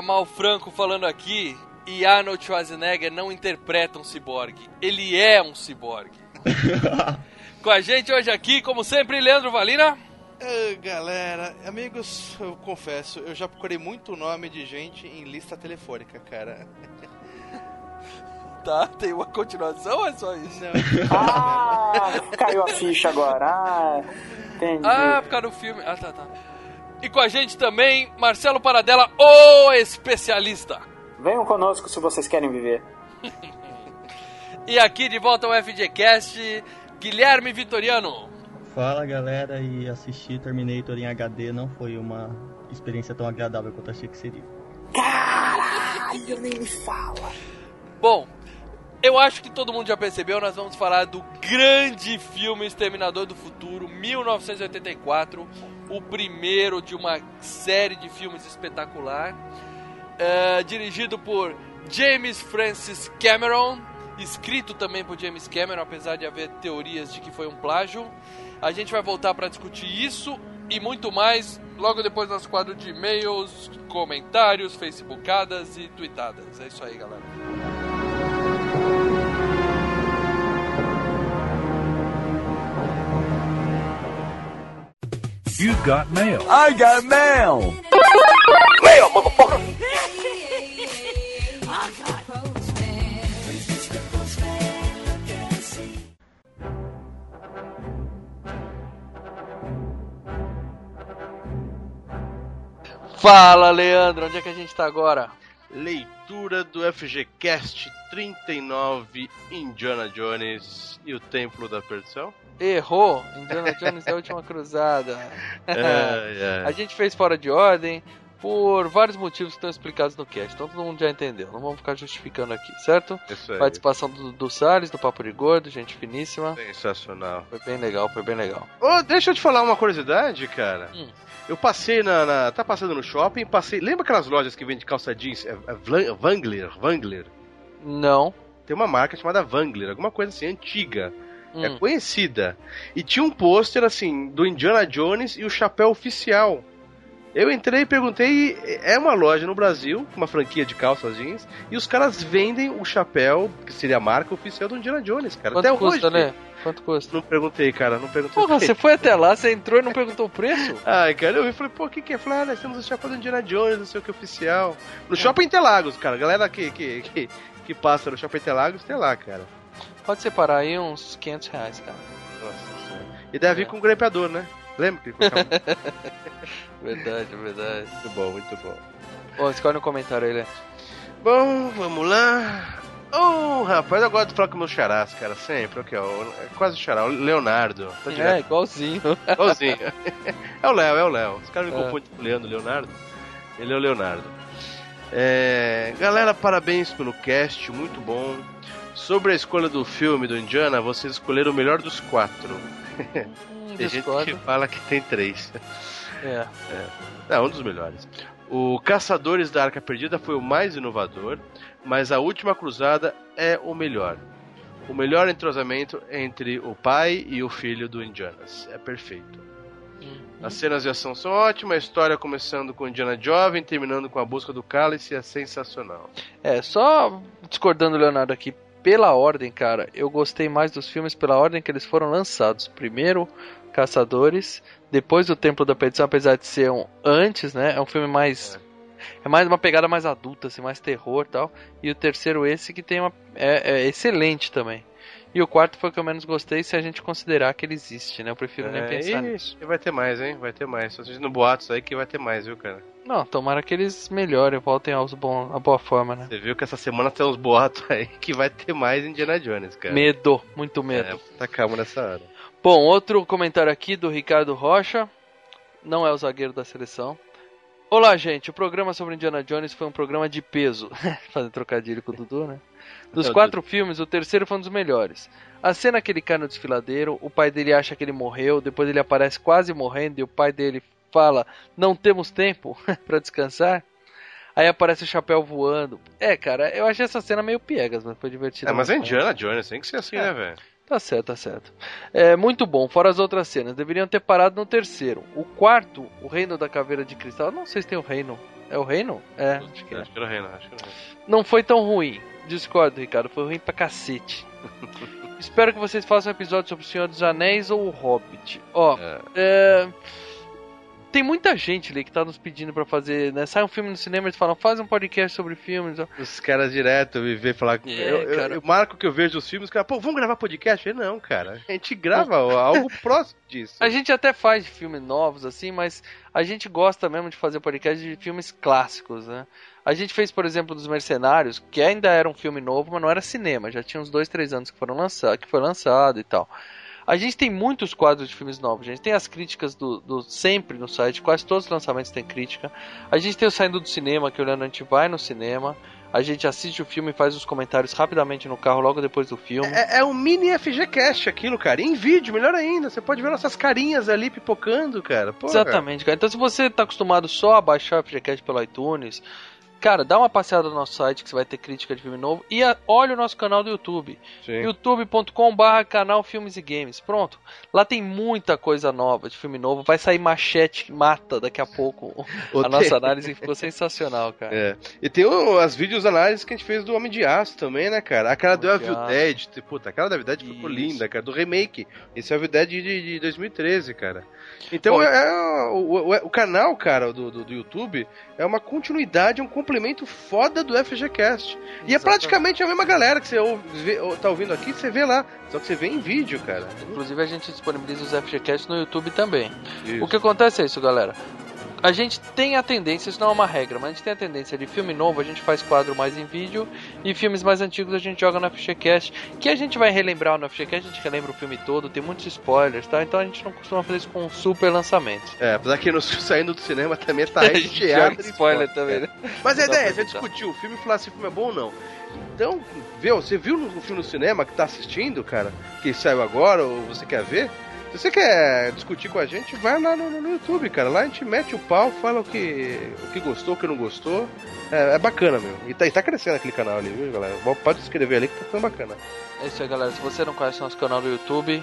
Galera, Mal Franco falando aqui. E Arnold Schwarzenegger não interpreta um ciborgue, ele é um ciborgue. Com a gente hoje aqui, como sempre, Leandro Valina. Galera, amigos, eu confesso, eu já procurei muito nome de gente em lista telefônica, cara. Tá, tem uma continuação ou é só isso? Não, Ah, caiu a ficha agora. Ah, entendi. Ah, por causa do filme. Ah, tá, tá. E com a gente também, Marcelo Paradela, o especialista. Venham conosco se vocês querem viver. E aqui de volta ao FGCast, Guilherme Vitoriano. Fala galera, e assistir Terminator em HD não foi uma experiência tão agradável quanto achei que seria. Caralho, nem me fala. Bom, eu acho que todo mundo já percebeu, nós vamos falar do grande filme Exterminador do Futuro, 1984, o primeiro de uma série de filmes espetacular, é, dirigido por James Francis Cameron, escrito também por James Cameron, apesar de haver teorias de que foi um plágio. A gente vai voltar para discutir isso e muito mais logo depois do nosso quadro de e-mails, comentários, facebookadas e tweetadas. É isso aí, galera. You've got mail. I got mail. Fala, Leandro, onde é que a gente tá agora? Leitura do FGCast 39 Indiana Jones e o Templo da Perdição. Errou! Indiana Jones é a última cruzada. É, A é. gente fez fora de ordem por vários motivos que estão explicados no cast, então todo mundo já entendeu. Não vamos ficar justificando aqui, certo? Isso aí. Participação do, do Salles, do Papo de Gordo, gente finíssima. Sensacional. Foi bem legal, foi bem legal. Ô, deixa eu te falar uma curiosidade, cara. Hum. Eu passei na, na- Tá passando no shopping, passei. Lembra aquelas lojas que vendem calça jeans? É, é Wrangler. Não. Tem uma marca chamada Wrangler, alguma coisa assim, antiga. É Hum. conhecida. E tinha um pôster, assim, do Indiana Jones e o chapéu oficial. Eu entrei e perguntei, é uma loja no Brasil, uma franquia de calças jeans, e os caras vendem o chapéu, que seria a marca oficial do Indiana Jones, cara. Quanto Até custa, hoje. né? Quanto custa? Não perguntei, cara, não perguntei. Porra, você foi até lá, você entrou e não perguntou o preço? Ai, cara, eu vi e falei, pô, o que que é? Falei, ah, nós temos o chapéu do Indiana Jones, não sei o que oficial. No Shopping Interlagos, cara, galera que, que, que, que passa no Shopping Interlagos, tem lá, cara. Pode separar aí uns 500 reais, cara. Nossa senhora. E deve vir com um grampeador, né? Lembra que ele colocava? Verdade, verdade. muito bom, muito bom. Ô, escolhe no comentário aí, Lê. Bom, vamos lá. Oh, rapaz, eu gosto de falar com meus charás, cara, sempre. Aqui, ó, é quase o xará, o Leonardo. Tá É, igualzinho. igualzinho. é o Léo, é o Léo. Os caras me É. confundem com o Leandro, Leonardo. Ele é o Leonardo. É, galera, parabéns pelo cast, muito bom. Sobre a escolha do filme do Indiana, vocês escolheram o melhor dos quatro. Hum, Tem gente que fala que tem três. É. É, um dos melhores. O Caçadores da Arca Perdida foi o mais inovador, mas a Última Cruzada é o melhor. O melhor entrosamento entre o pai e o filho do Indianas. É perfeito. As cenas de ação são ótimas, a história começando com o Indiana jovem, terminando com a busca do cálice é sensacional. É, só discordando do Leonardo aqui, pela ordem, cara, eu gostei mais dos filmes pela ordem que eles foram lançados. Primeiro, Caçadores, depois o Templo da Perdição, apesar de ser um antes, né? É um filme mais. É mais uma pegada mais adulta, assim, mais terror e tal. E o terceiro, esse que tem uma. É, é excelente também. E o quarto foi o que eu menos gostei, se a gente considerar que ele existe, né? Eu prefiro nem É, pensar e- nisso. E vai ter mais, hein? Vai ter mais. Tô assistindo boatos aí que vai ter mais, viu, cara? Não, tomara que eles melhorem, voltem aos bom, à boa forma, né? Você viu que essa semana tem uns boatos aí que vai ter mais Indiana Jones, cara. Medo, muito medo. É, tá calmo nessa hora. Bom, outro comentário aqui do Ricardo Rocha. Não é o zagueiro da seleção. Olá, gente. O programa sobre Indiana Jones foi um programa de peso. Fazendo trocadilho com o Dudu, né? Dos o quatro filmes, o terceiro foi um dos melhores. A cena que ele cai no desfiladeiro, o pai dele acha que ele morreu, depois ele aparece quase morrendo e o pai dele fala: Não temos tempo pra descansar. Aí aparece o chapéu voando. É, cara, eu achei essa cena meio piegas, mas foi divertido. É, mas é Indiana Jones, tem que ser assim, É. né, velho? Tá certo, tá certo. É muito bom, fora as outras cenas. Deveriam ter parado no terceiro. O quarto, o reino da caveira de cristal. eu Não sei se tem o reino. É o reino? É, acho que é. Acho que era o Reino, acho que era o Reino. Não foi tão ruim. Discordo, Ricardo. Foi ruim pra cacete. Espero que vocês façam um episódio sobre o Senhor dos Anéis ou o Hobbit. Ó, É. é, Tem muita gente ali que tá nos pedindo pra fazer, né? Sai um filme no cinema e eles falam, faz um podcast sobre filmes. Os caras direto me vê falar. É, eu, eu- cara. eu marco que eu vejo os filmes, os caras, pô, vamos gravar podcast? Eu, não, cara. A gente grava algo próximo disso. A gente até faz filmes novos, assim, mas a gente gosta mesmo de fazer podcast de filmes clássicos, né? A gente fez, por exemplo, dos Mercenários, que ainda era um filme novo, mas não era cinema. Já tinha uns dois, três anos que foram lançados, que foi lançado e tal. A gente tem muitos quadros de filmes novos. A gente tem as críticas do, do sempre no site, quase todos os lançamentos têm crítica. A gente tem o saindo do cinema, que o Leandro a gente vai no cinema. A gente assiste o filme e faz os comentários rapidamente no carro logo depois do filme. É, é um mini FGCast aquilo, cara. Em vídeo, melhor ainda. Você pode ver nossas carinhas ali pipocando, cara. Porra. Exatamente, cara. Então, se você tá acostumado só a baixar o FGCast pelo iTunes, cara, dá uma passeada no nosso site que você vai ter crítica de filme novo e a- olha o nosso canal do YouTube, youtube.com/barra canal Filmes e Games. Pronto, lá tem muita coisa nova de filme novo. Vai sair Machete Mata daqui a pouco. A nossa análise ficou sensacional, cara. É. E tem o- as vídeos análises que a gente fez do Homem de Aço também, né, cara? Aquela do Homem de Evil. Dead. Puta, aquela da Evil Dead ficou linda, cara. Do remake. Esse é o Evil Dead de, de 2013, cara. Então Bom, é, é- o, o- o canal, cara, do, do, do YouTube é uma continuidade, um complemento foda do FGCast. E é praticamente a mesma galera que você ouve, tá ouvindo aqui, você vê lá. Só que você vê em vídeo, cara. Inclusive a gente disponibiliza os FGCast no YouTube também. Isso. O que acontece é isso, galera. A gente tem a tendência, isso não é uma regra, mas a gente tem a tendência de filme novo, a gente faz quadro mais em vídeo, e filmes mais antigos a gente joga no FGCast, que a gente vai relembrar no FGCast, a gente relembra o filme todo, tem muitos spoilers, tá? Então a gente não costuma fazer isso com super lançamentos. É, apesar que no, saindo do cinema também tá a gente recheado joga de spoiler spoiler, também, né? Mas a ideia é você evitar. discutir o filme e falar se o filme é bom ou não. Então, viu, você viu o filme no cinema que tá assistindo, cara, que saiu agora, ou você quer ver? Se você quer discutir com a gente, vai lá no, no YouTube, cara. Lá a gente mete o pau, fala o que, o que gostou, o que não gostou. É, é bacana, meu. E tá, e tá crescendo aquele canal ali, viu, galera? Pode se inscrever ali que tá ficando bacana. É isso aí, galera. Se você não conhece nosso canal do YouTube,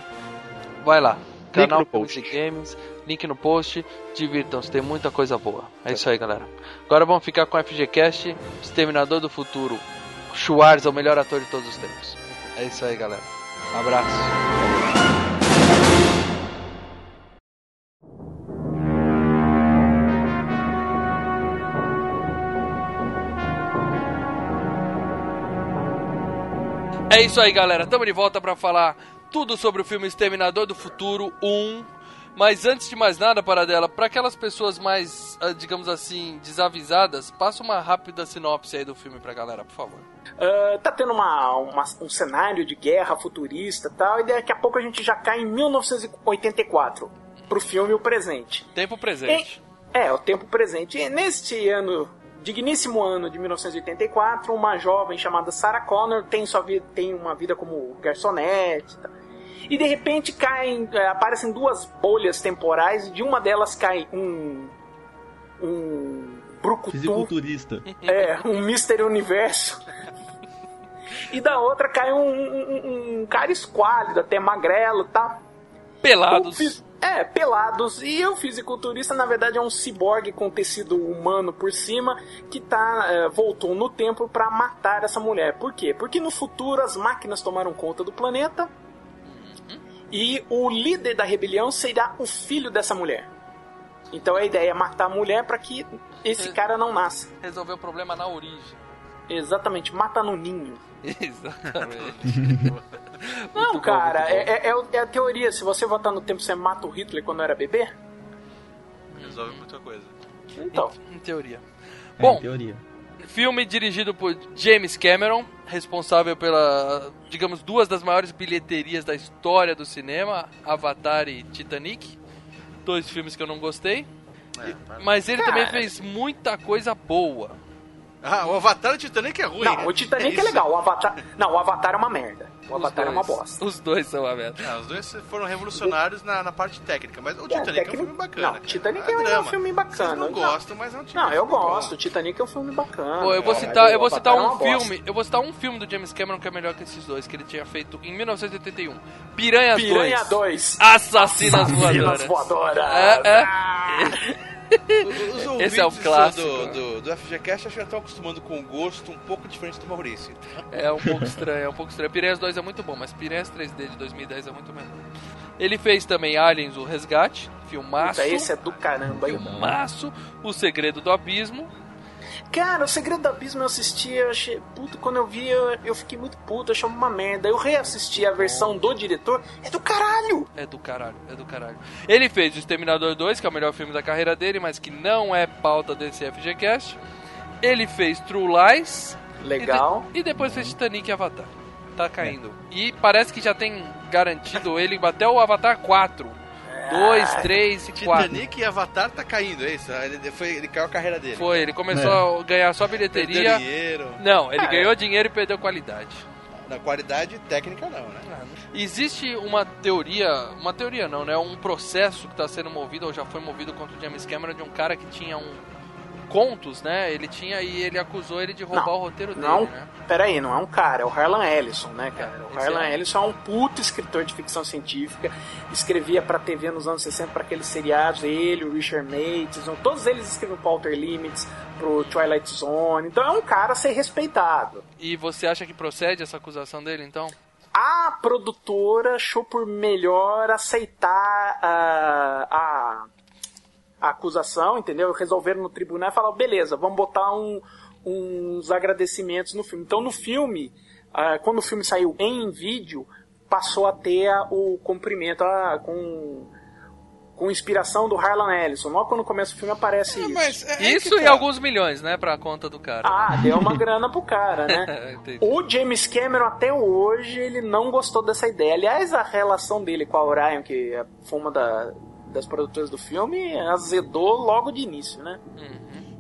vai lá. Canal no e Games, link no post, divirtam-se, tem muita coisa boa. É isso aí, galera. Agora vamos ficar com o FGCast, Exterminador do Futuro. Schwarza, o melhor ator de todos os tempos. É isso aí, galera. Abraço. É isso aí, galera. Estamos de volta para falar tudo sobre o filme Exterminador do Futuro 1. Mas antes de mais nada, Paradela, para aquelas pessoas mais, ah, digamos assim, desavisadas, passa uma rápida sinopse aí do filme pra galera, por favor. Ah, tá tendo uma, uma- um cenário de guerra futurista e tal, e daqui a pouco a gente já cai em 1984 pro filme O Presente. Tempo presente. É, o tempo presente. E neste ano, digníssimo ano de 1984, uma jovem chamada Sarah Connor tem, sua vida, tem uma vida como garçonete e tal. E de repente caem, é, aparecem duas bolhas temporais e de uma delas cai um. um. brucutu, Fisiculturista. é, um Mister Universo. E da outra cai um, um- um cara esquálido, até magrelo e tal. Pelados. É, pelados. E o fisiculturista, na verdade, é um ciborgue com tecido humano por cima que tá, é, voltou no tempo pra matar essa mulher. Por quê? Porque no futuro as máquinas tomaram conta do planeta e o líder da rebelião será o filho dessa mulher. Então a ideia é matar a mulher pra que esse É. cara não nasça. Resolver o problema na origem. Exatamente, mata no ninho. Exatamente. Não, bom, cara, bom. é, é- é a teoria. Se você voltar no tempo, você mata o Hitler quando era bebê? Resolve muita coisa. Então. Em teoria. É, Bom, em teoria. Filme dirigido por James Cameron, responsável pela, digamos, duas das maiores bilheterias da história do cinema, Avatar e Titanic. Dois filmes que eu não gostei. Mas ele também fez muita coisa boa. Ah, o Avatar do Titanic é ruim. Não, o Titanic é, isso. legal. O Avatar. Não, o Avatar é uma merda. O Os Avatar é uma bosta. Os dois são uma merda. Ah, os dois foram revolucionários na, na parte técnica, mas o É, Titanic é, um filme bacana. Não. Titanic é um drama. filme bacana. Vocês não Não. gostam, mas é um Não, eu filme bom. gosto. O Titanic é um filme bacana. Pô, eu vou citar, eu o vou citar é um uma bosta. filme, eu vou citar um filme do James Cameron que é melhor que esses dois, que ele tinha feito em 1981. Piranhas Piranha 2. 2. Assassinas Assassinas Voadoras. voadoras. É, é. Ah. Os Esse é o clássico. Do, do, do FGCast acho que já estão acostumando com um gosto um pouco diferente do Maurício. É um pouco estranho, é um pouco estranho. Piranhas 2 é muito bom, mas Piranhas 3D de 2010 é muito melhor. Ele fez também Aliens, o Resgate, filmaço. Puta, esse é do caramba? Filmaço, O Segredo do Abismo. Cara, o Segredo do Abismo eu assisti, eu achei. Puto, quando eu vi, eu, eu fiquei muito puto, achei uma merda. Eu reassisti a versão do diretor, é do caralho! É do caralho, é do caralho. Ele fez O Exterminador 2, que é o melhor filme da carreira dele, mas que não é pauta desse FGCast. Ele fez True Lies. Legal. E, de- e depois fez Titanic e Avatar. Tá caindo. E parece que já tem garantido ele até o Avatar 4. 2, 3 e 4. Titanic e Avatar tá caindo, é isso? Ele, foi, ele caiu a carreira dele. Foi, ele começou a ganhar só Perdeu bilheteria. dinheiro. Não, ele Ah, ganhou dinheiro e perdeu qualidade. Na qualidade técnica não, né? Existe uma teoria, uma teoria não, né? Um processo que está sendo movido ou já foi movido contra o James Cameron de um cara que tinha um contos, né? Ele tinha e ele acusou ele de roubar Não, o roteiro dele, Não, né? Peraí, não é um cara, é o Harlan Ellison, né, cara? O esse Harlan é. Ellison é um puto escritor de ficção científica, escrevia pra TV nos anos 60 para aqueles seriados, ele, o Richard Matheson, todos eles escreviam pro Outer Limits, pro Twilight Zone, então é um cara a ser respeitado. E você acha que procede essa acusação dele, então? A produtora achou por melhor aceitar a, a, a acusação, entendeu? Resolveram no tribunal e falaram, beleza, vamos botar um- uns agradecimentos no filme. Então no filme, ah, quando o filme saiu em vídeo, passou a ter a- o cumprimento com, com inspiração do Harlan Ellison. Logo quando começa o filme aparece isso. Mas é- é Isso e tá. alguns milhões, né? Pra conta do cara. Ah, deu uma grana pro cara, né? O James Cameron até hoje ele não gostou dessa ideia. Aliás, a relação dele com a Orion, que é- foi uma da- das produtoras do filme, azedou logo de início, né?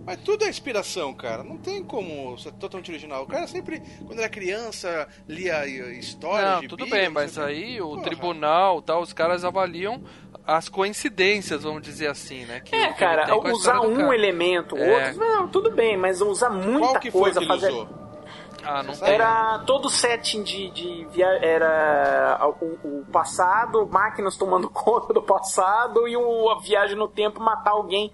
Mas tudo é inspiração, cara. Não tem como ser totalmente original. O cara sempre, quando era criança, lia eh, histórias Não, de tudo Bíblia, bem, não mas quê. aí o Porra. tribunal, tal, os caras avaliam as coincidências, vamos dizer assim, né? Que É, cara, usar história um cara. elemento, É. outro, não, tudo bem, mas usar muita Qual que foi coisa, que ele fazer. usou? Ah, não Era- tem. Era todo o setting de, de via... era o, o passado, máquinas tomando conta do passado e o, a viagem no tempo matar alguém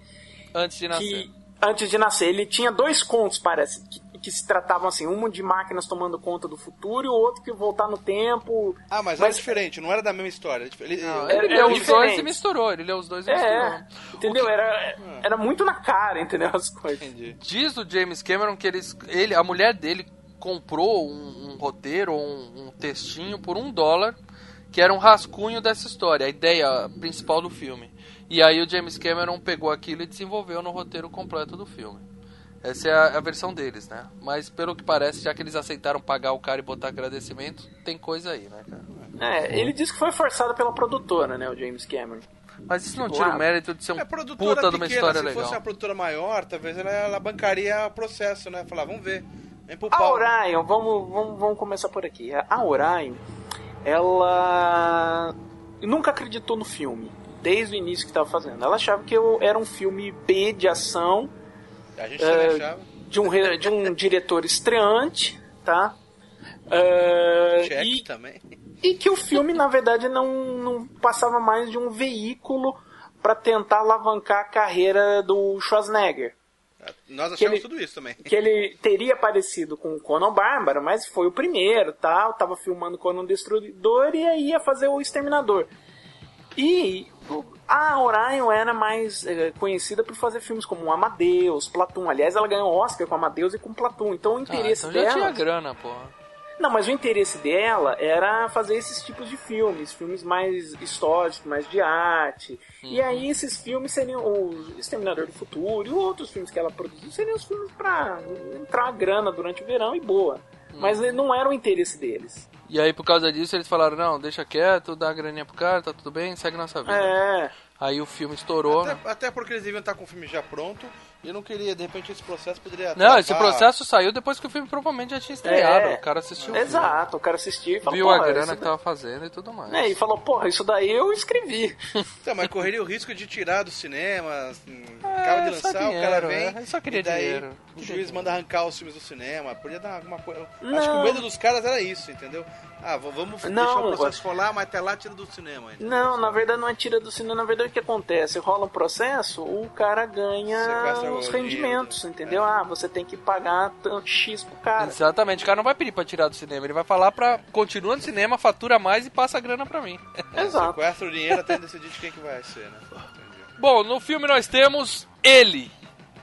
Antes de nascer. que antes de nascer. Ele tinha dois contos, parece, que, que se tratavam assim, um de máquinas tomando conta do futuro e o outro que voltar no tempo. Ah, mas, Mas- era diferente, não era da mesma história. Ele, Não, ele- ele leu os diferente. dois e misturou, ele leu os dois e misturou. É, entendeu? Era, era muito na cara, entendeu? As coisas. Entendi. Diz o James Cameron que eles, ele, a mulher dele comprou um, um roteiro, um, um textinho por um dólar, que era um rascunho dessa história, a ideia principal do filme. E aí o James Cameron pegou aquilo e desenvolveu no roteiro completo do filme. Essa é a, a versão deles, né? Mas pelo que parece, já que eles aceitaram pagar o cara e botar agradecimento, tem coisa aí, né, cara? É, ele disse que foi forçado pela produtora, né, o James Cameron. Mas isso não tira o mérito de ser um É produtora puta de uma pequena, história se legal. fosse uma produtora maior, talvez ela, ela bancaria o processo, né? Falar, vamos ver. Vem pro A. Orion, vamos, vamos, vamos começar por aqui. A Orion, ela nunca acreditou no filme, desde o início que estava fazendo. Ela achava que eu era um filme B de ação, A gente É, achava. de um, de um diretor estreante, tá? Check e, também. e que o filme, na verdade, não, não passava mais de um veículo para tentar alavancar a carreira do Schwarzenegger. Nós que achamos ele- tudo isso também. que ele teria aparecido com o Conan Bárbaro, mas foi o primeiro, tal, tava filmando Conan Destruidor e aí ia fazer o Exterminador. E a Orion era mais eh, conhecida por fazer filmes como Amadeus, Platum. Aliás, ela ganhou Oscar com Amadeus e com Platum. Então o Ah, interesse então já dela tinha grana, porra. Não, mas o interesse dela era fazer esses tipos de filmes, filmes mais históricos, mais de arte. E aí esses filmes seriam o Exterminador do Futuro e outros filmes que ela produziu seriam os filmes pra entrar grana durante o verão e boa. Mas não era o interesse deles. E aí, por causa disso, eles falaram: não, deixa quieto, dá a graninha pro cara, tá tudo bem, segue nossa vida. É. Aí o filme estourou. né? Até, até porque eles deviam estar com o filme já pronto eu não queria, de repente, esse processo poderia. Não, esse processo saiu depois que o filme provavelmente já tinha estreado. É. O cara assistiu o filme, Exato, o cara assistiu e falou, viu a "Porra, grana que tava fazendo e tudo mais. É, e falou, porra, isso daí eu escrevi. Então, mas correria o risco de tirar do cinema, assim, acaba de É, lançar, o dinheiro, cara vem. é, eu só queria e daí dinheiro. O juiz dinheiro. manda arrancar os filmes do cinema. Podia dar alguma coisa. Acho que Não. o medo dos caras era isso, entendeu? Ah, vamos Não, deixar o processo rolar, mas até lá tira do cinema. entendeu? Não, na verdade não é tira do cinema. Na verdade o que acontece? Rola um processo, o cara ganha Sequestra o os rendimentos, né? entendeu? Ah, você tem que pagar tanto X pro cara. Exatamente, o cara não vai pedir pra tirar do cinema, ele vai falar pra. Continua no cinema, fatura mais e passa a grana pra mim. Exato. Sequestra o dinheiro até decidir de quem que vai ser, né? Bom, no filme nós temos ele,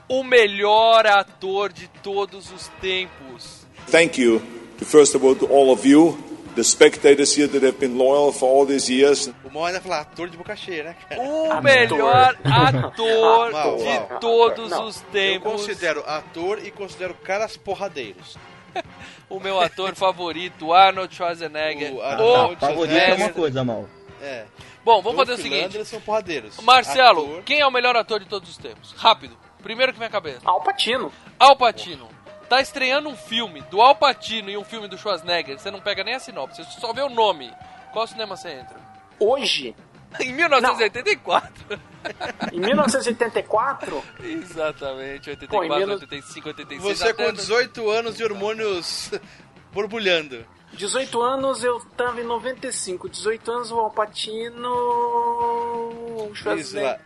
o melhor ator de todos os tempos. Thank you, to first of all, to all of you, the spectators here that have been loyal for all these years. O mal ainda falar ator de boca cheia, né, cara? O Ator. melhor ator Mal, de todos Não, os Eu tempos. considero ator e considero caras porradeiros. O meu ator favorito, Arnold Schwarzenegger. O O Arnold Favorito é uma coisa, mal. É. Bom, vamos fazer o seguinte. São porradeiros. Marcelo, Ator- quem é o melhor ator de todos os tempos? Rápido. Primeiro que vem à cabeça. Al Pacino. Al Pacino. Tá estreando um filme do Al Pacino e um filme do Schwarzenegger. Você não pega nem a sinopse, você só vê o nome. Qual cinema você entra? Hoje, Em 1984. em 1984, Exatamente, 84, Pô, em mil- 85, 86. Você com 18 anos e hormônios borbulhando. 18 anos eu tava em 95. 18 anos o Al Pacino. o Schwarzenegger.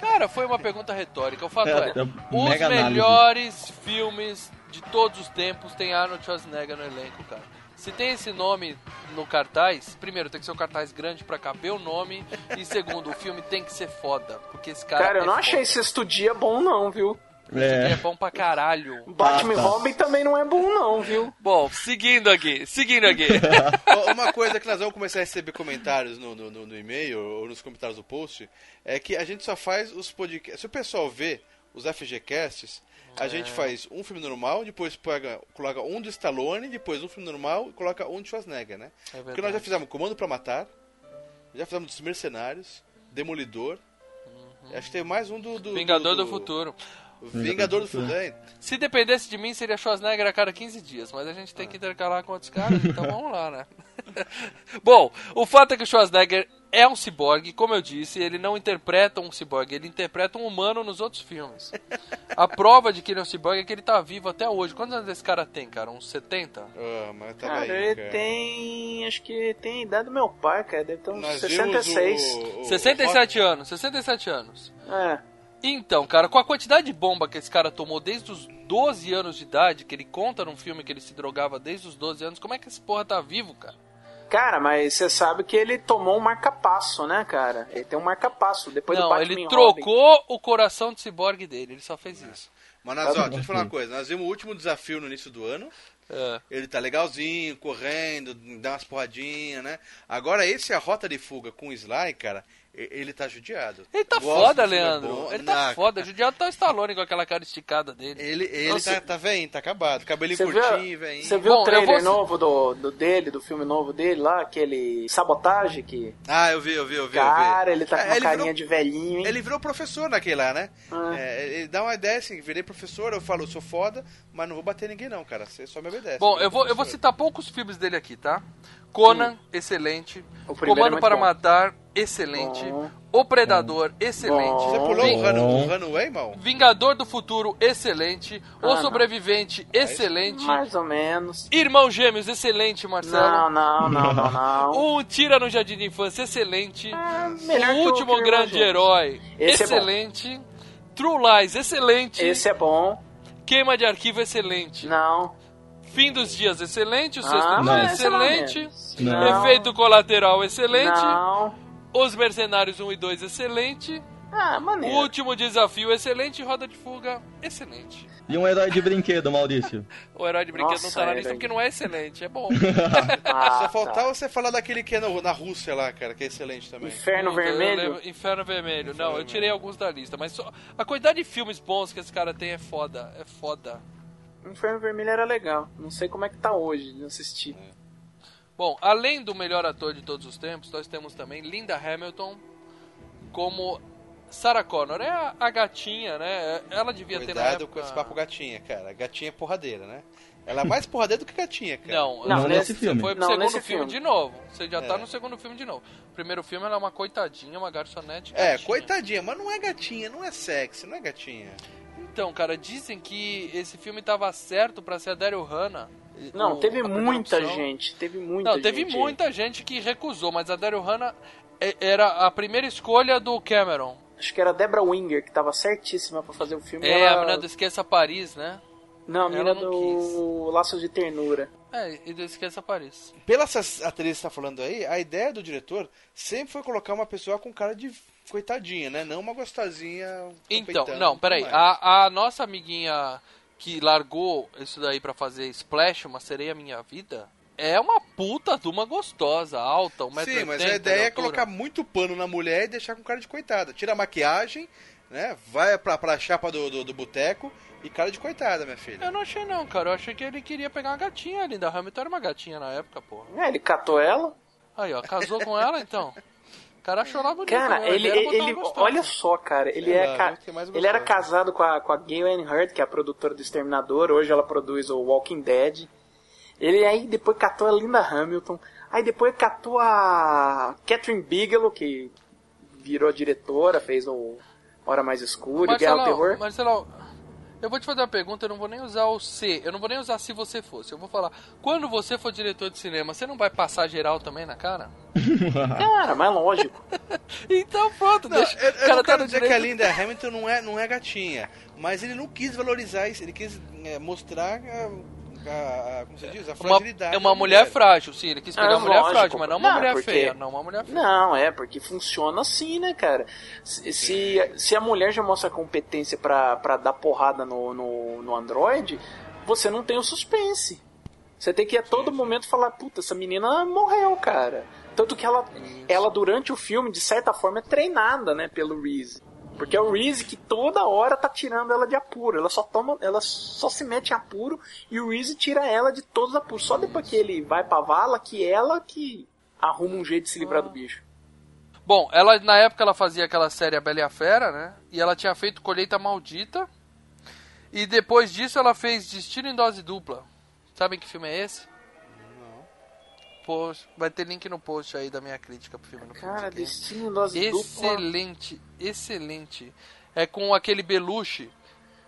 Cara, foi uma pergunta retórica. O fato É, é, é os mega análise. melhores filmes de todos os tempos tem Arnold Schwarzenegger no elenco, cara. Se tem esse nome no cartaz, primeiro tem que ser um cartaz grande pra caber o nome e segundo, o filme tem que ser foda, porque esse cara Cara, eu é não foda. achei sexto dia bom, não, viu? É É, bom pra caralho. Batman e tá. Robin também não é bom, não, viu? Bom, seguindo aqui, seguindo aqui. Uma coisa que nós vamos começar a receber comentários no, no, no- no e-mail ou nos comentários do post é que a gente só faz os podcasts. Se o pessoal vê os FGCasts, a gente faz um filme normal, depois pega, coloca um de Stallone, depois um filme normal e coloca um de Schwarzenegger, né? É Porque nós já fizemos Comando pra Matar, já fizemos dos Mercenários, Demolidor. Acho que tem mais um do. do Vingador do Futuro. Vingador do Futuro. Se dependesse de mim, seria Schwarzenegger a cada 15 dias, mas a gente tem que intercalar com outros caras, então vamos lá, né? Bom, o fato é que o Schwarzenegger é um ciborgue, como eu disse, ele não interpreta um ciborgue, ele interpreta um humano nos outros filmes. A prova de que ele é um ciborgue é que ele tá vivo até hoje. Quantos anos esse cara tem, cara? Uns 70? Ah, mas tá Cara, aí, ele cara. tem. Acho que tem a idade do meu pai, cara. Deve ter uns Nós 66. vimos o- o- 67 anos, 67 anos. É. Então, cara, com a quantidade de bomba que esse cara tomou desde os 12 anos de idade, que ele conta num filme que ele se drogava desde os 12 anos, como é que esse porra tá vivo, cara? Cara, mas você sabe que ele tomou um marca-passo, né, cara? Ele tem um marca-passo. Depois do Não, Batman ele e Robin. trocou o coração de ciborgue dele, ele só fez isso. Mas nós, ó, deixa eu falar uma coisa. Nós vimos o último desafio no início do ano. É. Ele tá legalzinho, correndo, dá umas porradinhas, né? Agora esse é a rota de fuga com o Sly, cara. Ele tá judiado. Ele tá Gosto foda, é Leandro. bom. Ele tá Não, foda. Judiado tá o Stallone com aquela cara esticada dele. Ele, ele Nossa. tá, tá velhinho, tá acabado. Cabelinho curtinho, velhinho. você viu Bom, o trailer vou- novo do, do dele, do filme novo dele lá, aquele sabotagem que. Ah, eu vi, eu vi, eu vi. Cara, eu vi. ele tá com É, uma carinha virou- de velhinho, hein? Ele virou professor naquele lá, né? Ah. É, ele dá uma ideia assim, virei professor, eu falo, eu sou foda, mas não vou bater ninguém não, cara. Você só me obedece. Bom, eu vou, eu vou citar poucos filmes dele aqui, tá? Conan, excelente. O primeiro é Comando muito para bom. Matar, excelente. Bom. O Predador, excelente. Bom. Você pulou o Bom. Run- o Runaway, mal? Vingador do Futuro, excelente. O Ah, não. Sobrevivente, excelente. Mais ou menos. Irmão Gêmeos, excelente, Marcelo. Não, não, não, não, não. Um Tira no Jardim de Infância, excelente. Ah, melhor o Último que o Grande Herói, Esse é excelente. True Lies, excelente. Esse é bom. Queima de Arquivo, excelente. Não. Fim dos Dias, excelente. O Ah, Sexto Dia, é lá excelente. Não. Efeito Colateral, excelente. Não. Os Mercenários 1 e 2, excelente. Ah, O maneiro. último desafio, excelente. Roda de fuga, excelente. E um herói de brinquedo, Maurício. O herói de brinquedo não Nossa, tá na lista porque não é excelente, é bom. Ah, Só faltava tá. você falar daquele que é no- na Rússia lá, cara, que é excelente também. Inferno Puta, eu Vermelho. lembro- Inferno Vermelho. Não, eu Vermelho. tirei alguns da lista, mas só... a quantidade de filmes bons que esse cara tem é foda. É foda. Inferno Vermelho era legal. Não sei como é que tá hoje, não assisti. Bom, além do melhor ator de todos os tempos, nós temos também Linda Hamilton como Sarah Connor. É a, a gatinha, né? Ela devia ter na Cuidado época... com esse papo gatinha, cara. Gatinha é porradeira, né? Ela é mais porradeira do que gatinha, cara. Não, Não, você- nesse você filme. foi pro Não, segundo filme, filme. de novo. Você já tá É. no segundo filme de novo. O primeiro filme ela é uma coitadinha, uma garçonete. É, gatinha. coitadinha, mas não é gatinha, não é sexy, não é gatinha. Então, cara, dizem que esse filme tava certo pra ser a Daryl Hannah. Não, O- teve muita gente. Teve muita Não, gente. teve muita gente que recusou, mas a Daryl Hannah é- era a primeira escolha do Cameron. Acho que era a Debra Winger, que tava certíssima pra fazer o filme. É, ela... a menina do Esqueça Paris, né? Não, a menina não do Laços de Ternura. É, e do Esqueça Paris. Pela atriz que tá falando aí, a ideia do diretor sempre foi colocar uma pessoa com cara de coitadinha, né? Não uma gostosinha. Então, peitão, não, peraí. A, a nossa amiguinha que largou isso daí pra fazer Splash, uma sereia minha vida, é uma puta de uma gostosa, alta, 1,80m. Sim, mas a ideia é colocar muito pano na mulher e deixar com cara de coitada. Tira a maquiagem, né? Vai pra, pra chapa do, do, do boteco e cara de coitada, minha filha. Eu não achei não, cara. Eu achei que ele queria pegar uma gatinha ali. Da Hamilton era uma gatinha na época, porra. É, ele catou ela. Aí, ó, casou com ela então. O cara achou ela bonita. Cara, né? Ele, ele gostosa. olha só, cara, ele, é lá, ca- ele era casado com a, com a Gail Ann Hurd, que é a produtora do Exterminador, hoje ela produz o Walking Dead. Ele aí depois catou a Linda Hamilton, aí depois catou a Catherine Bigelow, que virou diretora, fez o Hora Mais Escura, Guerra ao Terror. Marcelão, eu vou te fazer uma pergunta, eu não vou nem usar o C, eu não vou nem usar se você fosse. Eu vou falar, quando você for diretor de cinema, você não vai passar geral também na cara? Cara, mas lógico. Então pronto, Não, deixa. eu, eu o cara não tá quero no dizer que a. Linda Hamilton não é, não é gatinha, mas ele não quis valorizar isso, ele quis é, mostrar a, a- a- como você diz, a Uma, fragilidade. é uma da mulher frágil, sim, ele quis pegar É, uma mulher lógico. frágil, mas não uma Não, mulher porque- feia, não uma mulher feia. Não, é, porque funciona assim, né, cara? Se, se, se a mulher já mostra competência pra, pra dar porrada no, no, no Android, você não tem o suspense. Você tem que a todo momento falar, puta, essa menina morreu, cara. Tanto que ela, ela durante o filme, de certa forma, é treinada, né, pelo Reese. Porque é o Reese que toda hora tá tirando ela de apuro. Ela só toma, ela só se mete em apuro e o Reese tira ela de todos os apuros. Só depois que ele vai pra vala que ela que arruma um jeito de se livrar do bicho. Bom, ela na época ela fazia aquela série A Bela e a Fera, né? E ela tinha feito Colheita Maldita. E depois disso ela fez Destino em Dose Dupla. Sabem que filme é esse? Post, vai ter link no post aí da minha crítica pro filme no Cara, Filmes Destino em Dose Dupla. Excelente, excelente. É com aquele Belushi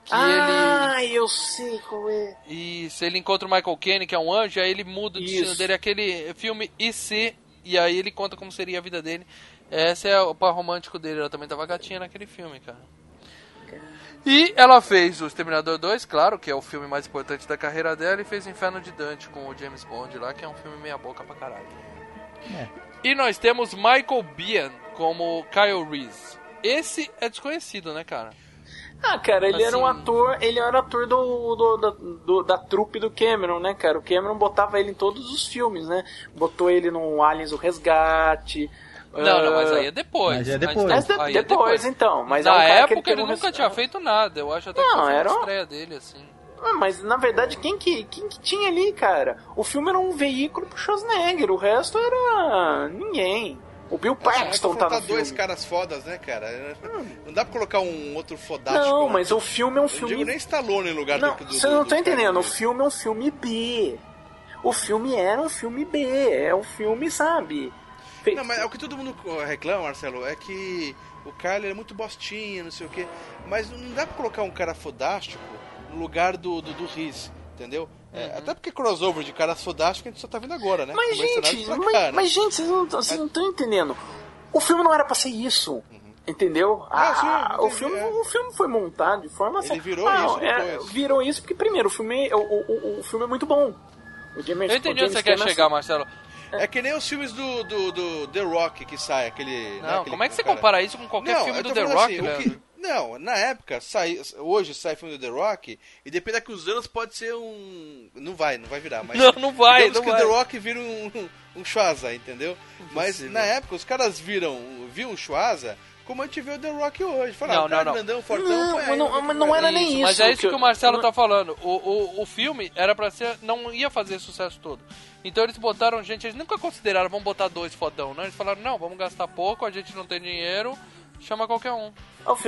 que Ah, eu sei qual é. ele. Isso, ele encontra o Michael Caine, que é um anjo, aí ele muda o destino Isso. dele, aquele filme IC, e aí ele conta como seria a vida dele. Essa é o par romântico dele, ela também tava gatinha naquele filme, cara. E ela fez o Exterminador 2, claro, que é o filme mais importante da carreira dela, e fez Inferno de Dante com o James Bond lá, que é um filme meia boca pra caralho. E nós temos Michael Biehn como Kyle Reese. Esse é desconhecido, né, cara? Ah, cara, ele era um Assim- ator, ele era ator do, do- da, do- da trupe do Cameron, né, cara? O Cameron botava ele em todos os filmes, né? Botou ele no Aliens o Resgate. Não, não, mas ah, aí é depois. Mas é depois. Mas de- aí é depois, então. Mas é Na um cara que época ele, um nunca tinha feito nada. Eu acho até que Não, foi era a um- estreia dele, assim. Ah, mas na verdade, quem que, quem que tinha ali, cara? O filme era um veículo pro Schwarzenegger, o resto era ninguém. O Bill Paxton tá no filme. dois caras fodas, né, cara? Não dá pra colocar um outro fodástico. Não, né? mas o filme é um Eu filme digo nem Stallone em lugar Não, do, você não tá entendendo. O filme é um filme B. O filme era um filme B. É um filme, sabe? Não, mas é o que todo mundo reclama, Marcelo, é que o cara ele é muito bostinha, não sei o quê. Mas não dá pra colocar um cara fodástico no lugar do, do, do Riz, entendeu? É, até porque crossover de caras fodásticos a gente só tá vendo agora, né? Mas, gente, pra mas, cá, né? mas, gente, vocês não estão entendendo. O filme não era pra ser isso. Entendeu? Ah, Ah, sim, o, entendi, filme, é. o filme foi montado de forma Ele assim. virou Ah, isso é, virou isso porque, primeiro, o filme, o, o, o- o filme é muito bom. O James, Eu entendi o onde você quer Cameron- chegar, Marcelo. É que nem os filmes do, do, do The Rock que sai, aquele. né, Não, aquele como é que você cara- compara isso com qualquer Não, filme do The Rock, assim, que- Não, na época, sai, hoje sai filme do The Rock, e depende daqui os anos pode ser um. Não vai, não vai virar, mas. Não, não vai, não que vai. o The Rock vira um, um Schwarza, entendeu? Mas na época os caras viram, viam o Schwarza como a gente vê o The Rock hoje. Falaram, Não, ah, não, não. grandão, fortão, Não, aí, não- mas não era nem isso. Mas é isso que que, eu- o Marcelo não- tá falando. O, o, o filme era pra ser. não ia fazer esse sucesso todo. Então eles botaram gente, eles nunca consideraram, vamos botar dois fodão, não. Eles falaram, não, vamos gastar pouco, a gente não tem dinheiro, chama qualquer um.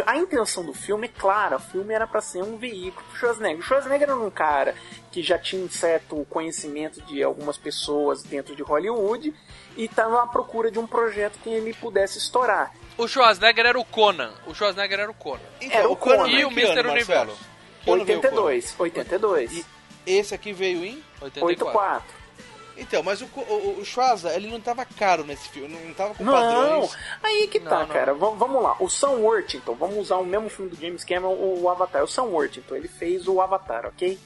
A intenção do filme é clara, o filme era pra ser um veículo pro Schwarzenegger. O Schwarzenegger era um cara que já tinha um certo conhecimento de algumas pessoas dentro de Hollywood e estava à procura de um projeto que ele pudesse estourar. O Schwarzenegger era o Conan. O Schwarzenegger era o Conan. Então, Era o Conan E o que Mr. Universo? Que ano veio o Conan? 82, 82. E esse aqui veio em. 84. 84. Então, mas o, o, o Schwarza, ele não tava caro nesse filme, não tava com Não, padrões. aí que tá, Não, não. cara. V- vamos lá. O Sam Worthington, vamos usar o mesmo filme do James Cameron, o, o Avatar. O Sam Worthington, ele fez o Avatar, ok?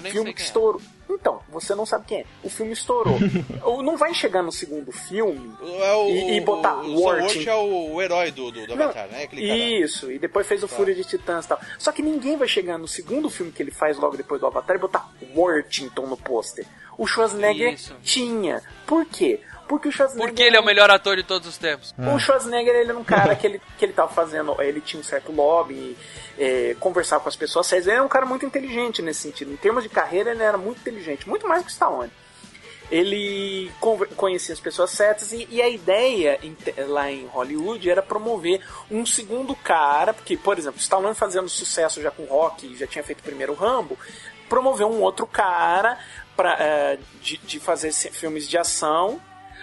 Filme sei que quem é. estourou. Então, você não sabe quem é. O filme estourou. Ou não vai chegar no segundo filme. É o, E- e botar o, o Worthing. Worthing é o, o herói do, do, do Não, Avatar, né? Aquele cara. Isso, e depois fez o Fúria de Titãs e tal. Só que ninguém vai chegar no segundo filme que ele faz logo depois do Avatar e botar Worthington no pôster. O Schwarzenegger Isso. tinha. Por quê? Porque o Schwarzenegger. Porque ele é o melhor ator de todos os tempos. O Schwarzenegger, ele era um cara que ele, que ele tava fazendo, ele tinha um certo lobby, é, conversava com as pessoas sérias, ele era um cara muito inteligente nesse sentido. Em termos de carreira, ele era muito inteligente, muito mais que o Stallone. Ele conhecia as pessoas certas e, e a ideia em lá em Hollywood era promover um segundo cara, porque, por exemplo, o Stallone fazendo sucesso já com rock, já tinha feito o primeiro Rambo, promover um outro cara pra, é, de, de fazer filmes de ação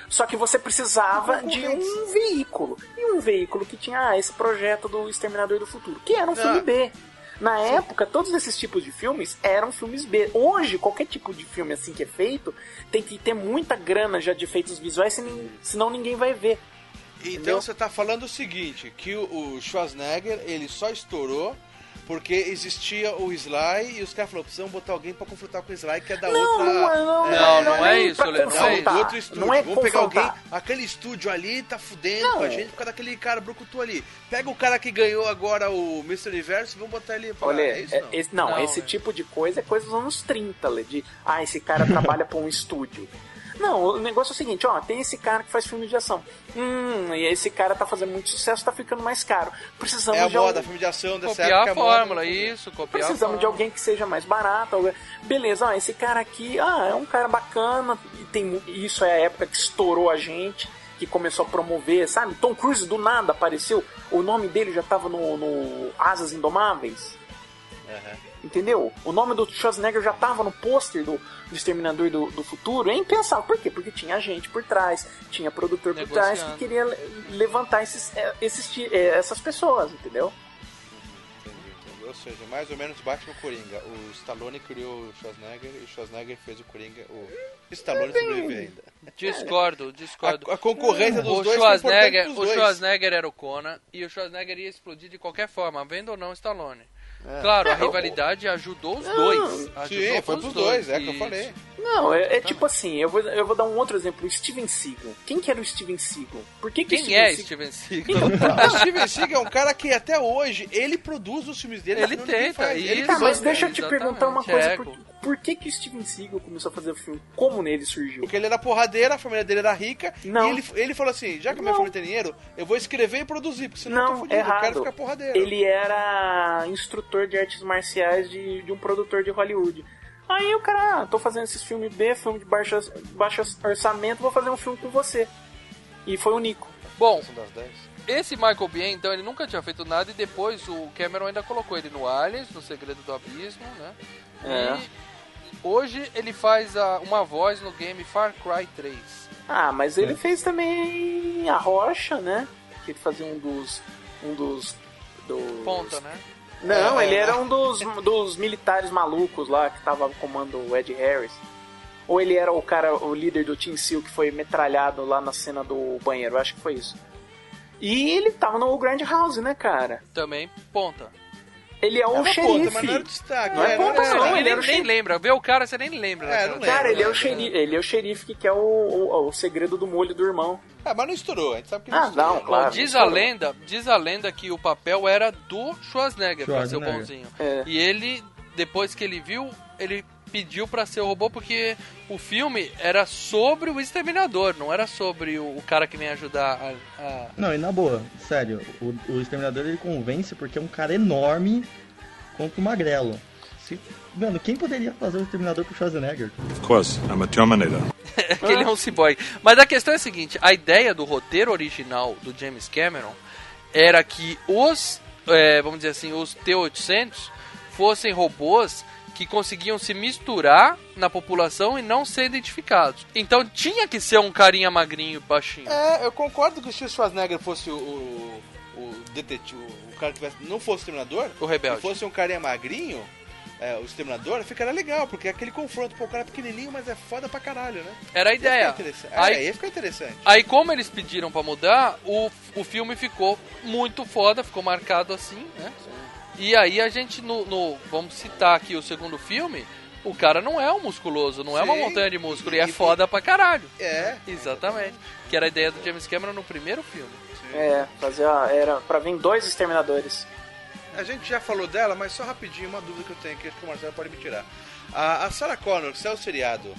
só que você precisava de um veículo. E um veículo que tinha ah, esse projeto do Exterminador do Futuro, que era um filme B. Na época, todos esses tipos de filmes eram filmes B. Hoje, qualquer tipo de filme assim que é feito, tem que ter muita grana já de efeitos visuais, senão, ninguém vai ver. Então Entendeu? você tá falando o seguinte, que o, o Schwarzenegger, ele só estourou porque existia o Sly e os caras falaram, precisamos botar alguém pra confrontar com o Sly, que é da Não, outra... não, é- não, Não, não é nem isso, Lê, não é do outro estúdio. Não é Vamos pegar alguém, aquele estúdio ali tá fudendo Não. com a gente por causa daquele cara brucutu ali. Pega o cara que ganhou agora o Mr. Universo e vamos botar ele pra Olha, é isso é- não. esse, não, Não, esse é. tipo de coisa é coisa dos anos 30, Lê, de ah, esse cara trabalha pra um estúdio. Não, o negócio é o seguinte, ó, tem esse cara que faz filme de ação. Hum, e esse cara tá fazendo muito sucesso, tá ficando mais caro. Precisamos É a de moda, alguém- filme de ação dessa Copiar época. a é moda, fórmula, fazer. isso, copiar a Precisamos de fórmula. alguém que seja mais barato. alguém- Beleza, ó, esse cara aqui, ah, é um cara bacana. E tem, isso é a época que estourou a gente, que começou a promover, sabe? Tom Cruise do nada apareceu. O nome dele já tava no, no Asas Indomáveis. Entendeu? O nome do Schwarzenegger já tava no pôster do, do Exterminador do, do Futuro. É impensável. Por quê? Porque tinha gente por trás, tinha produtor por trás que queria le- levantar esses, eh, esses, eh, essas pessoas, entendeu? Entendi, entendi. Ou seja, mais ou menos Batman Coringa. O Stallone criou o Schwarzenegger e o Schwarzenegger fez o Coringa. O Stallone sobrevive ainda. Discordo, discordo. A, a concorrência dos o dois importante Schwarzenegger, o dois. Schwarzenegger era o Conan e o Schwarzenegger ia explodir de qualquer forma, vendo ou não Stallone. Claro, a rivalidade ajudou os dois. Ajudou Sim, foi pros dois, é o que eu falei. Não, é, é tipo assim, eu vou, eu vou dar um outro exemplo. O Steven Seagal. Quem que era o Steven Seagal? Por que, que Quem Steven é Seagal... Steven Seagal? O Steven Seagal é um cara que até hoje ele produz os filmes dele. Ele tenta, faz. Ele isso. Tá, mas deixa eu é, te perguntar uma é coisa. ego. Por, por que que o Steven Seagal começou a fazer o filme? Como nele surgiu? Porque ele era porradeiro, a família dele era rica. Não. E ele, ele falou assim: já que a minha Não. família tem dinheiro, eu vou escrever e produzir, porque senão eu tô Não, fudido, eu errado. quero ficar porradeiro. Ele era instrutor de artes marciais de, de um produtor de Hollywood. Aí o cara, ah, tô fazendo esses filmes B, filme de baixo, baixo orçamento, vou fazer um filme com você. E foi o Nico. Bom, São das 10. esse Michael Biehn, então, ele nunca tinha feito nada e depois o Cameron ainda colocou ele no Aliens, no Segredo do Abismo, né? É. E hoje ele faz a- uma voz no game Far Cry 3. Ah, mas ele fez também a Rocha, né? Que ele fazia um dos. Um dos. dos... Ponta, né? Não, É, ele é. era um dos, dos militares malucos lá que tava comando o Ed Harris. Ou ele era o cara, o líder do Team Seal que foi metralhado lá na cena do banheiro, eu acho que foi isso. E ele tava no Grand House, né, cara? Também ponta. Ele é o Era uma xerife. ponta, mas não era destaque. Não é era- ponta, não, Ninguém ele nem, lembra. Vê o cara, você nem lembra. É, daquela não. Cara, ele é o É, xerife, ele é o xerife que é o, o, o segredo do molho do irmão. Ah, mas não estourou, a gente sabe que não Ah, estourou. não, claro. Diz a lenda, diz a lenda que o papel era do Schwarzenegger, pra ser o Schwarzenegger. bonzinho. É. E ele, depois que ele viu, ele pediu pra ser o robô porque o filme era sobre o exterminador, não era sobre o, o cara que vem ajudar a, a- Não, e na boa, sério, o, o Exterminador ele convence porque é um cara enorme contra o Magrelo. Se, mano, quem poderia fazer o Exterminador pro Schwarzenegger? Of course, I'm a Terminator. que ele é um ciborgue. Mas a questão é a seguinte, a ideia do roteiro original do James Cameron era que os, é, vamos dizer assim, os T-800 fossem robôs que conseguiam se misturar na população e não ser identificados. Então tinha que ser um carinha magrinho e baixinho. É, eu concordo que se o Schwarzenegger fosse o, o, o detetive, o cara que tivesse, não fosse o Exterminador, O rebelde. se fosse um carinha magrinho, é, o Exterminador, ficaria legal, porque é aquele confronto, pô, o cara é pequenininho, mas é foda pra caralho, né? Era a ficar ideia. interessante. Aí- É, ia ficar interessante. Aí, como eles pediram pra mudar, o, o filme ficou muito foda, ficou marcado assim, né? E aí a gente, no, no- vamos citar aqui o segundo filme, o cara não é um musculoso, não é uma Sim. montanha de músculo, e E- é foda pra caralho. É, Exatamente. Que era a ideia do James Cameron no primeiro filme. É, fazia, era pra vir dois exterminadores. a gente já falou dela, mas só rapidinho, uma dúvida que eu tenho aqui, acho que o Marcelo pode me tirar. A, a Sarah Connor, que é o seriado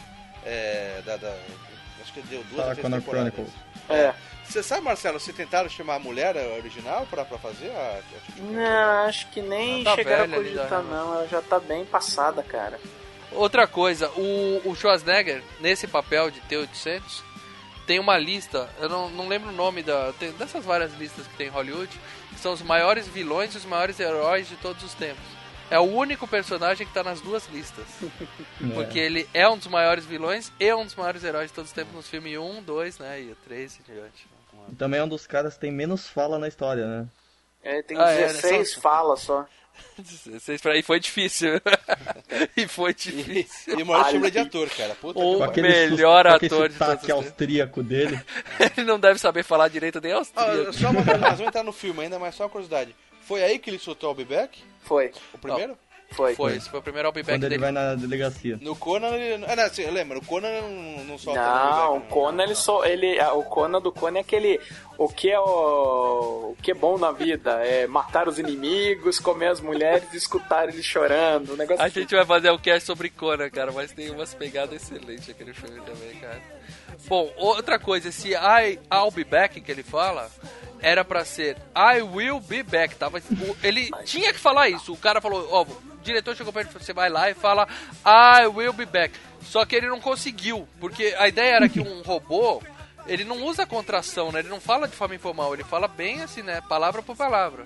é, da, da- Acho que deu duas Sarah ou três Connor temporadas. Chronicles. É. Você sabe, Marcelo, se tentaram chamar a mulher original pra, pra fazer a. a- Não, acho que nem tá chegaram a velha ali, cogitar, né? não. Ela já tá bem passada, cara. Outra coisa, o, o Schwarzenegger, nesse papel de T-800, tem uma lista, eu não, não lembro o nome da, tem- dessas várias listas que tem em Hollywood, que são os maiores vilões e os maiores heróis de todos os tempos. É o único personagem que tá nas duas listas. Porque ele é um dos maiores vilões e um dos maiores heróis de todos os tempos nos filmes 1, 2, né, e 3 e diante. E também é um dos caras que tem menos fala na história, né? É, tem Ah, é, 16 só- falas só. Vocês pra- E foi difícil. e foi difícil. E o maior chama de ator, cara. Puta O melhor ator de todos os austríaco dele. ele não deve saber falar direito nem Ah, austríaco. só uma nós vamos entrar no filme ainda, mas só uma curiosidade. Foi aí que ele soltou o Be Back? Foi, O primeiro? Foi. Foi, esse foi o primeiro All-Be-Back Quando ele dele. vai na delegacia. No Conan ele. Ah, não, assim, eu lembro, o Conan não, não solta Não, o Back, Conan, ele só. Ele, o Conan do Conan é aquele. O que é o. O que é bom na vida? É matar os inimigos, comer as mulheres e escutar eles chorando. O negócio A gente vai fazer um cast sobre Conan, cara, mas tem umas pegadas excelentes aquele filme também, cara. Bom, outra coisa, esse I, I'll be back que ele fala, era pra ser I will be back, tava, o- ele tinha que falar isso, o cara falou, ó, o diretor chegou ele, você vai lá e fala I will be back, só que ele não conseguiu, porque a ideia era que um robô, ele não usa contração, né, ele não fala de forma informal, ele fala bem assim, né, palavra por palavra.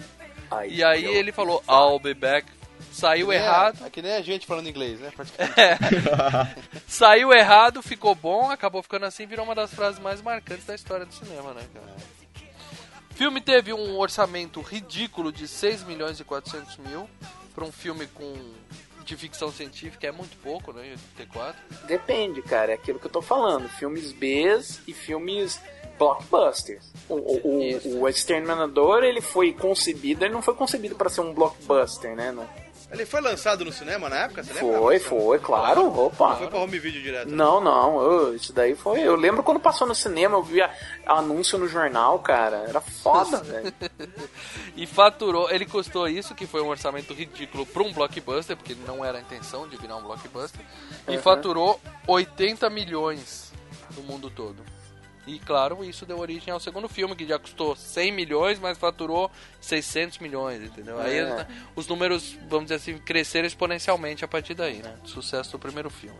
Ai, E aí ele falou I'll be back, saiu É, errado, É que nem a gente falando inglês, né? Praticamente. Saiu errado, ficou bom, acabou ficando assim, virou uma das frases mais marcantes da história do cinema, né, cara? O filme teve um orçamento ridículo de 6 milhões e 400 mil para um filme com de ficção científica, é muito pouco, né, em 84. Depende, cara. É aquilo que eu tô falando. Filmes Bs e filmes blockbusters. O, o, o, o Exterminador, ele foi concebido, ele não foi concebido pra ser um blockbuster, né? Não. Ele foi lançado no cinema na época, você lembra? Foi, foi, claro. Não Opa. foi pra home video direto. Não, não, eu- isso daí foi. Eu lembro quando passou no cinema, eu via anúncio no jornal, cara. Era foda, velho. E faturou, ele custou isso, que foi um orçamento ridículo para um blockbuster, porque não era a intenção de virar um blockbuster, e Uhum. faturou 80 milhões no mundo todo. E claro, isso deu origem ao segundo filme, que já custou 100 milhões, mas faturou 600 milhões, entendeu? Aí É. né, os números, vamos dizer assim, cresceram exponencialmente a partir daí, né? Sucesso do primeiro filme.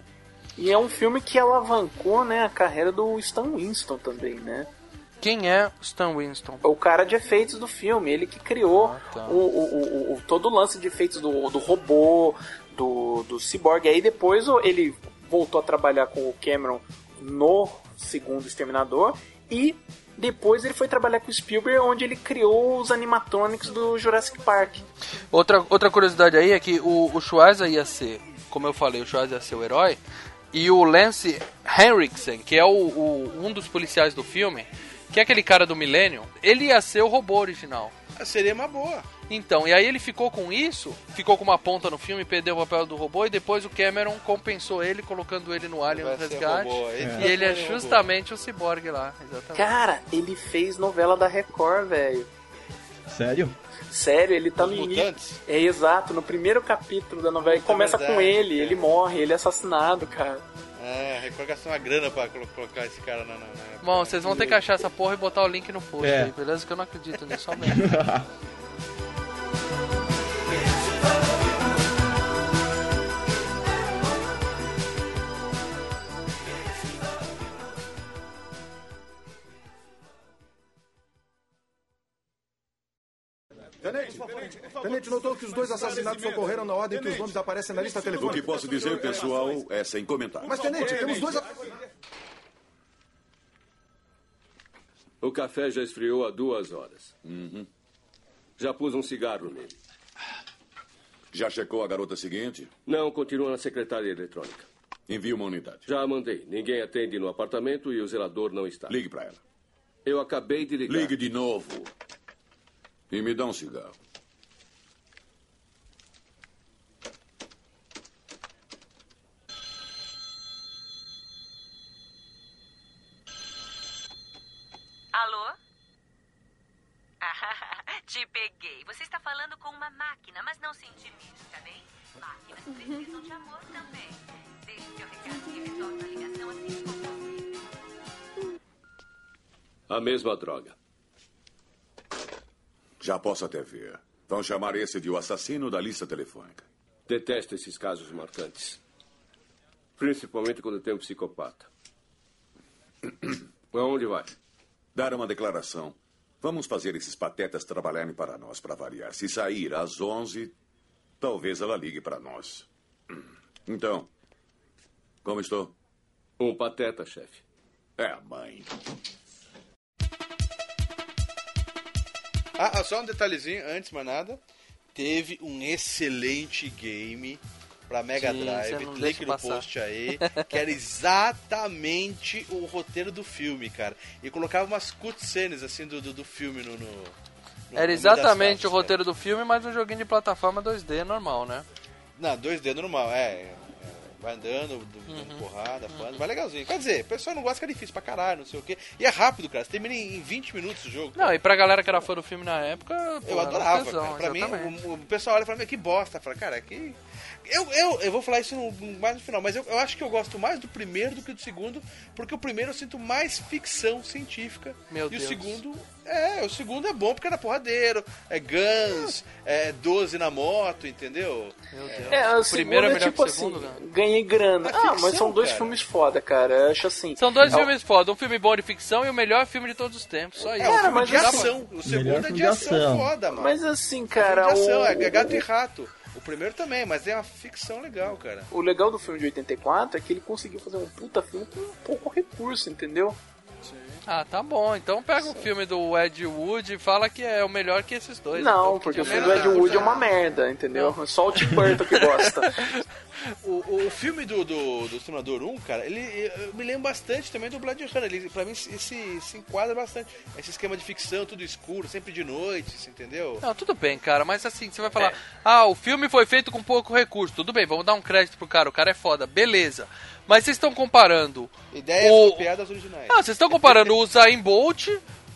E é um filme que alavancou, né, a carreira do Stan Winston também, né? Quem é Stan Winston? O cara de efeitos do filme, ele que criou Ah, tá. o, o, o- o- todo o lance de efeitos do, do robô, do, do cyborg. Aí depois ele voltou a trabalhar com o Cameron no segundo Exterminador e depois ele foi trabalhar com o Spielberg, onde ele criou os animatronics do Jurassic Park. Outra, outra curiosidade aí é que o, o ia ser, como eu falei, o Schwarza ia ser o herói, e o Lance Henriksen, que é o, o- um dos policiais do filme, que é aquele cara do Millennium, ele ia ser o robô original. Seria uma boa. Então, e aí ele ficou com isso, ficou com uma ponta no filme, perdeu o papel do robô, e depois o Cameron compensou ele, colocando ele no Alien ser Resgate. robô, aí E ele é robô. justamente o ciborgue lá, exatamente. Cara, ele fez novela da Record, velho. Sério? Sério, ele tá Os no início. mutantes. É exato, no primeiro capítulo da novela. Puta, começa verdade, com ele, cara. ele morre, ele é assassinado, cara. É, Record gastou uma grana pra colo- colocar esse cara na. na, na Bom, vocês vão ter que achar essa porra e botar o link no post É. aí, beleza? Que eu não acredito nisso, só mesmo. Tenente, Tenente, notou que os dois assassinatos ocorreram na ordem que os nomes aparecem na lista O que telefônica. posso dizer, pessoal, é sem comentários. Mas, Tenente, temos dois... a- O café já esfriou há duas horas. Uhum. Já pus um cigarro nele. Já checou a garota seguinte? Não, continua na secretária eletrônica. Envie uma unidade. Já mandei. Ninguém atende no apartamento e o zelador não está. Ligue para ela. Eu acabei de ligar. Ligue de novo. E me dá um cigarro. Alô? Te peguei. Você está falando com uma máquina, mas não se intimide, tá bem? Máquinas precisam de amor também. Deixe seu recadinho e retorne a ligação assim que for possível. A mesma droga. Já posso até ver. Vão chamar esse de o assassino da lista telefônica. Detesto esses casos marcantes. Principalmente quando tem um psicopata. Aonde vai? Dar uma declaração. Vamos fazer esses patetas trabalharem para nós, para variar. Se sair às 11, talvez ela ligue para nós. Então, como estou? Um pateta, chefe. É, mãe. Ah, ah, só um detalhezinho, antes mais nada. Teve um excelente game pra Mega Sim, Drive, deixa no post aí, que era exatamente o roteiro do filme, cara. E colocava umas cutscenes assim do, do, do filme no, no- no- Era exatamente o roteiro do filme, mas um joguinho de plataforma 2D normal, né? Não, 2D normal, é. É, Vai andando, Uhum. dando porrada, pano, vai legalzinho. Quer dizer, o pessoal não gosta que é difícil pra caralho, não sei o quê. E é rápido, cara. Você termina em em 20 minutos o jogo. Não, e pra galera que era fã do filme na época, Eu adorava, tesão, cara. Pra mim, o, o pessoal olha e fala, "Meu, que bosta. Fala, cara, que. Eu, eu, eu vou falar isso no- mais no final, mas eu, eu acho que eu gosto mais do primeiro do que do segundo, porque o primeiro eu sinto mais ficção científica. Meu e Deus. o segundo. É, o segundo é bom porque era porradeiro, é guns, é 12 na moto, entendeu? Meu Deus. É, o o primeiro é é melhor tipo que o assim, segundo, né? ganhei grana. É ah, mas ficção, são dois cara. filmes foda, cara. Eu acho assim. São dois é o- filmes foda, um filme bom de ficção e o melhor filme de todos os tempos, só isso. É, um filme mas de assim- ação. O segundo Melhor é filme de ação, ação. foda, mano. Mas assim, É cara, filme de ação, o, é gato e rato. O primeiro também, mas é uma ficção legal, cara. o legal do filme de 84 é que ele conseguiu fazer um puta filme com pouco recurso, entendeu? Ah, tá bom. Então pega o filme do Ed Wood e fala que é o melhor que esses dois. Não, então, porque o tinha filme do Ed. Wood é uma merda, entendeu? Só o Tim Burton que gosta. O, o filme do, do, do Exterminador 1, cara, ele eu me lembro bastante também do Blade Runner. Ele, pra mim, se, se, enquadra bastante. Esse esquema de ficção, tudo escuro, sempre de noite, você entendeu? Não, tudo bem, cara, mas assim, você vai falar, ah, o filme foi feito com pouco recurso. Tudo bem, vamos dar um crédito pro cara, o cara é foda, beleza. Mas vocês estão comparando. Ideias o... copiadas originais. Ah, vocês estão comparando o Zayn Bolt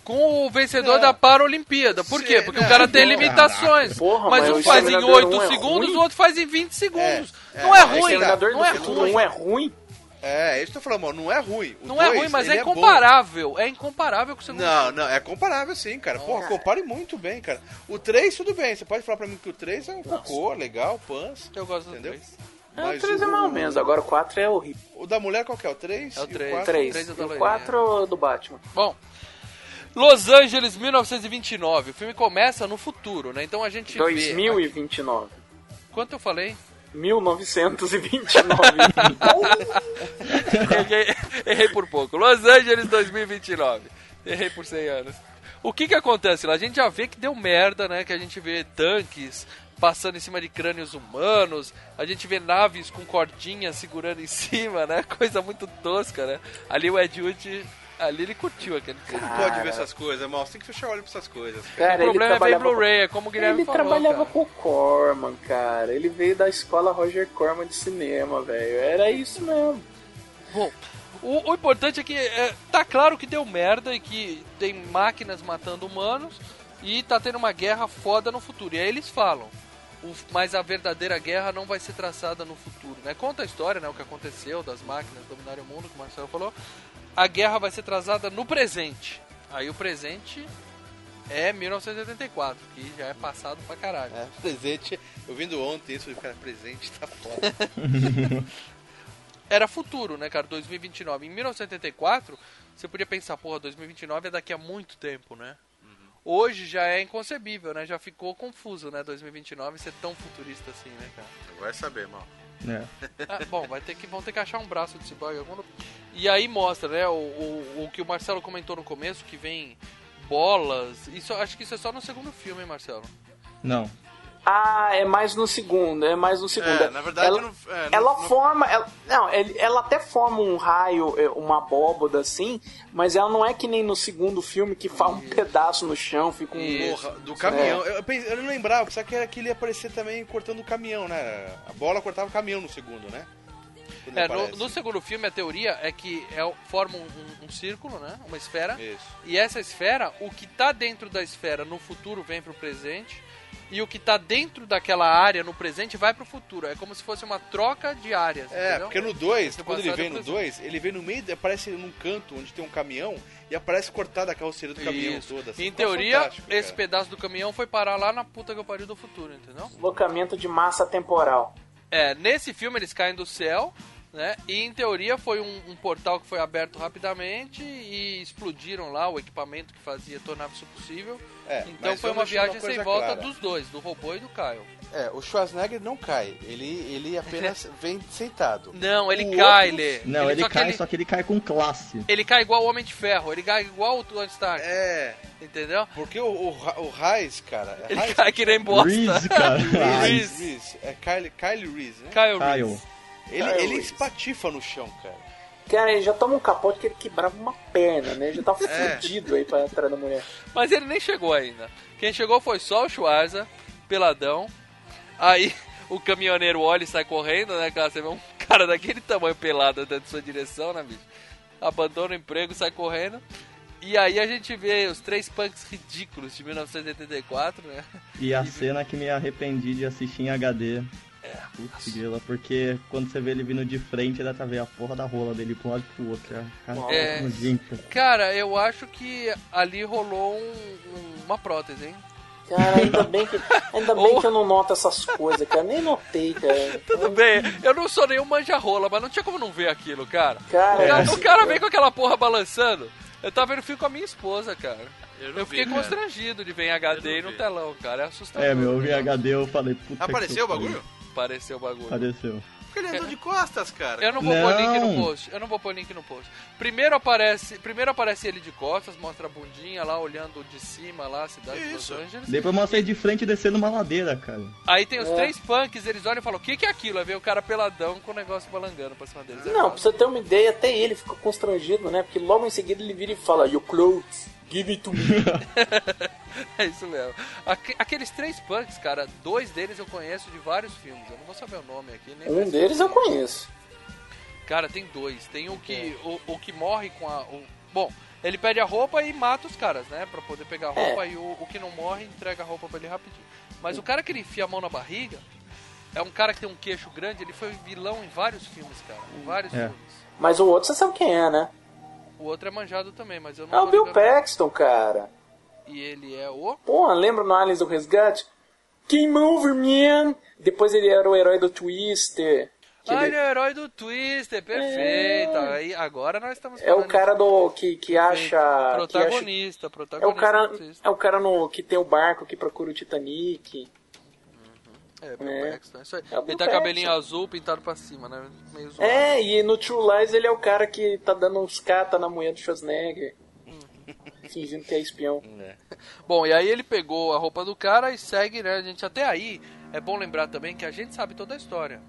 com o vencedor Não. da Paralimpíada. Por quê? Porque não, o cara tem não. limitações. Porra, mas mas um faz em Exterminador 8 um é segundos, ruim? o outro faz em 20 segundos. É, não é, é, ruim, Não é do ruim. 1 é ruim? É, é isso que eu tô falando, mano, não é ruim. O Não é dois, ruim, mas é incomparável. É incomparável com o segundo. Não, não, é comparável sim, cara. Porra, compare muito bem, cara. O 3, tudo bem. Você pode falar pra mim que o 3 é um cocô, legal, pans. Eu gosto do Entendeu? 3. É, o 3 é mais ou menos, agora o 4 é horrível. O da mulher qual que é? O 3? É o três. E o 4? 3. três é da E o loirinha. 4 é do Batman. Bom, Los Angeles, 1929. O filme começa no futuro, né? Então a gente vê... 2029. Quanto eu falei? 1929. errei, errei por pouco. Los Angeles 2029. Errei por 100 anos. O que que acontece lá? A gente já vê que deu merda, né? Que a gente vê tanques passando em cima de crânios humanos, a gente vê naves com cordinhas segurando em cima, né? Coisa muito tosca, né? Ali o Ed Wood Ali ele curtiu aquele filme. Não pode ver essas coisas, mal. Você tem que fechar o olho pra essas coisas. Cara, o problema ele é ver Blu-ray, é como o Guilherme Ele falou, trabalhava cara. com o Corman, cara. Ele veio da escola Roger Corman de cinema, velho. Era isso mesmo. Bom, o, o importante é que é, tá claro que deu merda e que tem máquinas matando humanos e tá tendo uma guerra foda no futuro. E aí eles falam, o- mas a verdadeira guerra não vai ser traçada no futuro, né? Conta a história, né? O que aconteceu das máquinas dominarem o mundo, que o Marcelo falou. A guerra vai ser traçada no presente. Aí o presente é 1984, que já é passado pra caralho. É, presente. Eu vindo ontem isso, cara, presente tá foda. era futuro, né, cara? 2029. Em 1984, você podia pensar, porra, 2029 é daqui a muito tempo, né? Hoje já é inconcebível, né? Já ficou confuso, né? 2029 ser tão futurista assim, né, cara? Vai saber, mal. É. Ah, bom, vai ter que, vão ter que achar um braço de cyborg. algum. E aí mostra, né? O, o, o que o Marcelo comentou no começo, que vem bolas. Isso, acho que isso é só no segundo filme, hein, Marcelo? Não. Ah, é mais no segundo, é mais no segundo. É, na verdade, ela, não- é, não- ela não- forma, ela, não, ela até forma um raio, é, uma abóboda assim, mas ela não é que nem no segundo filme que faz um pedaço no chão, fica um Porra, do caminhão. É. Eu, pensei- eu não lembrava, pensava que era que ele ia aparecer também cortando o caminhão, né? A bola cortava o caminhão no segundo, né? É, no, no segundo filme, a teoria é que é, o- forma um, um- um círculo, né? Uma esfera. Isso. E essa esfera, o que tá dentro da esfera no futuro vem pro presente. E o que tá dentro daquela área no presente vai pro futuro. É como se fosse uma troca de áreas. É, entendeu? porque no 2, Entre o quando ele vem o no presente. 2, ele vem no meio, aparece num canto onde tem um caminhão e aparece cortada a carroceria do caminhão Isso. toda. assim. Em Ficou teoria, fantástico, esse cara. pedaço do caminhão foi parar lá na puta que eu pariu do futuro, entendeu? deslocamento de massa temporal. É, nesse filme eles caem do céu, né? E em teoria foi um, um portal que foi aberto rapidamente e explodiram lá o equipamento que fazia, tornava isso possível. É, então foi uma viagem uma sem volta clara. dos dois, do robô e do Kyle. É, o Schwarzenegger não cai, ele, ele apenas vem sentado. Não, ele O cai, outro- Lê. Não, ele, só que cai, ele, só que ele cai com classe. ele cai igual o Homem de Ferro, ele cai igual o Tony Stark, É, entendeu? porque o, o, o Reis, cara... É Ele Reis? cai que nem bosta. Reese, cara. Reese. Reese, é Kyle, Kyle Reese, né? Kyle Kyle. Reese. Ele, Kyle ele espatifa no chão, cara. Cara, ele já toma um capote que ele quebrava uma perna, né? Já tá É. fudido aí pra entrar da mulher. Mas ele nem chegou ainda. Quem chegou foi só o Schwarza, peladão. Aí o caminhoneiro olha e sai correndo, né? Cara, você vê um cara daquele tamanho pelado andando em sua direção, né, bicho? Abandona o emprego, sai correndo. E aí a gente vê os três punks ridículos de 1984, né? E a cena que me arrependi de assistir em HD. É. Putz, grila, porque quando você vê ele vindo de frente, dá pra ver a porra da rola dele pra um lado e pro outro. é, Cara, É. Cara, eu acho que ali rolou um- um- uma prótese, hein? Cara, ainda bem que, ainda bem Ou- que eu não noto essas coisas, cara. Nem notei, cara. Tudo bem, eu não sou nenhum manja-rola, mas não tinha como não ver aquilo, cara. Cara, O cara, é. o cara vem com aquela porra balançando. Eu tava vendo filme com a minha esposa, cara. Eu Eu, fiquei vi, cara. constrangido de ver em HD e no vi. telão, cara. É assustador. É, meu, eu vi né? HD eu falei, puta Apareceu o bagulho? Apareceu o bagulho. Apareceu. Porque ele andou de costas, cara. Eu não vou pôr link no Não. post. Eu não vou pôr link no post. Primeiro aparece, primeiro aparece ele de costas, mostra a bundinha lá, olhando de cima lá, a cidade de Los Isso. Angeles. Depois eu mostrei de frente descendo uma ladeira, cara. Aí tem os É. três punks, eles olham e falam, o que, que é aquilo? Aí vem o cara peladão com o negócio balangando pra cima deles. Não, pra você ter uma ideia, até ele ficou constrangido, né? Porque logo em seguida ele vira e fala, Your clothes, give it to me. É isso mesmo. Aque- aqueles três punks, cara, dois deles eu conheço de vários filmes. Eu não vou saber o nome aqui. Um deles eu conheço. Cara, tem dois. Tem o que, o, o que morre com a. o- bom, ele pede a roupa e mata os caras, né? Pra poder pegar a roupa e o, o que não morre entrega a roupa pra ele rapidinho. Mas o cara que ele enfia a mão na barriga é um cara que tem um queixo grande. Ele foi vilão em vários filmes, cara. Em vários É. filmes. Mas o outro você sabe quem é, né? O outro é manjado também, mas eu não É o Bill lembrando. Paxton, cara. E ele é o. Pô, lembra no Aliens do Resgate? Game over, man! Depois ele era o herói do Twister. Ah, ele- é o herói do Twister, perfeito. Aí, agora nós estamos É o cara do que, que acha. que acha- Protagonista, É protagonista. o cara, é o cara no, que tem o barco que procura o Titanic. É, Bill É. Paxton, isso aí. É ele tá cabelinho azul pintado pra cima, né? Meio zoado. É, e no True Lies ele é o cara que tá dando uns cata na mulher do Schwarzenegger. Fingindo que é espião. Bom, e aí ele pegou a roupa do cara e segue, né? A gente até aí. É bom lembrar também que a gente sabe toda a história.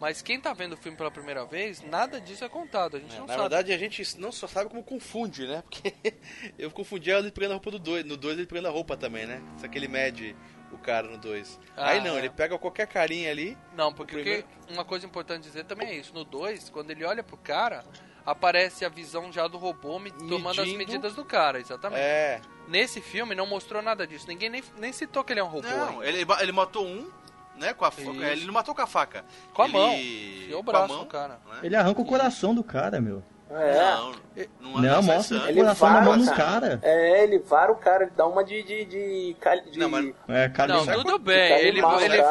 Mas quem tá vendo o filme pela primeira vez, nada disso é contado. A gente não Na sabe. verdade, a gente não só sabe como confunde, né? Porque eu confundi ele pegando a roupa do 2. No 2 ele pegando a roupa também, né? Só que ele mede cara no 2. Ah, Aí não, é. ele pega qualquer carinha ali. Não, porque Primeiro- uma coisa importante dizer também é isso. No 2, quando ele olha pro cara, aparece a visão já do robô me- tomando as Medindo. medidas do cara, exatamente. É. Nesse filme não mostrou nada disso. Ninguém nem, nem citou que ele é um robô. Não, ele, ele matou um, né? Com a faca. Ele não matou com a faca. Com a ele... mão. Enfiou o com a braço mão, cara. né? Ele arranca o coração do cara, meu. É. Não, não, Não, mostra sangue. o coração na vara, mão do cara. cara. É, ele vara o cara, ele dá uma de. de, de, cal- de- Não, mas- É, cara, Não, ele- tudo bem. Ele, embaixo, ele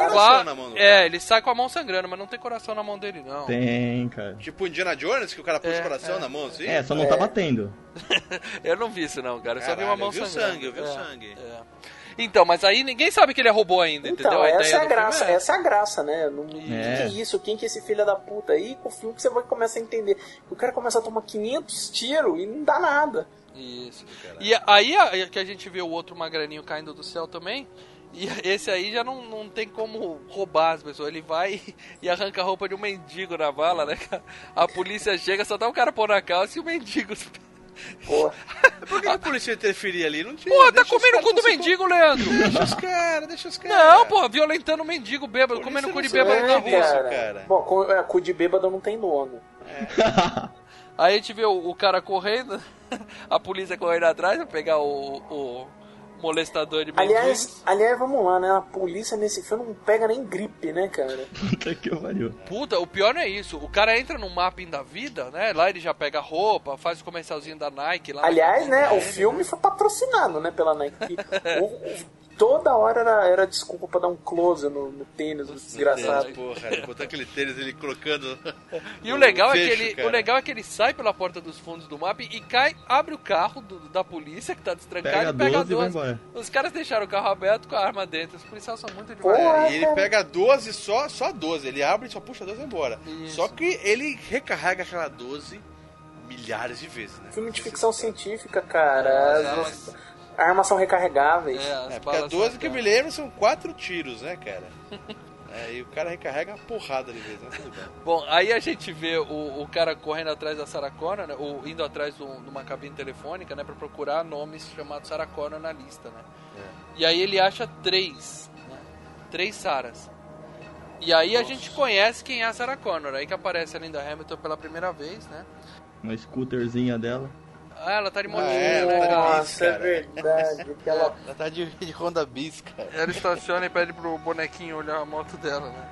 mão do É, ele sai com a mão sangrando, mas não tem coração na mão dele, não. Tem, cara. Tipo Indiana Jones, que o cara pôs É, o coração é. na mão assim? É, só não tá batendo. Eu não vi isso não, cara. Eu só vi Caralho, uma mão eu vi o sangrando. sangue, eu vi o É, sangue. é. Então, mas aí ninguém sabe que ele é robô ainda, Então, entendeu? A essa ideia é a graça, filme é essa é a graça, né? Não, É. Que que é isso? Quem que é esse filho da puta aí? Com o filme que você vai começar a entender. O cara começa a tomar 500 tiros e não dá nada. Isso. E aí a- que a gente vê o outro magrelinho caindo do céu também. E esse aí já não, não tem como roubar as pessoas. Ele vai e arranca a roupa de um mendigo na bala, né? cara? A polícia chega, só tá o cara pôr na calça e o mendigo. Porra. Por que a polícia interferia ali? Não tinha. Pô, tá comendo o cu do mendigo, Leandro! Deixa os caras, deixa os caras. Não, pô, violentando o mendigo bêbado, comendo cu de bêbado na mete rua. cara. cara. Bom, com, é, cu de bêbado não tem dono. Aí a gente vê o, o cara correndo, a polícia correndo atrás pra pegar o, o molestador de mendigos. Aliás, aliás, vamos lá, né? A polícia nesse filme não pega nem gripe, né, cara? Puta que pariu. Puta, o pior não é isso. O cara entra no mapping da vida, né? Lá ele já pega roupa, faz o comercialzinho da Nike lá. Aliás, né, o filme foi patrocinado, né, pela Nike. O- toda hora era, era desculpa pra dar um close no, no tênis do desgraçado. Porra, botar aquele tênis ele colocando. E o legal, é que fecho, ele, cara. o legal é que ele sai pela porta dos fundos do mapping e cai, abre o carro do- da polícia que tá destrancado Pega e pega 12 e vai 12. embora. Os caras deixaram o carro aberto com a arma dentro. Os policiais são muito. É, e ele pega 12, só, só 12. Ele abre e só puxa 12 e vai embora. Isso. Só que ele recarrega aquela 12 milhares de vezes, né? Filme de ficção científica, cara. É, As- mas- as armas são recarregáveis. É, É, porque a balas 12 são- que eu me lembro são 4 tiros, né, cara? É, e o cara recarrega uma porrada de vez, né? Tudo bem. Bom, aí a gente vê o, o cara correndo atrás da Sarah Connor, né? Ou indo atrás de uma cabine telefônica, né? Pra procurar nomes chamados Sarah Connor na lista, né? E aí ele acha três, né? Três Saras. E aí a gente conhece quem é a Sarah Connor. Aí que aparece a Linda Hamilton pela primeira vez, né? Uma scooterzinha dela. Ah, ela tá de Ah, motinho. é, ela tá de né? Nossa, é verdade. Aquela... Ela tá de, de Honda Bis, cara. Ela estaciona e pede pro bonequinho olhar a moto dela, né?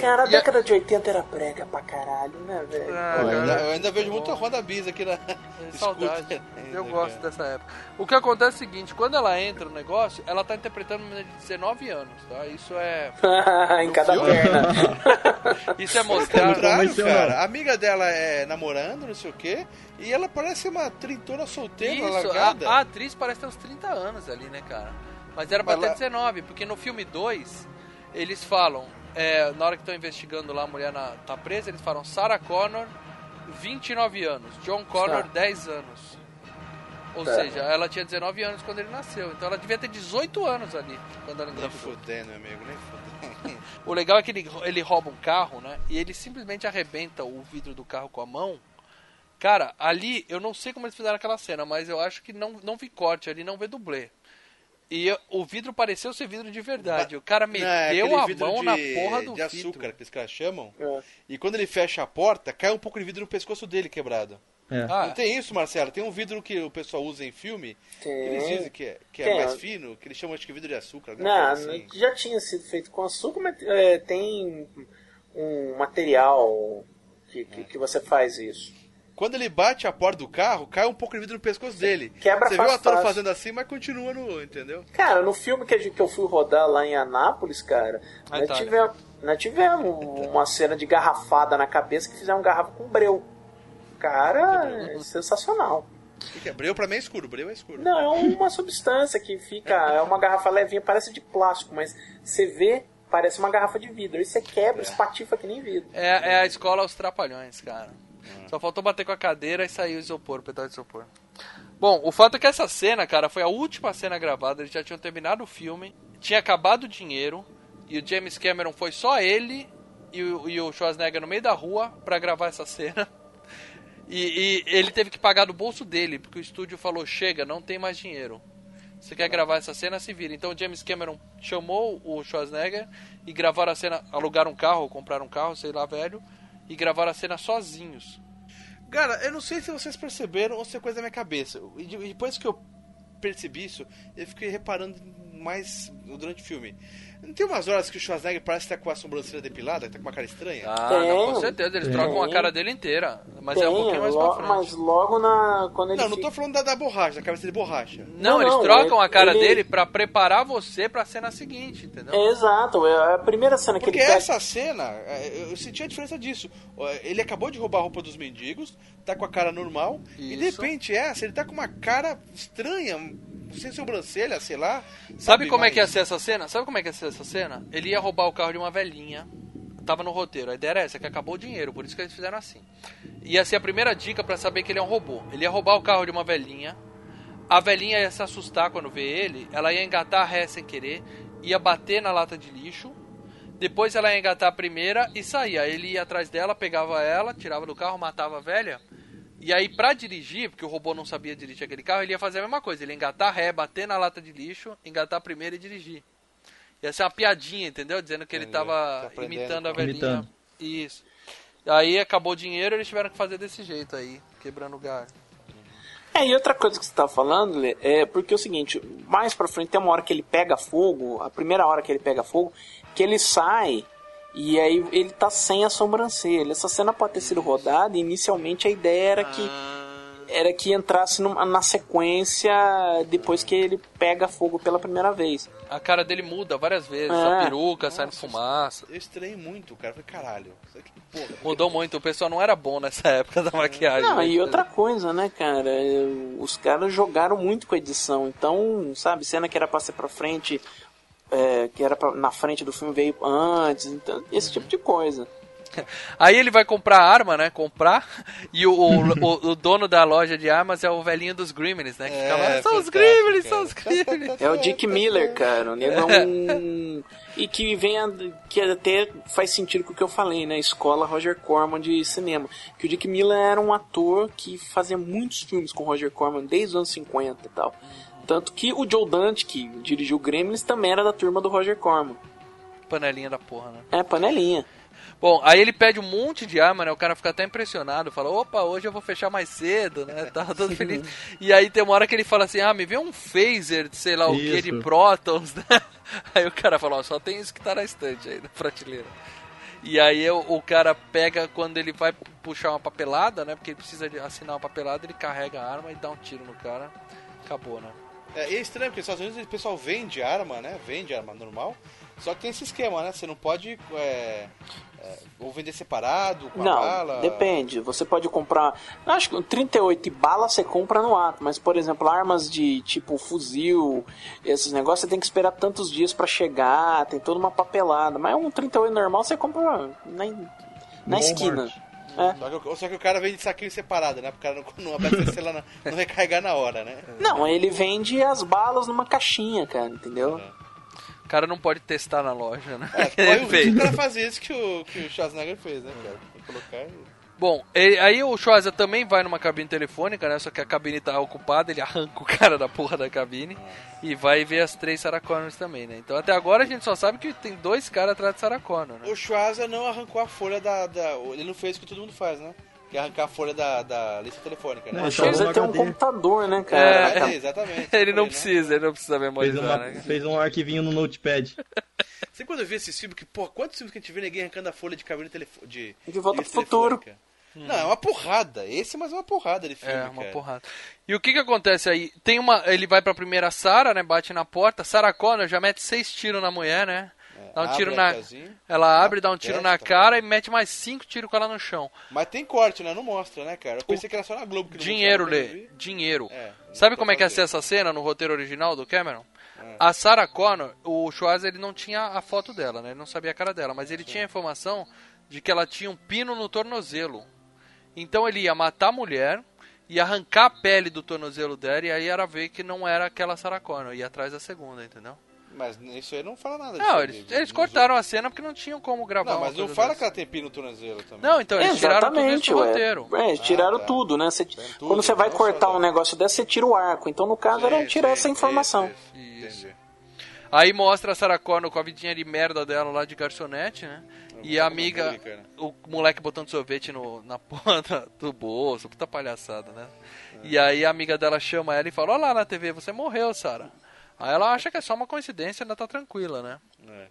Cara, a E a- década de 80 era prega pra caralho, né, velho? Ah, Pô, eu, ainda, eu ainda vejo muito Honda Bis aqui na. Saudade. scooter Eu gosto cara. dessa época. O que acontece é o seguinte, quando ela entra no negócio, ela tá interpretando uma menina de 19 anos, tá? Isso é. em cada perna. Isso é mostrado. contrário, Convenceu, cara. A amiga dela é namorando, não sei o quê. E ela parece uma trintona solteira, Isso, largada. a, a atriz parece ter uns 30 anos ali, né, cara? Mas era pra Mas ter lá- 19, porque no filme 2, eles falam, é, na hora que estão investigando lá, a mulher na, tá presa, eles falam Sarah Connor, 29 anos, John Connor, Tá. 10 anos. Ou Tá. seja, ela tinha 19 anos quando ele nasceu, então ela devia ter 18 anos ali, quando ela Nem engravidou. fudendo, meu amigo, nem fudendo. O legal é que ele, ele rouba um carro, né? E ele simplesmente arrebenta o vidro do carro com a mão. Cara, ali, eu não sei como eles fizeram aquela cena, mas eu acho que não, não vi corte ali, não vê dublê. E o vidro pareceu ser vidro de verdade. O cara meteu Não, é a vidro mão de, na porra do de vidro. açúcar, que os caras chamam. É. E quando ele fecha a porta, cai um pouco de vidro no pescoço dele quebrado. É. Ah, Não tem isso, Marcelo? Tem um vidro que o pessoal usa em filme, que eles dizem que é, que é Tem. mais fino, que eles chamam acho que vidro de açúcar. Não, assim. já tinha sido feito com açúcar, mas é, tem um material que, que, que você faz isso. Quando ele bate a porta do carro, cai um pouco de vidro no pescoço dele. Quebra Você viu o ator fácil. fazendo assim, mas continua no. Entendeu? Cara, no filme que, a gente- que eu fui rodar lá em Anápolis, cara, Ah, nós, tá. tivemos, nós tivemos uma cena de garrafada na cabeça que fizeram garrafa com breu. Cara, é sensacional. O que, é? Breu pra mim é escuro, breu é escuro. Não, é uma substância que fica. É uma garrafa levinha, parece de plástico, mas você vê, parece uma garrafa de vidro. Aí você quebra, espatifa que nem vidro. É, é a escola aos trapalhões, cara. Só faltou bater com a cadeira e sair o isopor, o pedaço de isopor. Bom, o fato é que essa cena, cara, foi a última cena gravada. Eles já tinham terminado o filme, tinha acabado o dinheiro, e o James Cameron foi só ele e o, e o Schwarzenegger no meio da rua pra gravar essa cena. E, e ele teve que pagar do bolso dele, porque o estúdio falou: chega, não tem mais dinheiro. Você quer gravar essa cena, se vira. Então o James Cameron chamou o Schwarzenegger e gravaram a cena, alugaram um carro, compraram um carro, sei lá, velho, e gravaram a cena sozinhos. Cara, eu não sei se vocês perceberam ou se é coisa da minha cabeça. E de- depois que eu percebi isso, eu fiquei reparando mais durante o filme. Não tem umas horas que o Schwarzenegger parece que tá com a sobrancelha depilada, que tá com uma cara estranha? Ah, Tem. não, com certeza, eles Tem. trocam a cara dele inteira. Mas é um Tem, pouquinho mais lo- pra frente. Mas logo na. Quando ele Não, não tô falando da, da borracha, da cabeça de borracha. Não, Não, eles não, trocam ele- a cara ele- dele pra preparar você pra cena seguinte, entendeu? É, exato, é a primeira cena que Porque ele pega. essa cena, é, eu senti a diferença disso. Ele acabou de roubar a roupa dos mendigos, tá com a cara normal, e de Isso. repente essa, ele tá com uma cara estranha, sem sobrancelha, sei lá. Sabe como é mais- que ia ser essa cena? Sabe como é que ia ser essa cena? Ele ia roubar o carro de uma velhinha. Tava no roteiro. A ideia era essa, que acabou o dinheiro, por isso que eles fizeram assim. Ia ser a primeira dica pra saber que ele é um robô. Ele ia roubar o carro de uma velhinha. A velhinha ia se assustar quando vê ele. Ela ia engatar a ré sem querer. Ia bater na lata de lixo. Depois ela ia engatar a primeira e saía. Ele ia atrás dela, pegava ela, tirava do carro, matava a velha. E aí, pra dirigir, porque o robô não sabia dirigir aquele carro, ele ia fazer a mesma coisa. Ele ia engatar a ré, bater na lata de lixo, engatar a primeira e dirigir. Ia ser uma piadinha, entendeu? Dizendo que ele Entendeu? tava Tá imitando a velhinha. Imitando. Isso. Aí acabou o dinheiro eles tiveram que fazer desse jeito aí, quebrando o galho. É, e outra coisa que você tá falando, Lê, é porque é o seguinte, mais pra frente tem uma hora que ele pega fogo, a primeira hora que ele pega fogo, que ele sai e aí ele tá sem a sobrancelha. Essa cena pode ter sido rodada e inicialmente a ideia era que era que entrasse numa- na sequência depois que ele pega fogo pela primeira vez. A cara dele muda várias vezes, É. a peruca saindo fumaça. Eu estranhei muito, cara. Eu Falei, caralho, isso aqui, porra. Mudou muito, o pessoal não era bom nessa época da maquiagem. Não, né? e outra coisa, né, cara? é, Os caras jogaram muito com a edição. Então, sabe, cena que era pra ser pra frente, é, que era pra, na frente do filme veio antes. Então, esse tipo de coisa. Aí ele vai comprar arma, né? Comprar. E o, o, o- o dono da loja de armas é o velhinho dos Gremlins, né? Que fica lá, são os Gremlins, são os Gremlins. É o Dick Miller, cara. O nego é um. E que vem. a- que até faz sentido com o que eu falei, né? Escola Roger Corman de cinema. Que o Dick Miller era um ator que fazia muitos filmes com Roger Corman desde os anos 50 e tal. Tanto que o Joe Dante, que dirigiu Gremlins, também era da turma do Roger Corman. Panelinha da porra, né? É, panelinha. Bom, aí ele pede um monte de arma, né? O cara fica até impressionado, fala, opa, hoje eu vou fechar mais cedo, né? Tá todo feliz. E aí tem uma hora que ele fala assim, ah, me vê um phaser de sei lá o que de prótons, né? Aí o cara fala, ó, só tem isso que tá na estante aí, na prateleira. E aí o, o cara pega, quando ele vai puxar uma papelada, né? Porque ele precisa de assinar uma papelada, ele carrega a arma e dá um tiro no cara. Acabou, né? É, e é estranho, porque nos Estados Unidos o pessoal vende arma, né? Vende arma normal. Só que tem esse esquema, né? Você não pode é, é, ou vender separado, com a Não, bala. depende. Você pode comprar. Acho que um 38 bala você compra no ato, mas por exemplo, armas de tipo fuzil, esses negócios, você tem que esperar tantos dias pra chegar, tem toda uma papelada. Mas um 38 normal você compra na, na esquina. É. Só que, o- só que o cara vende saquinho separado, né? Pro cara não, não abastecer lá, na- não recarregar na hora, né? Não, ele vende as balas numa caixinha, cara, entendeu? O cara não pode testar na loja, né? É, ele o fez. do cara fazer isso que o, que o Schwarzenegger fez, né, cara? Colocar e... Bom, aí o Schwarza também vai numa cabine telefônica, né? Só que a cabine tá ocupada, ele arranca o cara da porra da cabine e vai ver as três Sarah Connors também, né? Então até agora a gente só sabe que tem dois caras atrás de Sarah Connor, né? O Schwarza não arrancou a folha da, da- Ele não fez o que todo mundo faz, né? Que arrancar a folha da, da lista telefônica, né? Não, Então, ele tem um computador, né, cara? É, exatamente. Ele não né? precisa, ele não precisa Fez, memorizar, uma- né? fez um arquivinho no notepad. Você quando eu vi esse filme, que, pô, quantos filmes que a gente vê ninguém arrancando a folha de cabine telefo- de De Volta pro Futuro. Não, é uma porrada. Esse, mas é uma porrada de filme, É, uma cara. porrada. E o que que acontece aí? Tem uma, ele vai pra primeira Sarah, né? Bate na porta. Sarah Connor já mete seis tiros na mulher, né? Dá um abre tiro na, ela abre, dá um tiro testa, na cara e mete mais cinco tiros com ela no chão. Mas tem corte, né? Não mostra, né, cara? Eu pensei que era só na Globo que Dinheiro, Lê. Dinheiro. É, Sabe como é que ia ser essa cena no roteiro original do Cameron? É. A Sarah Connor, o Schwarzer ele não tinha a foto dela, né? Ele não sabia a cara dela, mas ele tinha a informação de que ela tinha um pino no tornozelo. Então ele ia matar a mulher, ia arrancar a pele do tornozelo dela e aí era ver que não era aquela Sarah Connor, ia atrás da segunda, entendeu? Mas isso aí não fala nada Não, disso eles, eles cortaram a cena porque não tinham como gravar. Não, mas não fala dessa. que ela tem pino no tornozelo também. Não, então eles tiraram tudo Exatamente, do ué. roteiro. É, eles tiraram Ah, tá. tudo, né? Você- tudo, quando você vai cortar um negócio desse, você tira o arco. Então, no caso, era tirar essa informação. isso, isso. Entendi. Aí mostra a Sarah Connor com a vidinha de merda dela lá de garçonete, né? E a amiga, cara. o moleque botando sorvete no, na ponta do bolso, puta palhaçada, né? E aí a amiga dela chama ela e fala, olha lá na TV, você morreu, Sarah. Aí ela acha que é só uma coincidência e ainda tá tranquila, né? É.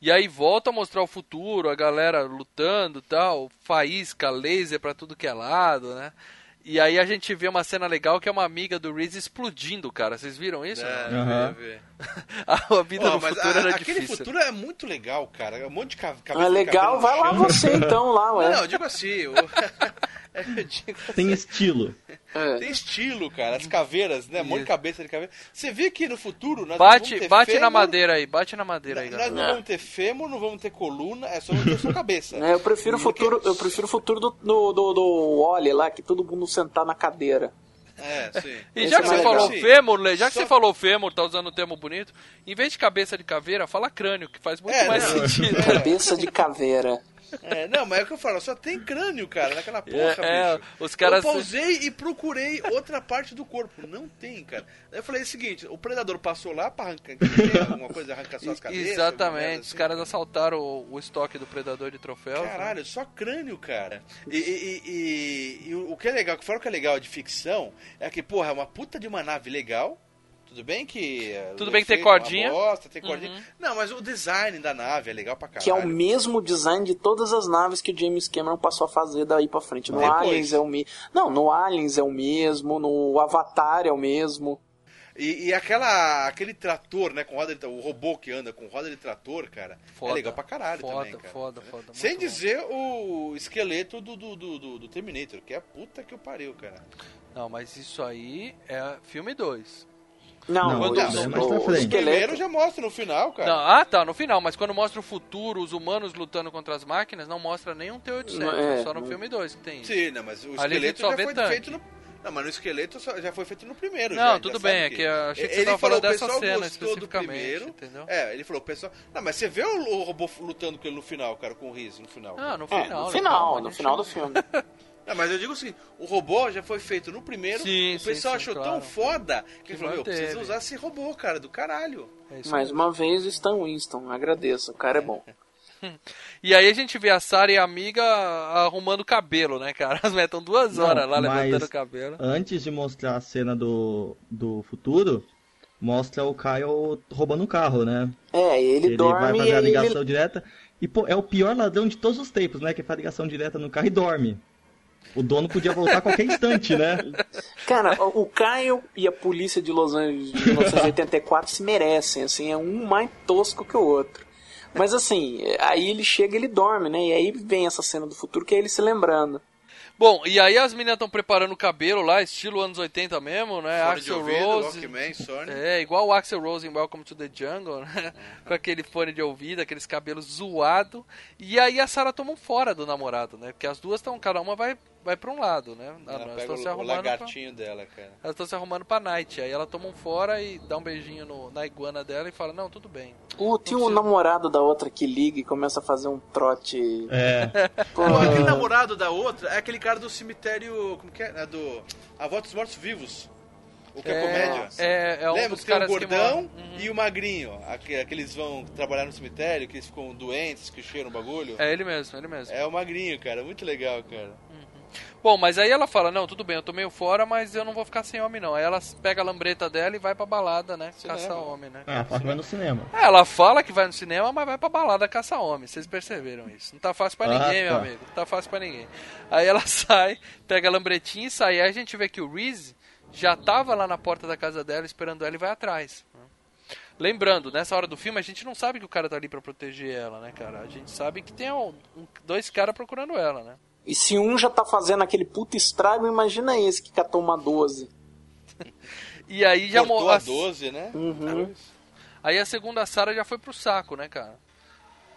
E aí volta a mostrar o futuro, a galera lutando e tal, faísca, laser pra tudo que é lado, né? E aí a gente vê uma cena legal que é uma amiga do Reese explodindo, cara. Vocês viram isso? É, não? Ia ver. A vida Ó, no futuro a- era aquele difícil. futuro é muito legal, cara. É um monte de ca- cabeça Não é legal? Vai lá você então, lá, ué. Não, eu digo assim. eu Tem estilo. É. Tem estilo, cara. As caveiras, né? Um monte de cabeça de caveira. Você vê que no futuro nós não Bate, vamos ter bate na fêmur, madeira aí, bate na madeira aí, Nós galera. não vamos ter fêmur, não vamos ter coluna, é só, é só cabeça. É, eu prefiro o futuro, eu prefiro o futuro do, do, do, do Wally lá, que todo mundo sentar na cadeira. É, sim. E já é que você falou fêmur, já que Só- você falou fêmur, tá usando um termo bonito, em vez de cabeça de caveira, fala crânio, que faz muito É, mais não, sentido. Cabeça de caveira. É, não, mas é o que eu falo, só tem crânio, cara, naquela porra, É, é, bicho. os caras- Eu pausei e procurei outra parte do corpo. Não tem, cara. Aí eu falei o seguinte, o predador passou lá pra arrancar alguma coisa, arrancar suas cabeças. Exatamente, os assim. caras assaltaram o, o estoque do predador de troféus. né? Caralho, só crânio, cara. E, e- e- e- e o que é legal, que fora o que é legal de ficção, é que, porra, é uma puta de uma nave legal. Tudo bem que. é, Tudo bem que tem é cordinha. Bosta, tem cordinha. Uhum. Não, mas o design da nave é legal pra caralho. Que é o mesmo design de todas as naves que o James Cameron passou a fazer daí pra frente. No Depois. Aliens é o mesmo. Não, no Aliens é o mesmo, no Avatar é o mesmo. E, e aquela, aquele trator, né, com roda de, o robô que anda com roda de trator, cara, Foda, é legal pra caralho foda, também, cara. Foda, foda, muito Sem bom. dizer o esqueleto do, do, do, do- do Terminator, que é a puta que eu pariu, cara. Não, mas isso aí é filme 2. Não, Não, o, não, o- é mais pra o. O primeiro já mostra no final, cara. Não, ah, tá, no final, mas quando mostra o futuro, os humanos lutando contra as máquinas, não mostra nenhum T-800, Não, é, só no não. filme 2 que tem isso. Sim, não, mas o Ali esqueleto só já foi tanque. feito no... Não, mas no esqueleto só- já foi feito no primeiro. Não, já, já tudo sabe bem, é que eu achei que você Ele tava falou, falando dessa cena especificamente, primeiro. entendeu? É, ele falou, o pessoal... Não, mas você vê o, o robô lutando com ele no final, cara, com o Riz no final. Ah, no É, final. no né, final, no gente final não- do filme. Não, mas eu digo o seguinte, o robô já foi feito no primeiro, Sim, o sim, pessoal sim, achou claro. tão foda que, Que ele falou, meu, precisa usar esse robô, cara, do caralho. É Mais uma vez, Stan Winston. Agradeço, o cara é bom. E aí a gente vê a Sarah e a amiga arrumando cabelo, né, cara? Elas metem duas Não, horas lá mas- levantando o cabelo. Antes de mostrar a cena do, do futuro, mostra o Kyle roubando um carro, né? É, ele, Ele dorme vai e fazer a ligação ele... direta. E, pô, é o pior ladrão de todos os tempos, né? Que faz ligação direta no carro e dorme. O dono podia voltar a qualquer instante, né? Cara, o Caio e a polícia de Los Angeles de 1984 se merecem, assim, é um mais tosco que o outro. Mas assim, aí ele chega e ele dorme, né? E aí vem essa cena do futuro que é ele se lembrando. Bom, e aí as meninas estão preparando o cabelo lá, estilo anos 80 mesmo, né? Axel ouvido, Rose. Walkman, Sony. É, igual o Axel Rose em Welcome to the Jungle, né? Com aquele fone de ouvido, aqueles cabelos zoado. E aí a Sarah toma um fora do namorado, né? Porque as duas estão, cada uma vai, vai pra um lado, né? Ela Elas estão o, se o arrumando pra- lagartinho dela, cara. Elas estão se arrumando pra night. Aí ela toma um fora e dá um beijinho no- na iguana dela e fala, não, tudo bem. O tem o precisa- namorado da outra que liga e começa a fazer um trote. É. Pô, aquele namorado da outra é aquele cara do cemitério. Como que é? É do. A Volta dos Mortos Vivos. O que é, comédia. É, é um Lembra dos que tem o gordão. Uhum. e o magrinho. Aque- Aqueles vão trabalhar no cemitério, que eles ficam doentes, que cheiram o bagulho. É ele mesmo, ele mesmo. É o magrinho, cara. Muito legal, cara. Bom, mas aí ela fala, não, tudo bem, eu tô meio fora, mas eu não vou ficar sem homem não. Aí ela pega a lambreta dela e vai pra balada, né? Cinema. Caçar homem, né? Ah, fala que vai no cinema. É, ela fala que vai no cinema, mas vai pra balada caçar homem. Vocês perceberam isso? Não tá fácil pra Ah, ninguém, meu tá. amigo. Não tá fácil pra ninguém. Aí ela sai, pega a lambretinha e sai. Aí a gente vê que o Reese já tava lá na porta da casa dela esperando ela e vai atrás. Lembrando, nessa hora do filme a gente não sabe que o cara tá ali pra proteger ela, né, cara? A gente sabe que tem um- dois caras procurando ela, né? E se um já tá fazendo aquele puto estrago, imagina esse que catou uma 12. E aí já Cortou mo- a as- 12, né? Uhum. Aí a segunda Sarah já foi pro saco, né, cara?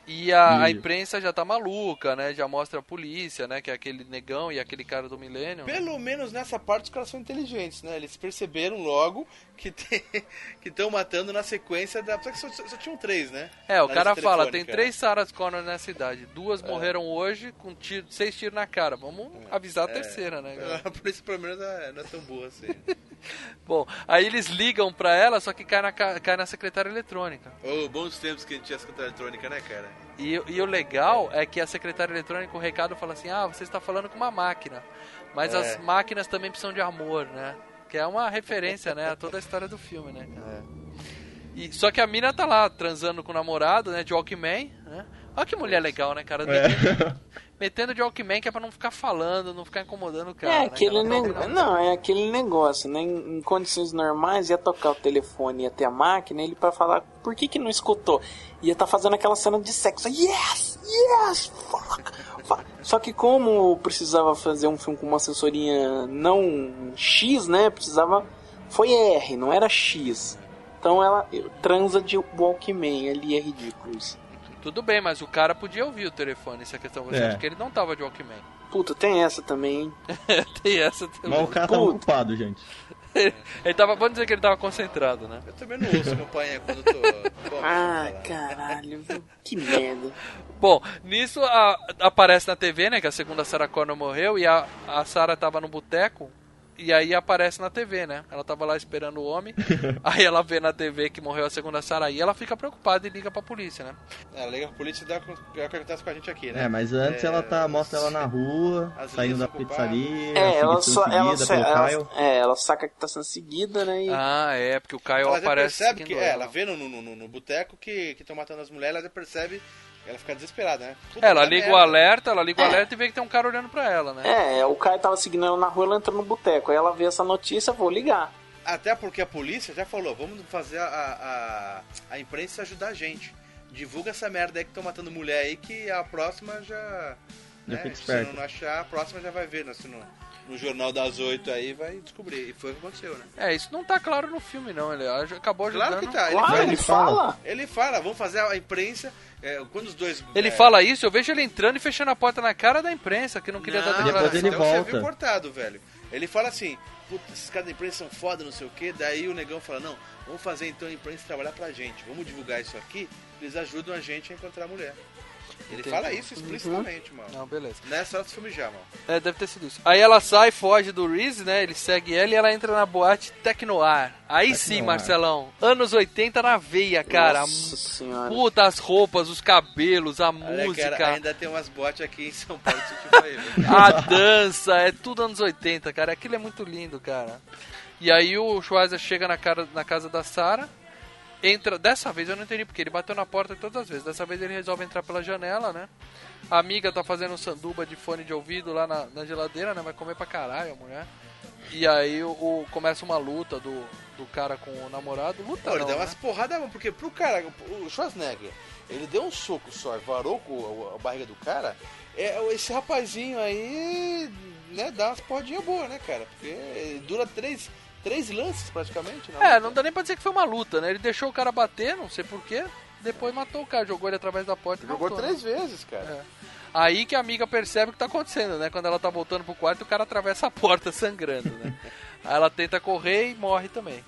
E a, a Isso. imprensa já tá maluca, né? Já mostra a polícia, né? Que é aquele negão e aquele cara do milênio. né? Pelo menos nessa parte os caras são inteligentes, né? Eles perceberam logo que estão matando na sequência da. Só que só, só tinham três, né? É, o Na cara fala, tem três Sarah Connor na cidade. Duas É. morreram hoje com tiro, seis tiros na cara. Vamos avisar a terceira, né? galera? A polícia pelo menos é- não é tão boa assim. Bom, aí eles ligam pra ela, só que cai na, ca- cai na secretária eletrônica. Ô, bons tempos que a gente tinha escuta eletrônica, né, cara? E, e o legal é que a secretária eletrônica, o recado fala assim: ah, você está falando com uma máquina. Mas É. as máquinas também precisam de amor, né? Que é uma referência, né? A toda a história do filme, né? cara? E, só que a mina tá lá transando com o namorado, né? De Walkman, né? Olha que mulher legal, né, cara? É. Metendo, metendo de Walkman que é pra não ficar falando, não ficar incomodando o cara. É né, aquele cara? negócio. Não, é aquele negócio, né? Em, em condições normais, ia tocar o telefone, ia ter a máquina, ele pra falar por que que não escutou? Ia tá fazendo aquela cena de sexo. Yes! Yes! Fuck! fuck. Só que como precisava fazer um filme com uma assessoria não X, né? Precisava. Foi R, não era X. Então ela transa de Walkman, ali é ridículo isso. Tudo bem, mas o cara podia ouvir o telefone, se a questão você É. acha que ele não tava de Walkman. Puta, tem essa também, hein? Tem essa também. Mas o cara tava ocupado, gente. Ele tava, vamos dizer que ele tava concentrado, né? Eu também não ouço companhia quando eu tô. Ah, caralho, que merda. Bom, nisso a- aparece na TV, né, que a segunda Sarah Connor morreu e a, a Sarah tava no boteco e aí aparece na TV, né? Ela tava lá esperando o homem, aí ela vê na TV que morreu a segunda Sarah e ela fica preocupada e liga pra polícia, né? É, liga a polícia e dá com- é o que acontece com a gente aqui, né? É, mas antes É, ela tá, mostra ela na rua, as saindo da pizzaria, É, ela sendo só. Ela, pelo ela, é, ela saca que tá sendo seguida, né? E... Ah, é, porque o Caio Ela aparece percebe que. É, ela. ela vê no, no, no, no boteco que estão matando as mulheres, ela percebe. Ela fica desesperada, né? Puta, Ela dá liga merda. o alerta, ela liga o alerta e vê que tem um cara olhando pra ela, né? É, o Caio tava seguindo ela na rua, ela entrou no boteco. Aí ela vê essa notícia, vou ligar. Até porque a polícia já falou, vamos fazer a, a, a imprensa ajudar a gente. Divulga essa merda aí que estão matando mulher aí, que a próxima já. Já né, se não achar, a próxima já vai ver né, se no, no jornal das oito aí, vai descobrir. E foi o que aconteceu, né? É, isso não tá claro no filme, não. Ele acabou ajudando. Claro que tá. Ele, Claro, fala, ele fala. Ele fala, vamos fazer a imprensa. é, quando os dois. Ele é, fala isso, eu vejo ele entrando e fechando a porta na cara da imprensa, que não queria dar Não, declaração. Depois ele então Você volta. viu cortado, velho. Ele fala assim, puta, esses caras da imprensa são foda, não sei o que. Daí o negão fala, não, vamos fazer então a imprensa trabalhar pra gente. Vamos divulgar isso aqui, eles ajudam a gente a encontrar a mulher. Ele Entendi. fala isso explicitamente, mano. Não, beleza. Nessa hora do filme já, mano. É, deve ter sido isso. Aí ela sai, foge do Reese, né? Ele segue ela e ela entra na boate Tecnoar. Aí sim, Tecnoar. Marcelão. Anos 80 na veia, cara. Nossa senhora. Puta, as roupas, os cabelos, a Olha, música, cara, ainda tem umas botes aqui em São Paulo tipo a dança, é tudo anos 80, cara. Aquilo é muito lindo, cara. E aí o Schweizer chega na, cara, na casa da Sarah, entra. Dessa vez eu não entendi porque ele bateu na porta todas as vezes. Dessa vez ele resolve entrar pela janela, né? A amiga tá fazendo um sanduba de fone de ouvido lá na, na geladeira, né? Vai comer pra caralho a mulher. E aí o, o- começa uma luta do, do cara com o namorado. Luta ele não, dá né? umas porradas, porque pro cara, o Schwarzenegger, ele deu um soco só, varou com a, a barriga do cara. É, esse rapazinho aí, né, dá umas porradinhas boas, né, cara? Porque dura três, três lances praticamente, né? É, não dá nem pra dizer que foi uma luta, né? Ele deixou o cara bater, não sei porquê. Depois matou o cara, jogou ele através da porta e Jogou matou, três né? vezes, cara. É. Aí que a amiga percebe o que tá acontecendo, né? Quando ela tá voltando pro quarto, o cara atravessa a porta sangrando, né? Aí ela tenta correr e morre também.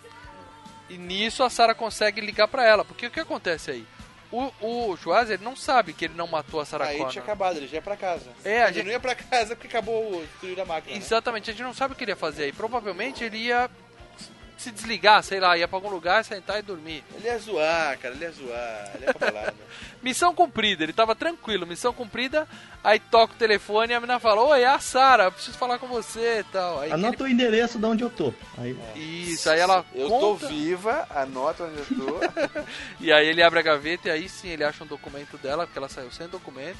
E nisso a Sarah consegue ligar pra ela, porque o que acontece aí? O, o Schwarzer ele não sabe que ele não matou a Sarah Aí Connor. tinha acabado, ele já ia pra casa. É, a ele gente- não ia pra casa porque acabou o destruir a máquina. né? Exatamente, a gente não sabe o que ele ia fazer aí. Provavelmente ele ia se desligar, sei lá, ia pra algum lugar, sentar e dormir. Ele ia zoar, cara, ele ia zoar, ele ia pra balada. Missão cumprida, ele tava tranquilo, missão cumprida, aí toca o telefone e a menina fala, oi, é a Sara, eu preciso falar com você e tal. Aí Anota o endereço de onde eu tô. Aí, ele- Isso, aí ela Eu tô conta, viva, anota onde eu tô. e aí ele abre a gaveta e aí sim ele acha um documento dela, porque ela saiu sem documento,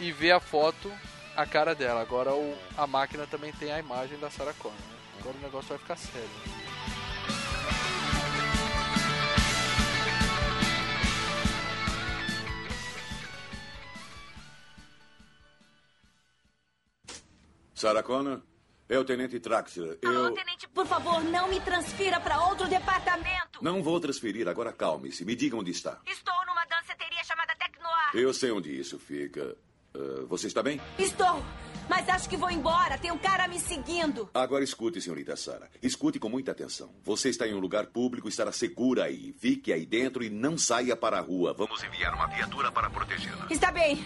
e vê a foto, a cara dela. Agora o, a máquina também tem a imagem da Sarah Connor, né? Agora o negócio vai ficar sério. Sarah Connor, é o Tenente Traxler. Eu Ah, tenente, por favor, não me transfira para outro departamento. não vou transferir, agora calme-se. Me diga onde está. Estou numa danceteria chamada Tecnoar. Eu sei onde isso fica. Ah, você está bem? Estou, mas acho que vou embora. Tem um cara me seguindo. Agora escute, senhorita Sara. Escute com muita atenção. Você está em um lugar público e estará segura aí. Fique aí dentro e não saia para a rua. Vamos enviar uma viatura para protegê-la. Está bem.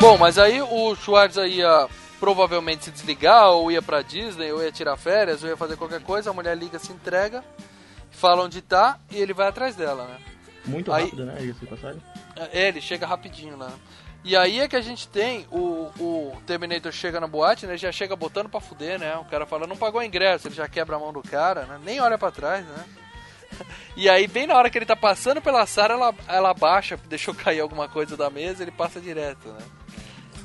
Bom, mas aí o Schwarza ia provavelmente se desligar, ou ia pra Disney, ou ia tirar férias, ou ia fazer qualquer coisa, a mulher liga, se entrega, fala onde tá e ele vai atrás dela, né? Muito Aí- rápido, né? Isso, passagem. É, ele chega rapidinho lá. E aí é que a gente tem o, o Terminator chega na boate, né? Já chega botando pra fuder, né? O cara fala, não pagou ingresso, ele já quebra a mão do cara, né? Nem olha pra trás, né? E aí, bem na hora que ele tá passando pela Sarah, ela, ela baixa, deixou cair alguma coisa da mesa, ele passa direto, né?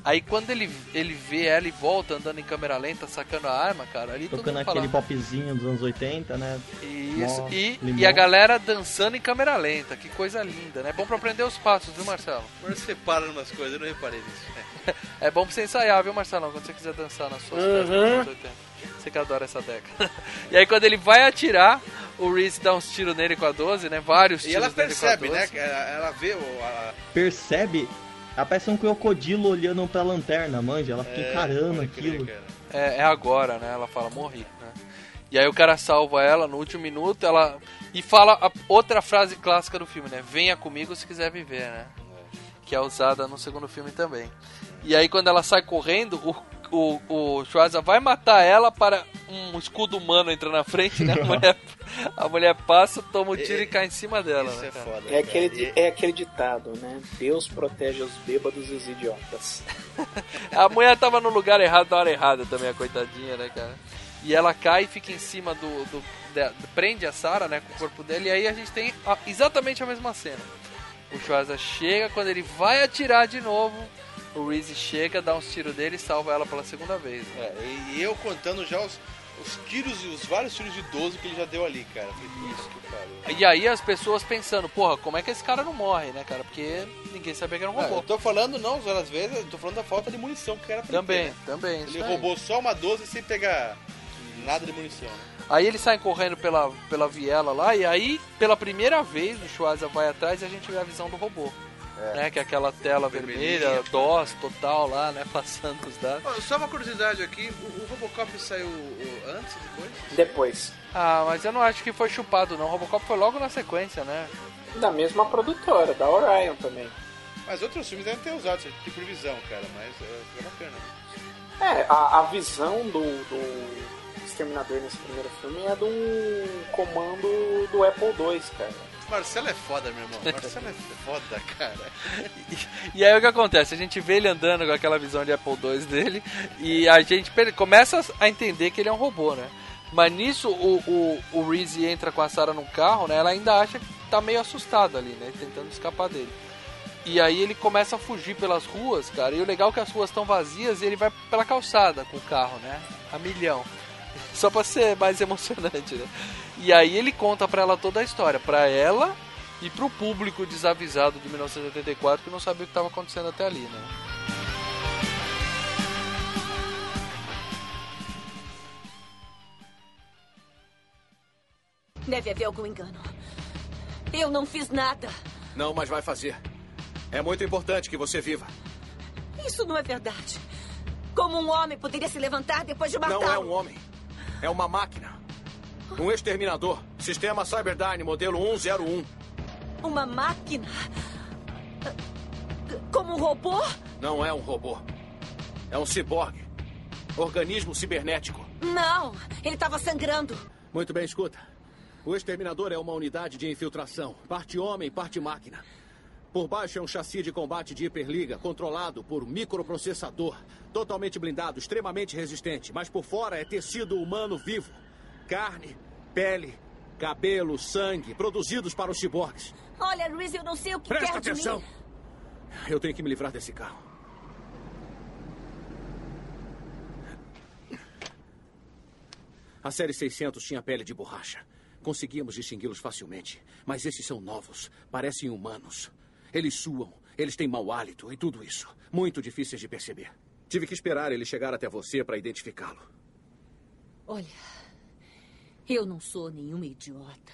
Aí quando ele, ele vê ela e volta andando em câmera lenta, sacando a arma, cara, ali todo Tocando mundo fala, aquele popzinho dos anos 80, né? isso, Mó e, limão. e a galera dançando em câmera lenta, que coisa linda, né? Bom pra aprender os passos, viu, Marcelo? Agora você para umas coisas, eu não reparei nisso. É bom pra você ensaiar, viu, Marcelão? Quando você quiser dançar nas suas Uhum. festas dos anos 80. Você que adora essa década. E aí, quando ele vai atirar, o Reese dá uns tiros nele com a 12, né? Vários E tiros ela nele percebe, com a né? 12. que Ela, ela vê o. a- Percebe? Aparece um crocodilo olhando pra lanterna, manja. Ela fica É, encarando crer, aquilo. É, é agora, né? Ela fala, morri, né? E aí o cara salva ela no último minuto, ela... E fala a outra frase clássica do filme, né? Venha comigo se quiser viver, né? Que é usada no segundo filme também. E aí quando ela sai correndo, o, o, o Schwarza vai matar ela para um escudo humano entrar na frente, né? A mulher, a mulher passa, toma o tiro e cai em cima dela, Isso né? é foda. É aquele, é aquele ditado, né? Deus protege os bêbados e os idiotas. A mulher tava no lugar errado na hora errada também, a coitadinha, né, cara? E ela cai e fica em cima do. do- da- prende a Sarah, né, com o corpo dela, e aí a gente tem a- exatamente a mesma cena. O Schwarza chega, quando ele vai atirar de novo, o Reese chega, dá uns tiros dele e salva ela pela segunda vez. né? É, e- eu contando já os, os tiros e os vários tiros de 12 que ele já deu ali, cara. Isso. E aí as pessoas pensando, porra, como é que esse cara não morre, né, cara? Porque ninguém sabia que era um Ah, eu robô. tô falando não, às vezes, eu tô falando da falta de munição que era pra ele Também, ter, né? também. Ele aí. roubou só uma 12 sem pegar nada de munição, né? Aí eles saem correndo pela, pela viela lá, e aí, pela primeira vez, o Schwarza vai atrás e a gente vê a visão do robô. Né, que é aquela tela Vermelhinha. vermelha, DOS total lá, né? Passando os dados. Ó, só uma curiosidade aqui, o, o Robocop saiu o- antes, depois? Depois. Ah, mas eu não acho que foi chupado, não. O Robocop foi logo na sequência, né? Da mesma produtora, da Orion também. Mas outros filmes devem ter usado esse tipo de visão, cara, mas é, fica bacana. É, a, a visão do, do Exterminador nesse primeiro filme é de um comando do Apple II, cara. Marcelo é foda, meu irmão. Marcelo é foda, cara. E aí o que acontece? A gente vê ele andando com aquela visão de Apple II dele e a gente começa a entender que ele é um robô, né? Mas nisso o, o, o Reese entra com a Sarah no carro, né? Ela ainda acha que tá meio assustada ali, né? Tentando escapar dele. E aí ele começa a fugir pelas ruas, cara. E o legal é que as ruas estão vazias e ele vai pela calçada com o carro, né? A milhão. Só pra ser mais emocionante, né? E aí ele conta pra ela toda a história. Pra ela e pro público desavisado de 1984 que não sabia o que estava acontecendo até ali, né? Deve haver algum engano. Eu não fiz nada. Não, mas vai fazer. É muito importante que você viva. Isso não é verdade. Como um homem poderia se levantar depois de matá-lo? Não é um homem. É uma máquina. Um exterminador. Sistema Cyberdyne, modelo 101. Uma máquina? Como um robô? Não é um robô. É um ciborgue. Organismo cibernético. Não, ele estava sangrando. Muito bem, escuta. O exterminador é uma unidade de infiltração. Parte homem, parte máquina. Por baixo é um chassi de combate de hiperliga, controlado por microprocessador. Totalmente blindado, extremamente resistente. Mas por fora é tecido humano vivo. Carne, pele, cabelo, sangue, produzidos para os ciborgues. Olha, Luiz, eu não sei o que Presta quer de atenção. mim. Eu tenho que me livrar desse carro. A série 600 tinha pele de borracha. Conseguíamos distingui-los facilmente. Mas esses são novos. Parecem humanos. Eles suam, eles têm mau hálito e tudo isso. Muito difíceis de perceber. Tive que esperar ele chegar até você para identificá-lo. Olha, Eu não sou nenhuma idiota.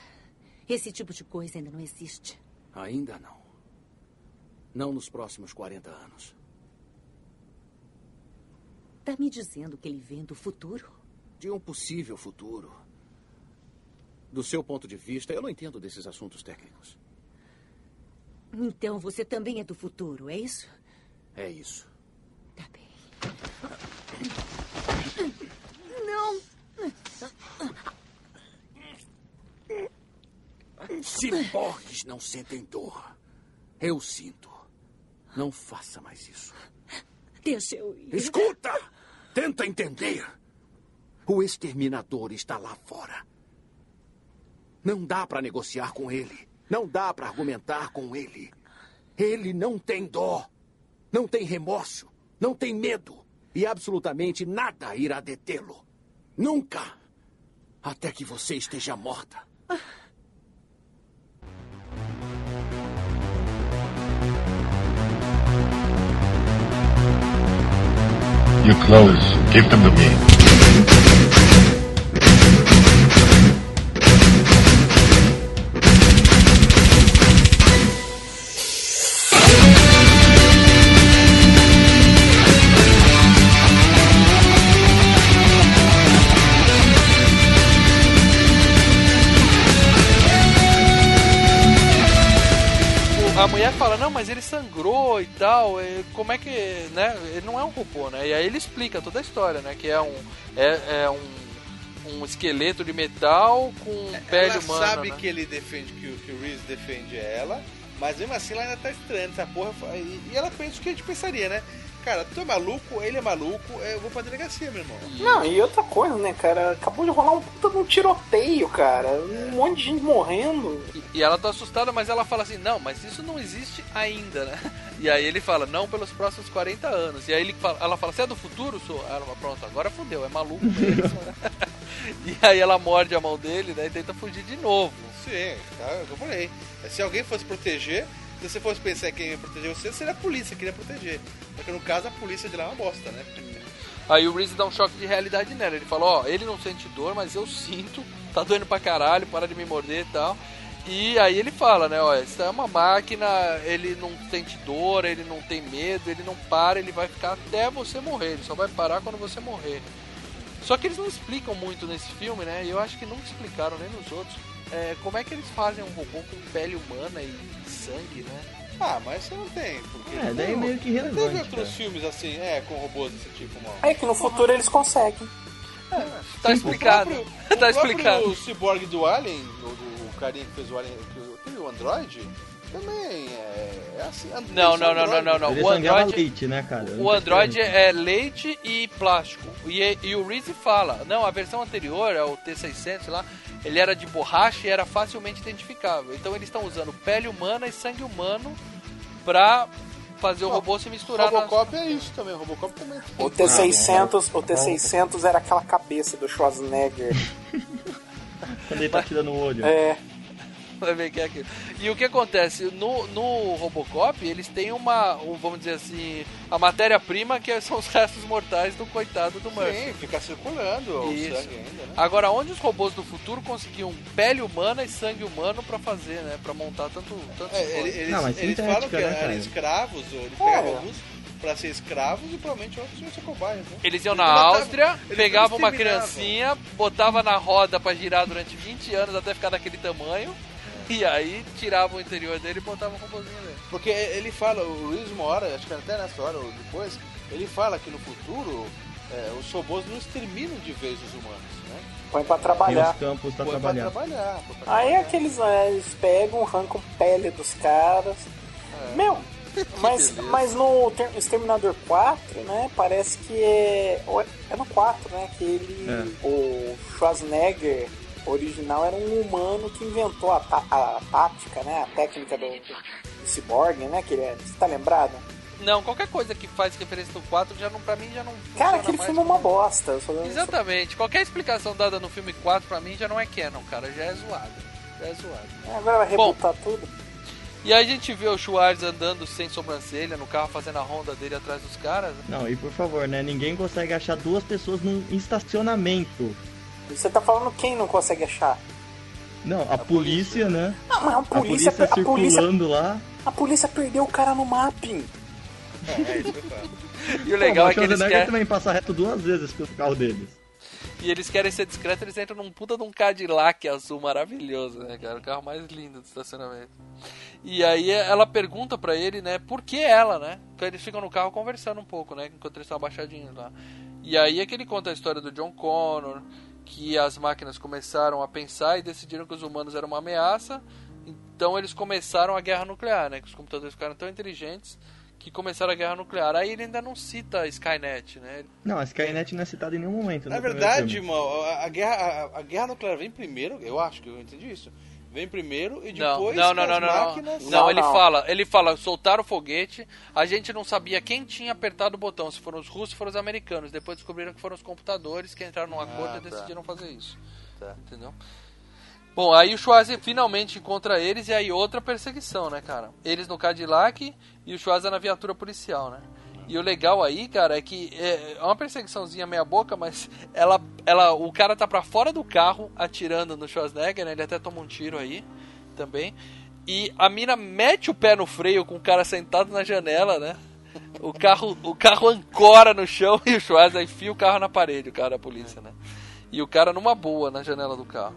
Esse tipo de coisa ainda não existe. Ainda não. Não nos próximos 40 anos. Tá me dizendo que ele vem do futuro? De um possível futuro. Do seu ponto de vista, eu não entendo desses assuntos técnicos. Então você também é do futuro, é isso? É isso. Não! Ciborgues não sentem dor. Eu sinto. Não faça mais isso. Deixa eu ir. Escuta! Tenta entender. O exterminador está lá fora. Não dá para negociar com ele. Não dá para argumentar com ele. Ele não tem dó. Não tem remorso. Não tem medo. E absolutamente nada irá detê-lo. Nunca. Até que você esteja morta. Your clothes. Give them to me. Mulher fala, não, mas ele sangrou e tal, é, como é que, né, ele não é um robô, né, e aí ele explica toda a história, né, que é um, é, é um, um esqueleto de metal com pele ela humana, sabe né? que ele defende, que, o- que o Reese defende ela, mas mesmo assim ela ainda tá estranha essa porra. E, e ela pensa o que a gente pensaria, né? Cara, tu é maluco, ele é maluco, eu vou pra delegacia, meu irmão. Não, e outra coisa, né, cara? Acabou de rolar um puta de um tiroteio, cara. Um monte de gente morrendo. E ela tá assustada, mas ela fala assim, não, mas isso não existe ainda, né? E aí ele fala, não pelos próximos 40 anos. E aí ele fala- ela fala, você é do futuro? Sou. Ela fala, pronto, agora fodeu, é maluco mesmo, né? E aí ela morde a mão dele, né, e tenta fugir de novo. Sim, tá, é o que eu falei. Se alguém fosse proteger, se você fosse pensar que quem ia proteger você, seria a polícia que iria proteger. Porque no caso a polícia de lá é uma bosta, né? Aí o Reese dá um choque de realidade nela. Ele fala, ó, ele não sente dor, mas eu sinto, tá doendo pra caralho, para de me morder e tal. E aí ele fala, né, ó, isso é uma máquina, ele não sente dor, ele não tem medo, ele não para, ele vai ficar até você morrer, ele só vai parar quando você morrer. Só que eles não explicam muito nesse filme, né, e eu acho que nunca explicaram nem nos outros, é, como é que eles fazem um robô com pele humana e sangue, né? Ah, mas você não tem. Porque É, daí não- meio que relevante, Teve outros cara. filmes assim, é, com robôs desse tipo, mano. É que no futuro eles conseguem. Tá explicado. O tá próprio explicado. Cyborg do Alien, do, do carinha que fez o Alien, que o- o Android, também é, é assim. Não, não, não, Android- não, não, não. O Android, leite, né, cara? o Android é leite e plástico. E, e o Reese fala, não, a versão anterior, é o T600 sei lá, ele era de borracha e era facilmente identificável. Então eles estão usando pele humana e sangue humano pra fazer o robô se misturar nas- Robocop é isso também, o Robocop também. O T600, o T600 era aquela cabeça do Schwarzenegger. Quando ele tá tirando o olho. É. Vai ver que é aquilo. E o que acontece? No, no Robocop, eles têm uma, um, vamos dizer assim, a matéria-prima que são os restos mortais do coitado do Murphy. Sim, fica circulando o Isso. sangue ainda, né? Agora, onde os robôs do futuro conseguiam pele humana e sangue humano pra fazer, né? Pra montar tanto, tanto É, ele- eles, Não, mas eles sintética, falam que né, eram cara? escravos, ou eles É. pegavam alguns pra ser escravos e provavelmente outros iam ser cobaias, né? Eles iam na Eles matavam- Áustria, pegavam uma criancinha, botava na roda pra girar durante 20 anos até ficar daquele tamanho, e aí tiravam o interior dele e botavam um robôzinho dele. Porque ele fala, o Luiz uma hora, acho que até nessa hora ou depois, ele fala que no futuro é, os robôs não exterminam de vez os humanos, né? Põe pra E trabalhar. os campos pra Põe pra trabalhar. trabalhar. põe pra Aí trabalhar. aqueles, né, eles pegam, arrancam pele dos caras. Meu, mas, beleza. mas no Ter- Exterminador 4, né, parece que é. é é no 4, né? Que ele. O Schwarzenegger original era um humano que inventou a, a tática, né? A técnica do, do Cyborg, né? Que ele é, você tá lembrado? Não, qualquer coisa que faz referência no 4 já não, pra mim já não Cara, aquele mais filme é uma bosta. Exatamente. Qualquer explicação dada no filme 4 pra mim já não é canon, cara. Já é zoado. Já é zoado. Agora vai Bom. rebutar tudo. E aí a gente vê o Schwarz andando sem sobrancelha no carro, fazendo a ronda dele atrás dos caras. Não, e por favor, né? Ninguém consegue achar duas pessoas num estacionamento. Você tá falando quem não consegue achar? Não, a, polícia, né? Não, mas a A polícia, polícia a polícia, circulando lá. a polícia perdeu o cara no mapping. É, isso eu falo. E o legal Pô, é que eles querem. também passa reto duas vezes pelo carro deles. E eles querem ser discretos, eles entram num puta de um Cadillac azul maravilhoso, né, cara? O carro mais lindo do estacionamento. E aí ela pergunta pra ele, né, por que ela, né? Então eles ficam no carro conversando um pouco, né? Enquanto eles estão abaixadinhos lá. E aí é que ele conta a história do John Connor, que as máquinas começaram a pensar e decidiram que os humanos eram uma ameaça. Então eles começaram a guerra nuclear, né? Que os computadores ficaram tão inteligentes que começaram a guerra nuclear. Aí ele ainda não cita a Skynet, né? Não, a Skynet não é citada em nenhum momento. Na no primeiro verdade, irmão, a, a guerra, a, a guerra nuclear vem primeiro, eu acho que eu entendi isso. Vem primeiro e Não, depois não, não, não, as não, não. máquinas... Não, ele fala, ele fala, soltaram o foguete, a gente não sabia quem tinha apertado o botão, se foram os russos ou foram os americanos. Depois descobriram que foram os computadores que entraram num acordo Ah, e tá. decidiram fazer isso. Tá. Entendeu? Bom, aí o Schwarzer finalmente encontra eles e aí outra perseguição, né, cara? Eles no Cadillac e o Schwarzer na viatura policial, né? E o legal aí, cara, é que é uma perseguiçãozinha meia boca, mas ela, ela, o cara tá pra fora do carro atirando no Schwarzenegger, né? Ele até toma um tiro aí também. E a mina mete o pé no freio com o cara sentado na janela, né? O carro, o carro ancora no chão e o Schwarzer enfia o carro na parede, o cara da polícia, né? E o cara numa boa na janela do carro.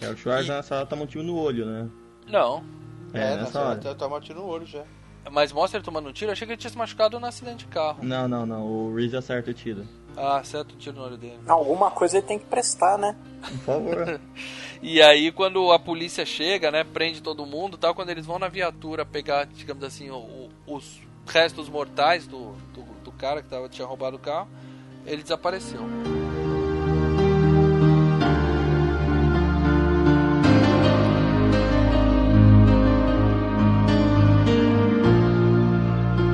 É, o Schwarzenegger nessa hora toma um tiro no olho, né? Não. É, nessa hora. Tá, tá matando no olho já. Mas mostra ele tomando um tiro, eu achei que ele tinha se machucado no acidente de carro. Não, não, não. O Reese acerta o tiro. Ah, certo, um tiro no olho dele. Alguma coisa ele tem que prestar, né? Por favor. E aí quando a polícia chega, né, prende todo mundo, tal, quando eles vão na viatura pegar, digamos assim, o- o- os restos mortais do, do, do cara que tava, tinha roubado o carro, ele desapareceu.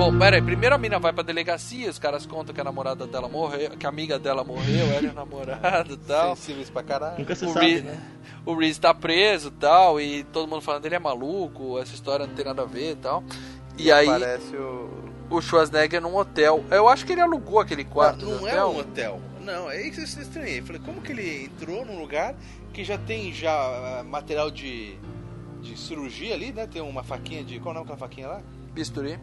Bom, pera aí, primeiro a mina vai pra delegacia, os caras contam que a namorada dela morreu, que a amiga dela morreu, era o namorado e tal. Sensíveis pra caralho. Nunca se o sabe, Reese, né? o Reese tá preso e tal, e todo mundo falando ele é maluco, essa história não tem nada a ver e tal. E, aí, Parece o... o Schwarzenegger num hotel. Eu acho que ele alugou aquele quarto não do é um hotel. Não, é isso que eu estranhei. Falei, como que ele entrou num lugar que já tem já ah, material de, de cirurgia ali, né? Tem uma faquinha de... Qual é o nome daquela faquinha lá? Bisturi.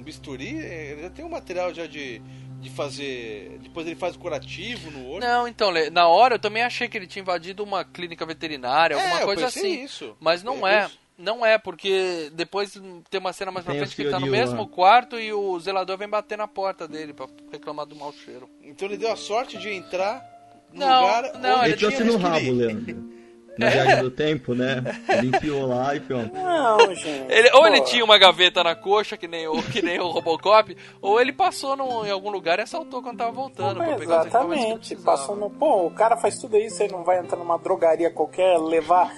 Um bisturi. Ele já tem um material já de, de fazer... Depois ele faz o curativo no olho. Não, então, na hora eu também achei que ele tinha invadido uma clínica veterinária, É, alguma coisa assim. isso. Mas não É é. isso. Não é, porque depois tem uma cena mais pra Tem frente o que ele tá no mesmo lá. quarto e o zelador vem bater na porta dele pra reclamar do mau cheiro. Então ele deu a sorte de entrar no Não, lugar não, onde Ele tinha no rabo, Leandro. Na viagem do tempo, né? Ele enfiou lá e pronto. Não, gente. Ele- ou pô. ele tinha uma gaveta na coxa, que nem o, que nem o Robocop, ou ele passou num- em algum lugar e assaltou quando tava voltando. pra pegar Exatamente. Passou no. Pô, o cara faz tudo isso, ele não vai entrar numa drogaria qualquer, levar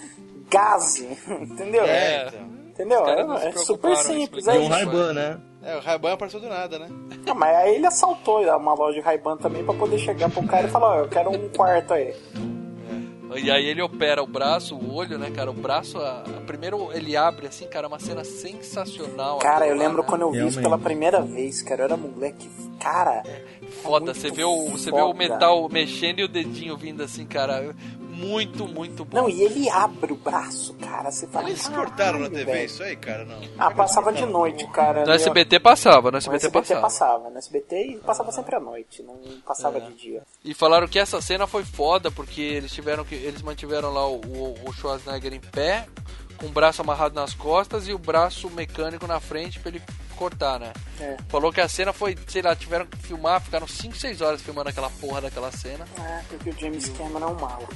gás, entendeu? É, Entendeu? Não É, é super em simples, explicar é É um isso. Ray-Ban, né? É, o Ray-Ban apareceu do nada, né? Ah, mas aí ele assaltou uma loja de Ray-Ban também pra poder chegar pro cara e falar, ó, eu quero um quarto aí. E aí ele opera o braço, o olho, né, cara? O braço, a, a- primeiro ele abre assim, cara, uma cena sensacional. Cara, eu lá, lembro né? quando eu vi isso pela primeira vez, cara. Eu era moleque. Cara, Foda, muito você vê, o, você vê o foda. metal mexendo e o dedinho vindo assim, cara. Muito, muito bom. não, e ele abre o braço, cara. Você fala. Eles cortaram na "Caralho, TV velho." isso aí, cara? Não. Ah, passava de noite, cara. No SBT passava, no No SBT, SBT passava. passava. No SBT e passava sempre à noite, não passava É. de dia. E falaram que essa cena foi foda porque eles tiveram que eles mantiveram lá o, o, o Schwarzenegger em pé, com o braço amarrado nas costas e o braço mecânico na frente pra ele cortar, né? É. Falou que a cena foi, sei lá, tiveram que filmar, ficaram 5, 6 horas filmando aquela porra daquela cena. É, porque o James Cameron é um malo.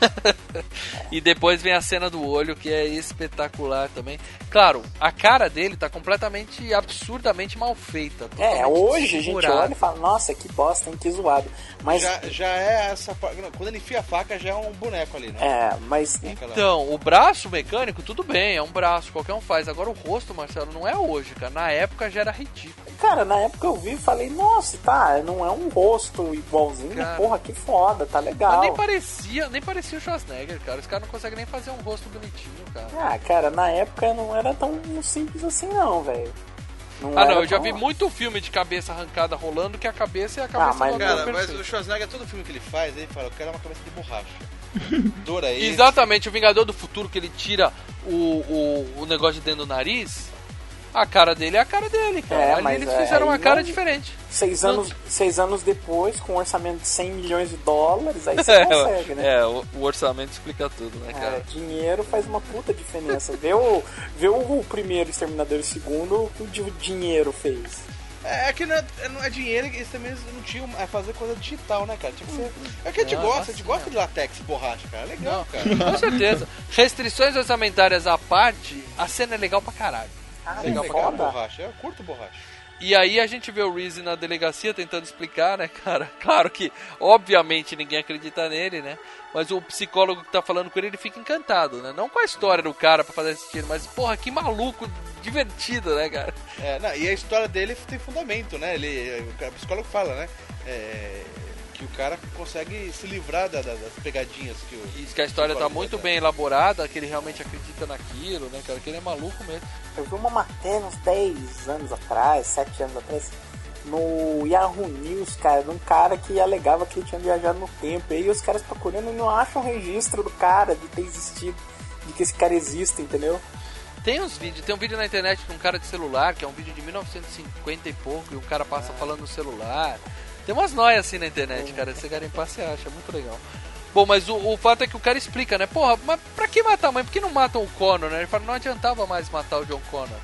E depois vem a cena do olho, que é espetacular também. Claro, a cara dele tá completamente, absurdamente mal feita. É, hoje a gente olha e fala, nossa, que bosta, hein, que zoado. Mas, Já, já é essa. não, Quando ele enfia a faca, já é um boneco ali, né? é, mas Então, o braço mecânico, tudo bem, é um braço, qualquer um faz. Agora o rosto, Marcelo, não é hoje, cara. Na época já era ridículo. Cara, na época eu vi e falei, nossa, tá, não é um rosto igualzinho, Cara. porra, que foda, tá Mas legal. nem parecia, nem parecia o Schwarzenegger, cara. Os caras não conseguem nem fazer um rosto bonitinho, cara. Ah, cara, na época não era tão simples assim não, velho. Não ah, não, era eu já tão- vi muito filme de cabeça arrancada rolando que a cabeça é a cabeça mas- do ator Cara, mas perfeito. o Schwarzenegger, todo filme que ele faz, ele fala, eu quero uma cabeça de borracha. Dor é esse. Exatamente, o Vingador do Futuro que ele tira o, o, o negócio de dentro do nariz, a cara dele é a cara dele, cara. É, Ali mas eles é- fizeram uma aí cara não- diferente. Seis Não- anos, seis anos depois, com um orçamento de 100 milhões de dólares, aí você consegue, né? É, o, o orçamento explica tudo, né, cara? É, dinheiro faz uma puta diferença. Vê o, vê o primeiro Exterminador e o segundo, o que o di- dinheiro fez. É, é que não é, não é dinheiro, eles também não tinham a fazer coisa digital, né, cara? Tinha que ser. É que a gente Não, gosta, a gente gosta de latex e borracha, cara. É legal, cara. Com certeza. Restrições orçamentárias à parte, a cena é legal pra caralho. Ah, legal é pra foda. borracha. Eu curto borracha. E aí a gente vê o Reese na delegacia tentando explicar, né, cara? Claro que, obviamente, ninguém acredita nele, né? Mas o psicólogo que tá falando com ele, ele fica encantado, né? Não com a história do cara pra fazer esse tiro, mas, porra, que maluco, divertido, né, cara? É, não, e a história dele tem fundamento, né? Ele, o, psicólogo fala, né? é, que o cara consegue se livrar da- da- das pegadinhas que o. Diz que a história tá muito bem elaborada, que ele realmente acredita naquilo, né, cara? Que ele é maluco mesmo. Eu vi uma matéria uns 10 anos atrás, 7 anos atrás, no Yahoo News, cara, de um cara que alegava que ele tinha viajado no tempo. E aí os caras procurando e não acham registro do cara, de ter existido, de que esse cara existe, entendeu? Tem uns vídeos, tem um vídeo na internet de um cara de celular, que é um vídeo de 1950 e pouco, e o cara passa falando no celular. Tem umas noias assim na internet, cara. Você garimpar, você acha, é muito legal. Bom, mas o, o fato é que o cara explica, né? Porra, mas pra que matar a mãe? Por que não matam o Connor, né? Ele fala, não adiantava mais matar o John Connor.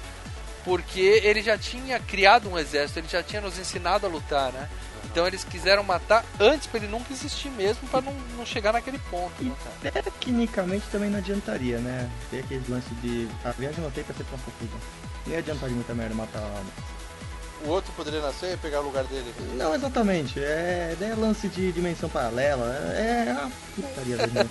Porque ele já tinha criado um exército, ele já tinha nos ensinado a lutar, né? Então eles quiseram matar antes pra ele nunca existir mesmo, pra não, não chegar naquele ponto, né, cara? Tecnicamente também não adiantaria, né? Tem aquele lance de. A viagem no tempo ia ser tão confusão. Não ia adiantar de muita merda matar ela. O outro poderia nascer e pegar o lugar dele. Não, exatamente. É, é lance de dimensão paralela. É, é a putaria da gente.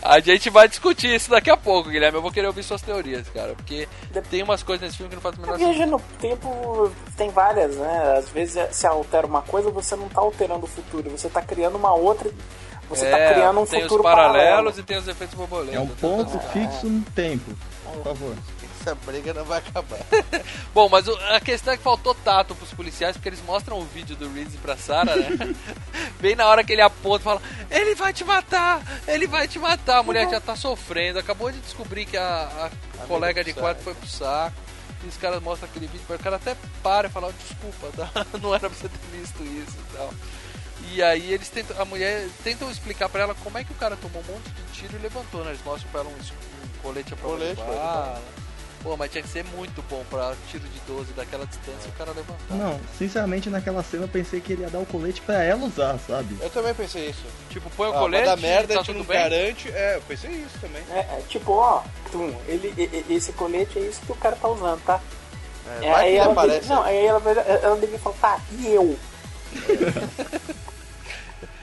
A gente vai discutir isso daqui a pouco, Guilherme. Eu vou querer ouvir suas teorias, cara. Porque tem umas coisas nesse filme que não fazem o menor viagem sentido. no tempo tem várias, né? Às vezes se altera uma coisa, você não tá alterando o futuro, você tá criando uma outra. Você É, tá criando um tem futuro os paralelos paralelo. e tem os efeitos borboletas. É um ponto fixo no tempo. Por favor. Essa briga não vai acabar. Bom, mas o- a questão é que faltou tato pros policiais, porque eles mostram o vídeo do Reese pra Sarah, né? Bem na hora que ele aponta e fala: Ele vai te matar! Ele vai te matar! A mulher já tá sofrendo, acabou de descobrir que a, a colega de quarto foi pro saco. E os caras mostram aquele vídeo, o cara até para e fala: "Oh, Desculpa, tá? não era pra você ter visto isso e tal. E aí eles tentam, a mulher tentam explicar pra ela como é que o cara tomou um monte de tiro e levantou, né? Eles mostram pra ela um, um colete à prova de Colete, evitar. bala. Pô, mas tinha que ser muito bom pra tiro de 12 daquela distância e o cara levantar. Não, sinceramente naquela cena eu pensei que ele ia dar o colete pra ela usar, sabe? Eu também pensei isso. Tipo, põe o Ah, colete dar merda, tá a gente tudo não bem? garante. É, eu pensei isso também. É, é, tipo, ó, tum, ele, e- e- esse colete é isso que o cara tá usando, tá? É, É, vai aí ela aparece. deve- não, aí ela, vai- ela devia falar, tá, e eu?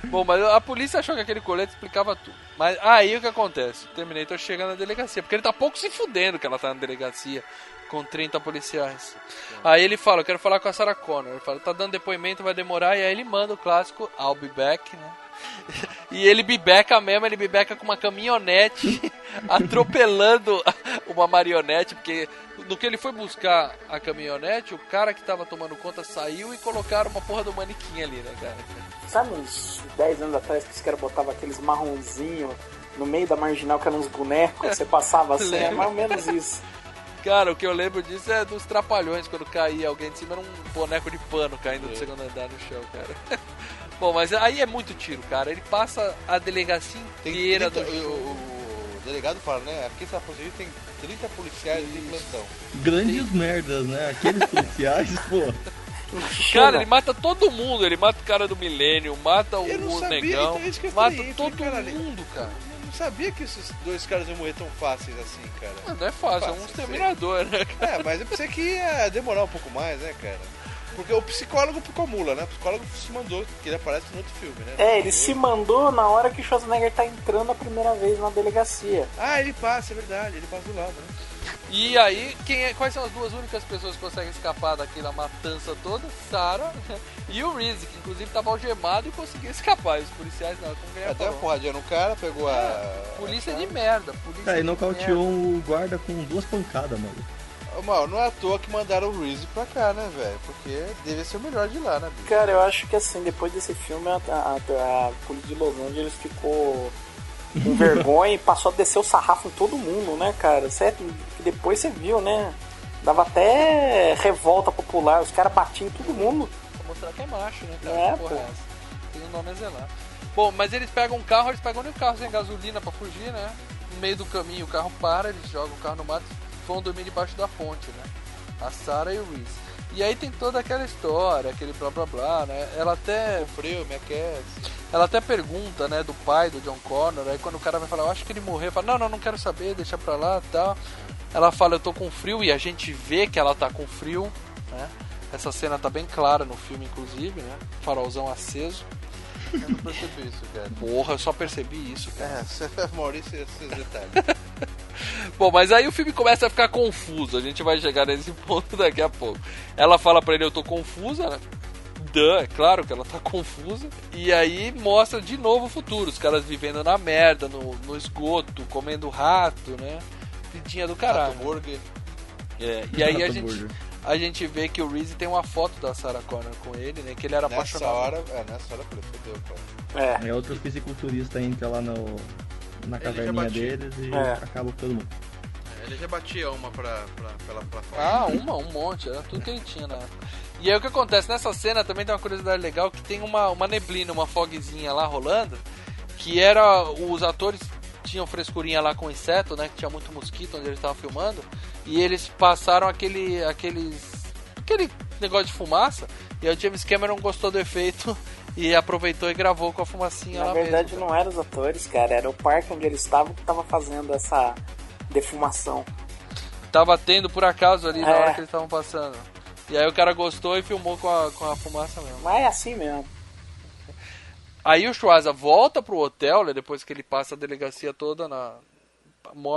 Bom, mas a polícia achou que aquele colete explicava tudo. Mas aí o que acontece? O Terminator chega na delegacia, porque ele tá pouco se fudendo que ela tá na delegacia com 30 policiais. Aí ele fala, eu quero falar com a Sarah Connor. Ele fala, tá dando depoimento, vai demorar, e aí ele manda o clássico I'll be back, né? E ele bibeca mesmo, ele bibeca com uma caminhonete atropelando uma marionete, porque no que ele foi buscar a caminhonete, o cara que tava tomando conta saiu e colocaram uma porra do manequim ali, né, cara? Sabe uns 10 anos atrás que os caras botavam aqueles marronzinhos no meio da marginal que eram uns bonecos, você passava assim, é mais ou menos isso. Cara, o que eu lembro disso é dos trapalhões, quando caía alguém de cima, era um boneco de pano caindo do segundo andar no chão, cara. Bom, mas aí é muito tiro, cara. Ele passa a delegacia inteira do 30 jogo. o, o delegado fala, né? Aqui está positivo tem 30 policiais de plantão. Grandes merdas, né? Aqueles policiais, pô. Cara, ele mata todo mundo. Ele mata o cara do milênio, mata o, o sabia, negão, então é mata todo cara, mundo, cara. Eu não sabia que esses dois caras iam morrer tão fáceis assim, cara. Não, não é fácil, é um exterminador, né, cara? É, mas eu pensei que ia demorar um pouco mais, né, cara? Porque o psicólogo ficou mula, né? O psicólogo se mandou, que ele aparece no outro filme, né? É, ele se mandou na hora que o Schwarzenegger tá entrando a primeira vez na delegacia. Ah, ele passa, é verdade, ele passa do lado, né? E aí, quem é- quais são as duas únicas pessoas que conseguem escapar daquela matança toda? Sarah e o Reese, que inclusive tava algemado e conseguiu escapar. E os policiais não, como o Guilherme Até falou. porradinha no cara, pegou a. Polícia de merda, polícia ele de nocauteou merda. o guarda com duas pancadas, mano. Mal, não é à toa que mandaram o Reese pra cá, né, velho? Porque deve ser o melhor de lá, né, bicho? Cara, eu acho que assim, depois desse filme, a, a, a polícia de Los Angeles ficou com vergonha e passou a descer o sarrafo em todo mundo, né, cara? Certo? Que depois você viu, né? Dava até revolta popular, os caras batiam em todo mundo. Pra mostrar que é macho, né, cara? É, Que porra pô. é essa? Tem um nome a zelar. Bom, mas eles pegam um carro, eles pegam nem o carro sem gasolina pra fugir, né? No meio do caminho o carro para, eles jogam o carro no mato e vão dormir debaixo da ponte, né? A Sarah e o Reese. E aí tem toda aquela história, aquele blá blá blá, né? Ela até. Frio, me aquece. Ela até pergunta, né, do pai do John Connor, aí quando o cara vai falar, eu acho que ele morreu, fala, não, não, não quero saber, deixa pra lá tal. Ela fala, eu tô com frio, e a gente vê que ela tá com frio, né? Essa cena tá bem clara no filme, inclusive, né? Farolzão aceso. Eu não percebi isso, cara. Porra, eu só percebi isso, cara. É, Maurício, esses detalhes. Bom, mas aí o filme começa a ficar confuso. A gente vai chegar nesse ponto daqui a pouco. Ela fala pra ele, eu tô confusa, né? Duh, é claro que ela tá confusa. E aí mostra de novo o futuro. Os caras vivendo na merda, no, no esgoto, comendo rato, né? Vidinha do caralho. Rato burger. É, e aí a gente, a gente vê que o Reese tem uma foto da Sarah Connor com ele, né? Que ele era Nessa apaixonado. hora, é, nessa hora eu falei, fodeu, cara. É. É outro fisiculturista entra lá no, na caverninha deles e É. acaba com todo mundo. Ele já batia uma pra, pra, pela, pra fora. Ah, uma, um monte, era tudo que ele tinha na época. E aí o que acontece? Nessa cena também tem uma curiosidade legal que tem uma, uma neblina, uma fogzinha lá rolando, que era. Os atores tinham frescurinha lá com inseto, né? Que tinha muito mosquito onde eles estavam filmando. E eles passaram aquele. aqueles. aquele negócio de fumaça. E aí o James Cameron gostou do efeito e aproveitou e gravou com a fumacinha Na lá verdade, mesmo. não eram os atores, cara, era o parque onde eles estavam que tava fazendo essa defumação. Tava tendo por acaso ali na É. hora que eles estavam passando. E aí o cara gostou e filmou com a, com a fumaça mesmo. Mas é assim mesmo. Aí o Schwarza volta pro hotel, né, depois que ele passa a delegacia toda na.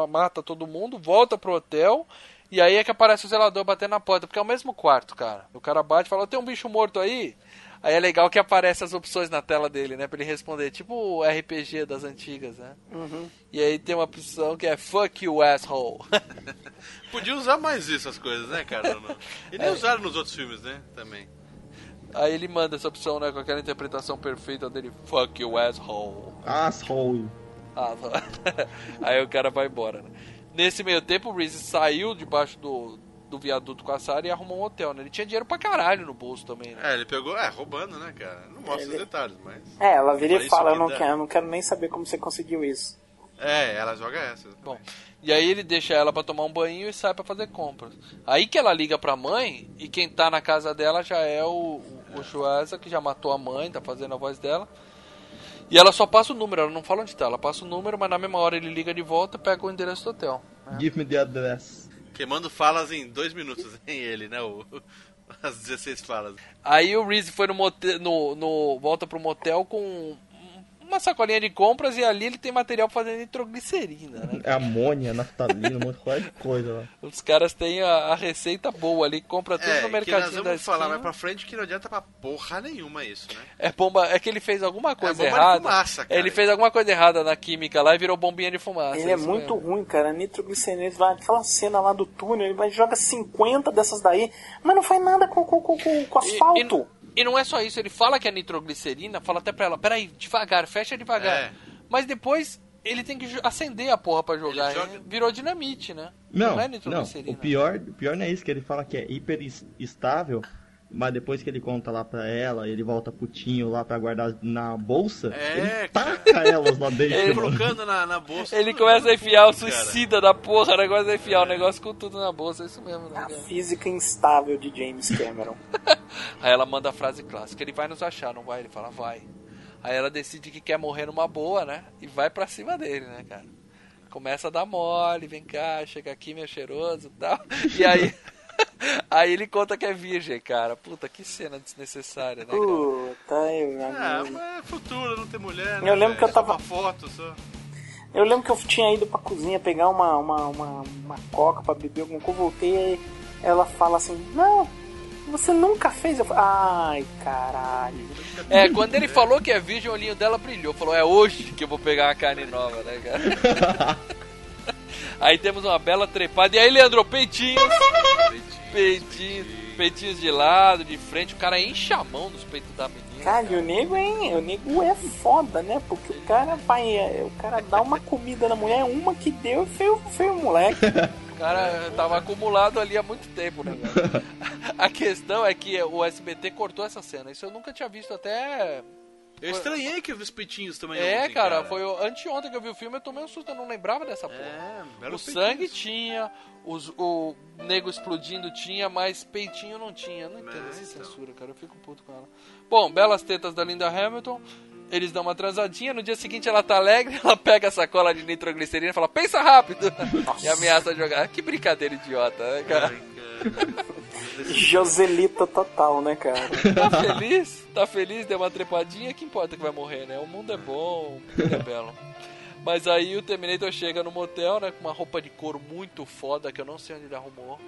mata todo mundo, volta pro hotel. E aí é que aparece o zelador batendo na porta, porque é o mesmo quarto, cara. O cara bate e fala: tem um bicho morto aí? Aí é legal que aparece as opções na tela dele, né? Pra ele responder, tipo o RPG das antigas, né? Uhum. E aí tem uma opção que é Fuck you, asshole. Podia usar mais isso, as coisas, né, cara? E nem É. usaram nos outros filmes, né? Também. Aí ele manda essa opção, né? Com aquela interpretação perfeita dele: Fuck you, asshole. Asshole. Ah. Aí o cara vai embora, né? Nesse meio tempo, o Reese saiu debaixo do, do viaduto com a Sarah e arrumou um hotel, né? Ele tinha dinheiro pra caralho no bolso também, né? É, ele pegou, é, roubando, né, cara? Não mostra Ele- os detalhes, mas. É, ela vira e fala, eu não, quero, eu não quero nem saber como você conseguiu isso. É, ela joga essa. Bom, e aí ele deixa ela pra tomar um banho e sai pra fazer compras. Aí que ela liga pra mãe e quem tá na casa dela já é o, o, o Schwarza, que já matou a mãe, tá fazendo a voz dela. E ela só passa o número, ela não fala onde tá, ela passa o número, mas na mesma hora ele liga de volta e pega o endereço do hotel. Give me the address. Queimando falas em dois minutos, em ele, né? O, as 16 falas. Aí o Reese foi no, motel, no, no volta pro motel com uma sacolinha de compras e ali ele tem material pra fazer nitroglicerina, né? É amônia, naftalina, um monte de coisa lá. Os caras têm a, a receita boa ali, compra tudo É, no que nós mercadinho da vamos falar mais pra frente que não adianta pra porra nenhuma isso, né? É bomba, é que ele fez alguma coisa bomba de errada. fumaça, cara. ele fez alguma coisa errada na química lá e virou bombinha de fumaça. Ele é muito mesmo. ruim, cara. Nitroglicerina, ele vai aquela cena lá do túnel, ele vai e joga 50 dessas daí, mas não faz nada com, com, com, com, com asfalto. E não é só isso, ele fala que é nitroglicerina, fala até pra ela, peraí, devagar, fecha devagar. É. Mas depois ele tem que acender a porra pra jogar. Ele joga- hein? Virou dinamite, né? Não, é não, nitroglicerina. o pior, o pior não é isso, que ele fala que é hiper es- estável, mas depois que ele conta lá pra ela, ele volta putinho lá pra guardar na bolsa, É, ele cara. taca elas lá dentro. Ele. Colocando na, na bolsa. Ele começa a enfiar o cara. suicida da porra, o negócio é enfiar o negócio com tudo na bolsa, é isso mesmo, né? A cara? física instável de James Cameron. Aí ela manda a frase clássica, ele vai nos achar, não vai? Ele fala, vai. Aí ela decide que quer morrer numa boa, né? E vai pra cima dele, né, cara? Começa a dar mole, vem cá, chega aqui, meu cheiroso e tal. E aí. aí ele conta que é virgem, cara. Puta, que cena desnecessária, né, cara? Puta, eu, Ah, mas é futuro, não tem mulher. né, Eu lembro que eu tava- Uma foto só. Eu lembro que eu tinha ido pra cozinha pegar uma, uma, uma, uma coca pra beber alguma coisa, eu voltei e ela fala assim, não, você nunca fez? Eu falei, ai, caralho. É, quando ele falou que é virgem, o olhinho dela brilhou. Falou, é hoje que eu vou pegar uma carne nova, né, cara? aí temos uma bela trepada. E aí, Leandro, peitinhos. Peitinhos, peitinhos de lado, de frente, o cara enche a mão dos peitos da menina. Cara, e o nego, hein? O nego é foda, né? Porque o cara vai. é, O cara dá uma comida na mulher, uma que deu e foi, o- foi o moleque. O cara tava acumulado ali há muito tempo, né, cara? A questão é que o SBT cortou essa cena. Isso eu nunca tinha visto até. Eu estranhei que eu vi os peitinhos também É, ontem, cara, foi o- anteontem que eu vi o filme, eu tomei um susto, eu não lembrava dessa porra. É, belo o sangue tinha, os, o nego explodindo tinha, mas peitinho não tinha. Eu não entendo É, essa então. censura, cara, eu fico puto com ela. Bom, belas tetas da Linda Hamilton. Eles dão uma transadinha, no dia seguinte ela tá alegre, ela pega a sacola de nitroglicerina e fala, pensa rápido! E ameaça jogar. Que brincadeira idiota, né, cara? Joselita total, né, cara? Tá feliz? Tá feliz? Deu uma trepadinha? Que importa que vai morrer, né? O mundo é bom, o mundo é belo. Mas aí o Terminator chega no motel, né? Com uma roupa de couro muito foda, que eu não sei onde ele arrumou.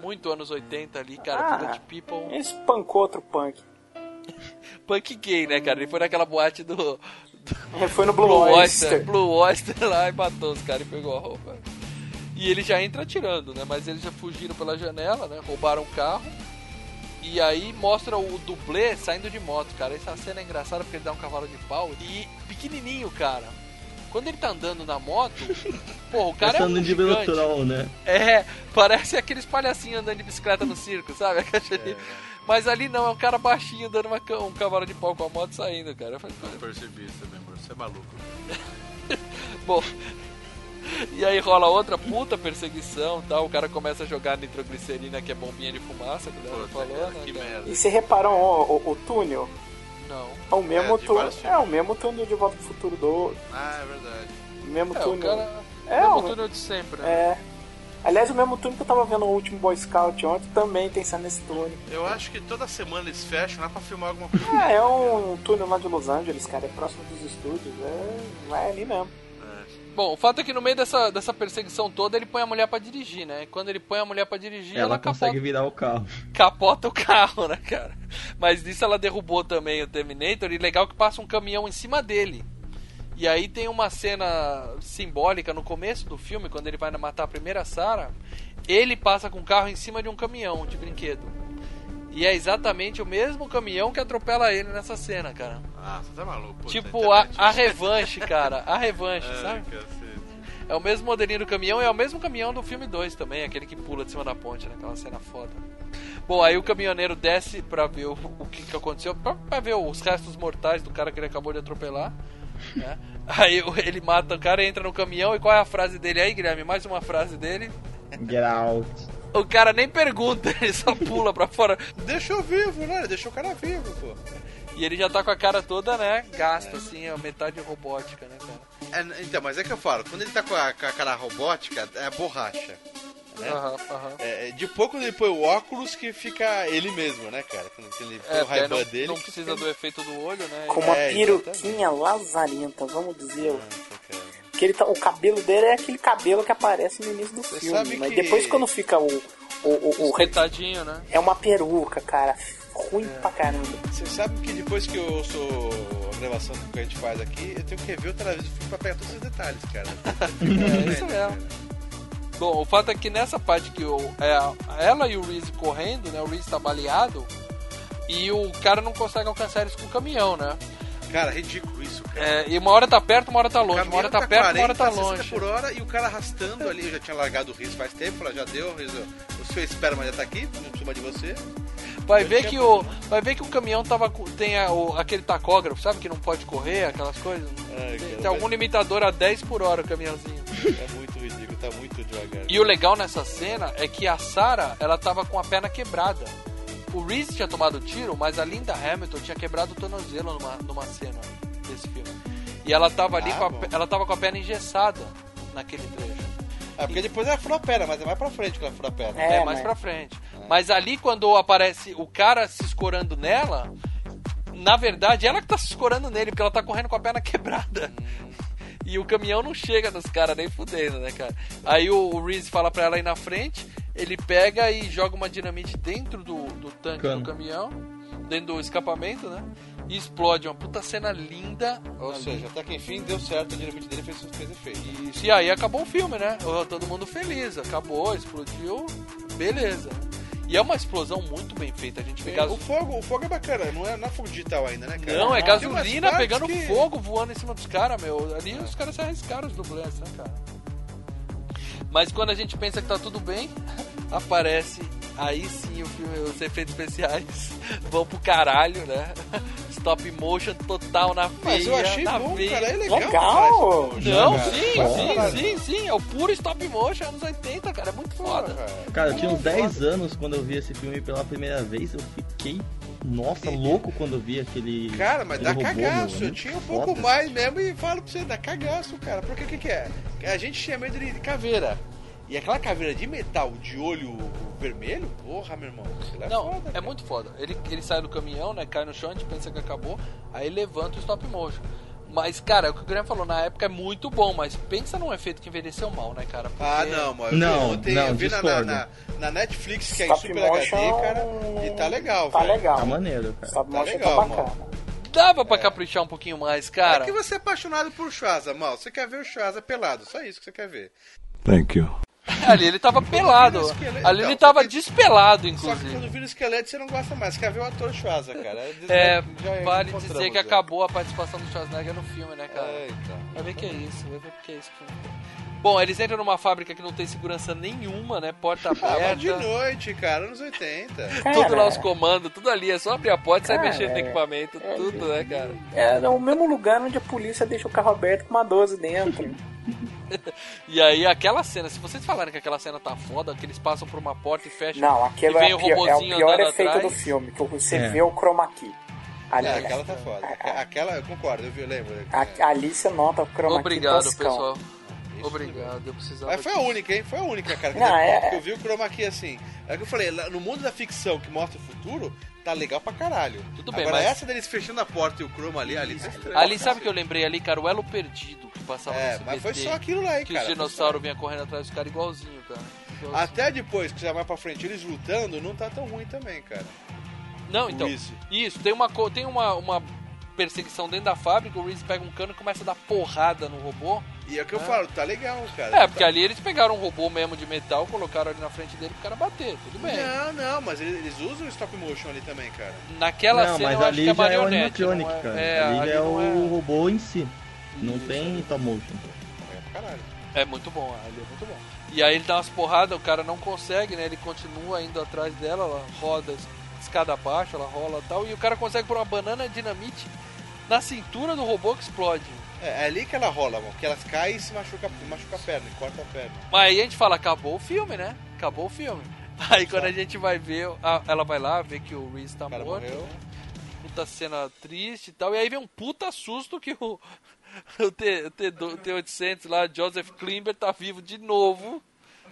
Muito anos 80 ali, cara. Ah, Village People. Espancou outro punk. Punk gay, né, cara? Ele foi naquela boate do. do Ele foi no Blue Oyster. Blue Oyster lá e matou os caras e pegou a roupa. E ele já entra atirando, né? Mas eles já fugiram pela janela, né? Roubaram o carro. E aí mostra o dublê saindo de moto, cara. Essa cena é engraçada porque ele dá um cavalo de pau. E pequenininho, cara. Quando ele tá andando na moto, pô, o cara é Passando um de gigante. Velotrol, né? É, parece aqueles palhacinhos andando de bicicleta no circo, sabe? De- Mas ali não, é um cara baixinho dando uma um cavalo de pau com a moto saindo, cara. Eu falei, Eu percebi isso também. Você é maluco. Bom, e aí rola outra puta perseguição tal. O cara começa a jogar nitroglicerina, que é bombinha de fumaça, que o Leandro falou, né? que merda. E você reparou o, o, o túnel? Não. É o mesmo É, túnel. É o mesmo túnel de Volta pro Futuro do. Ah, é verdade. O mesmo É, o túnel. cara. É, É o o- túnel de sempre, né? É. Aliás, o mesmo túnel que eu tava vendo no último Boy Scout ontem também tem nesse túnel. Eu acho que toda semana eles fecham lá pra filmar alguma coisa. Ah, é um túnel lá de Los Angeles, cara. É próximo dos estúdios. É, vai ali mesmo. Bom, o fato é que no meio dessa, dessa perseguição toda ele põe a mulher pra dirigir, né? E quando ele põe a mulher pra dirigir, ela, Ela consegue virar o carro. capota o carro, né, cara? Mas nisso ela derrubou também o Terminator e legal que passa um caminhão em cima dele. E aí tem uma cena simbólica no começo do filme, quando ele vai matar a primeira Sarah, ele passa com o carro em cima de um caminhão de brinquedo. E é exatamente o mesmo caminhão que atropela ele nessa cena, cara. Ah, você tá maluco. Tipo, a, internet. a revanche, cara. A revanche, Ai, sabe? cacete. É o mesmo modelinho do caminhão e é o mesmo caminhão do filme 2 também, aquele que pula de cima da ponte, naquela cena foda. Bom, aí o caminhoneiro desce pra ver o, o que, que aconteceu, pra, pra ver os restos mortais do cara que ele acabou de atropelar. né? Aí ele mata o cara, entra no caminhão e qual é a frase dele aí, Guilherme? Mais uma frase dele. Get out. O cara nem pergunta, ele só pula pra fora. Deixou vivo, né? Deixou o cara vivo, pô. E ele já tá com a cara toda, né? Gasta, assim, a metade robótica, né, cara? É, então, mas é que eu falo, quando ele tá com a, com a cara robótica, é borracha. Né? Aham, aham. É, de pouco ele põe o óculos que fica ele mesmo, né, cara? Quando ele põe É, o não, dele. não precisa fica- do efeito do olho, né? Com uma É, peruquinha lazarenta, vamos dizer. Nossa, cara. Que ele tá, o cabelo dele é aquele cabelo que aparece no início do Você filme. sabe Mas que- depois quando fica o. o, o, o né? É uma peruca, cara. Ruim É. pra caramba. Você sabe que depois que eu sou a gravação que a gente faz aqui, eu tenho que rever outra vez o filme pra pegar todos os detalhes, cara. É isso mesmo. Bom, o fato é que nessa parte que o, é, ela e o Reese correndo, né? O Reese tá baleado e o cara não consegue alcançar eles com o caminhão, né? Cara, ridículo isso, cara. É, e uma hora tá perto, uma hora tá longe, uma hora tá, perto, uma hora tá 40, 60 longe. por hora e o cara arrastando ali. Eu já tinha largado o riso faz tempo, falei, já deu, riso. O seu esperma já tá aqui, em cima de você. Vai Eu ver que o, né? vai ver que o caminhão tava tem a- o- aquele tacógrafo, sabe que não pode correr, aquelas coisas. Ai, tem, cara, tem algum limitador a 10 por hora o caminhãozinho. É muito ridículo, tá muito devagar. E o legal nessa cena é que a Sarah, ela tava com a perna quebrada. O Reese tinha tomado tiro, mas a Linda Hamilton tinha quebrado o tornozelo numa, numa cena desse filme. E ela tava ali Ah, com a, ela tava com a perna engessada naquele trecho. É porque depois ela furou a perna, mas é mais pra frente que ela furou a perna. É, É, mais mas- pra frente. Mas ali quando aparece o cara se escorando nela, na verdade ela que tá se escorando nele, porque ela tá correndo com a perna quebrada. E o caminhão não chega nos caras nem fudendo, né, cara? Aí o, o Reese fala pra ela ir na frente, ele pega e joga uma dinamite dentro do, do tanque Cano. do caminhão, dentro do escapamento, né? E explode. Uma puta cena linda. Ou ali. seja, até que enfim deu certo, o dinamite dele fez, fez efeito. Isso, e aí acabou o filme, né? Todo mundo feliz, acabou, explodiu, beleza. E é uma explosão muito bem feita. A gente vê gaso... O fogo, o fogo é bacana, não é, não é fogo digital ainda, né, cara? Não, é gasolina pegando que- fogo, voando em cima dos caras, meu. Ali os caras se arriscaram os dublês, né, cara? Mas quando a gente pensa que tá tudo bem, aparece aí sim o filme, os efeitos especiais vão pro caralho, né? Stop motion total na veia. Mas eu achei na bom, veia. cara, é legal. Legal! Não, Cara, sim, cara. sim, sim, sim. É o puro stop motion anos 80, cara. É muito foda. Cara, eu tinha uns 10 anos quando eu vi esse filme pela primeira vez. Eu fiquei, nossa, louco quando eu vi aquele. Cara, mas dá aquele robô, cagaço. meu, Eu tinha um pouco foda. mais mesmo e falo pra você, dá cagaço, cara. Porque o que, que é? A gente tinha medo de caveira. E aquela caveira de metal de olho vermelho, porra, meu irmão. é Não, foda, é muito foda. Ele, ele sai do caminhão, né? Cai no chão, a gente pensa que acabou. Aí levanta o stop motion. Mas, cara, é o que o Guilherme falou, na época é muito bom, mas pensa num efeito que envelheceu mal, né, cara? Porque- Ah, não, mano. Eu Não, vi, ontem, não, eu vi na, na, na, Netflix, que é em Super HD, motion cara. E tá legal, Tá velho. legal. Tá maneiro, cara. Stop Tá motion legal, tá mano. bacana. Dava pra caprichar um pouquinho mais, cara. É que você é apaixonado por Schwarza, mal. Você quer ver o Schwarza pelado, só isso que você quer ver. Thank you. Ali ele tava pelado. esqueleto, Ali então, ele tava só que- despelado, Só que inclusive. quando vira o esqueleto você não gosta mais. Você quer ver o ator Schwarza, cara. É, Já vale encontramos, dizer que né? acabou a participação do Schwarzenegger no filme, né, cara? É, então. Vai ver que é isso, vai ver que é isso. Bom, eles entram numa fábrica que não tem segurança nenhuma, né? Porta Ah, mas de aberta. noite, cara, anos 80. Tudo lá os comandos, tudo ali, é só abrir a porta e sair Cara, mexendo no é- equipamento, tudo, né, cara? É o mesmo lugar onde a polícia deixa o carro aberto com uma 12 dentro. E aí aquela cena, se vocês falarem que aquela cena tá foda, que eles passam por uma porta e fecham. Não, aquilo e é, vem a o pior, é o pior efeito atrás. do filme, que você É. vê o chroma key. Ali, É, aquela tá foda. Aquela, eu concordo, eu vi- eu lembro. a- ali você nota o chroma Obrigado, key toscão. pessoal. Obrigado, eu precisava. Mas foi a única, hein? Foi a única, cara. Que, Não, é- que eu vi o chroma key assim. É o que eu falei, no mundo da ficção que mostra o futuro, tá legal pra caralho. Tudo bem, Agora mas- essa deles fechando a porta e o chroma ali, ali tá estranho. Ali sabe o que eu lembrei ali, cara? O elo perdido que passava É, no mas foi só aquilo lá, hein, Que cara, os foi dinossauros vinham correndo atrás dos caras igualzinho, cara. Igualzinho. Até depois, que já vai pra frente, eles lutando, não tá tão ruim também, cara. Não, então. Reese. Isso, tem uma tem uma, uma perseguição dentro da fábrica, o Reese pega um cano e começa a dar porrada no robô. E é o que eu É. falo, tá legal, cara. É, porque ali eles pegaram um robô mesmo de metal, colocaram ali na frente dele pro cara bater, tudo bem. Não, não, mas eles, eles usam o stop motion ali também, cara. Naquela não, cena mas eu acho ali que é já é o marionete. não animatronic, é- cara. É, ali, ali é o robô em si. Não Isso. tem top motion. É pra caralho. É muito bom, ali é muito bom. E aí ele dá umas porradas, o cara não consegue, né? Ele continua indo atrás dela, ela roda escada abaixo, ela rola e tal, e o cara consegue pôr uma banana dinamite na cintura do robô que explode. É, é ali que ela rola, mano. Que elas caem e se machuca, machuca a perna, corta a perna. Mas aí a gente fala, acabou o filme, né? Acabou o filme. Aí quando a gente vai ver, a- ela vai lá, vê que o Reese tá cara morto. morreu. né? Puta cena triste e tal. E aí vem um puta susto que o, o, T, o, T, o T800 lá, Joseph Klimber, tá vivo de novo.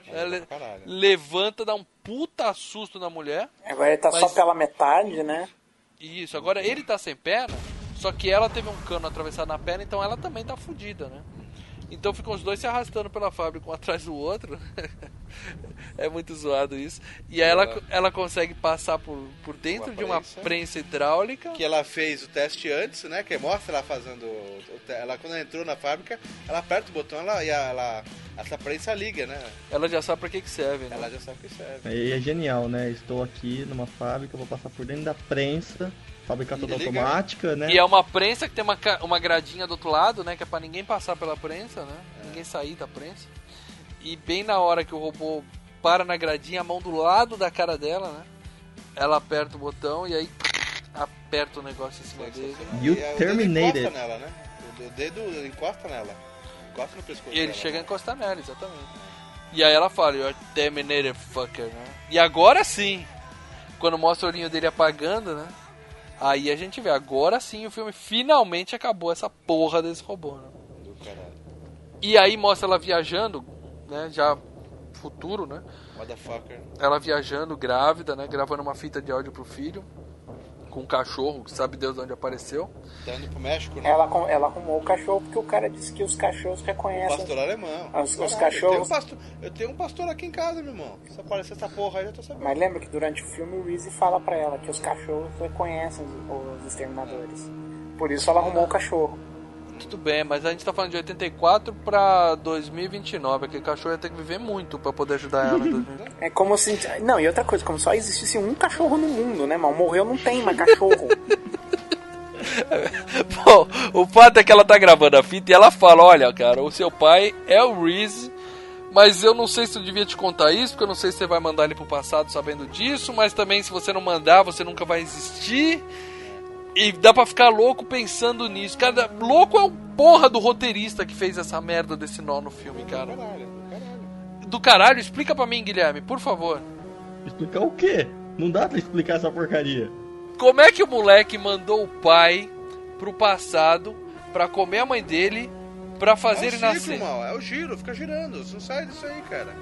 Ela Caralho. levanta, dá um puta susto na mulher. Agora ele tá só Mas- pela metade, né? Isso, agora ele tá sem perna, só que ela teve um cano atravessado na perna, então ela também tá fudida, né? Então ficam os dois se arrastando pela fábrica, um atrás do outro. é muito zoado isso. E aí ela, ela consegue passar por, por dentro Uma de uma prensa. prensa hidráulica. Que ela fez o teste antes, né? Que mostra ela fazendo. Ela, quando ela entrou na fábrica, ela aperta o botão ela, e ela, essa prensa liga, né? Ela já sabe pra que, que serve, né? Ela já sabe o que serve. Aí é genial, né? Estou aqui numa fábrica, vou passar por dentro da prensa, fábrica toda liga. automática, né? E é uma prensa que tem uma, uma gradinha do outro lado, né? Que é pra ninguém passar pela prensa, né? Ninguém sair da prensa. E bem na hora que o robô para na gradinha, a mão do lado da cara dela, né? Ela aperta o botão e aí aperta o negócio em cima dele. You E aí o dedo terminated. encosta nela, né? O dedo encosta nela. Encosta no pescoço E ele dela. chega a encostar nela, exatamente. E aí ela fala, You're terminated fucker, né? E agora sim, quando mostra o olhinho dele apagando, né? Aí a gente vê, agora sim o filme finalmente acabou essa porra desse robô, né? Do caralho. E aí mostra ela viajando, né? Já futuro, né? Motherfucker. Ela viajando, grávida, né? Gravando uma fita de áudio pro filho. Com um cachorro, que sabe Deus de onde apareceu. Tá indo pro México, né? Ela, ela arrumou o cachorro porque o cara disse que os cachorros reconhecem. Pastor alemão. Os, os cachorros. Eu tenho, um pastor, eu tenho um pastor aqui em casa, meu irmão. Se aparecer essa porra aí, eu tô sabendo. Mas lembra que durante o filme o Reese fala pra ela que os cachorros reconhecem os, os exterminadores. Por isso ela arrumou o cachorro. Tudo bem, mas a gente tá falando de 84 pra 2029. Aquele cachorro ia ter que viver muito pra poder ajudar ela em 2029. É como se. Não, e outra coisa, como só existisse um cachorro no mundo, né, mal? Morreu, não tem mais cachorro. Bom, o fato é que ela tá gravando a fita e ela fala: Olha, cara, o seu pai é o Reese, mas eu não sei se eu devia te contar isso, porque eu não sei se você vai mandar ele pro passado sabendo disso, mas também se você não mandar, você nunca vai existir. E dá pra ficar louco pensando nisso. Cara, louco é o porra do roteirista que fez essa merda desse nó no filme, cara. Do caralho, explica pra mim, Guilherme, por favor. Explicar o quê? Não dá pra explicar essa porcaria. Como é que o moleque mandou o pai pro passado pra comer a mãe dele pra fazer é ele o ciclo, nascer? mal, é o giro, fica girando. Você não sai disso aí, cara.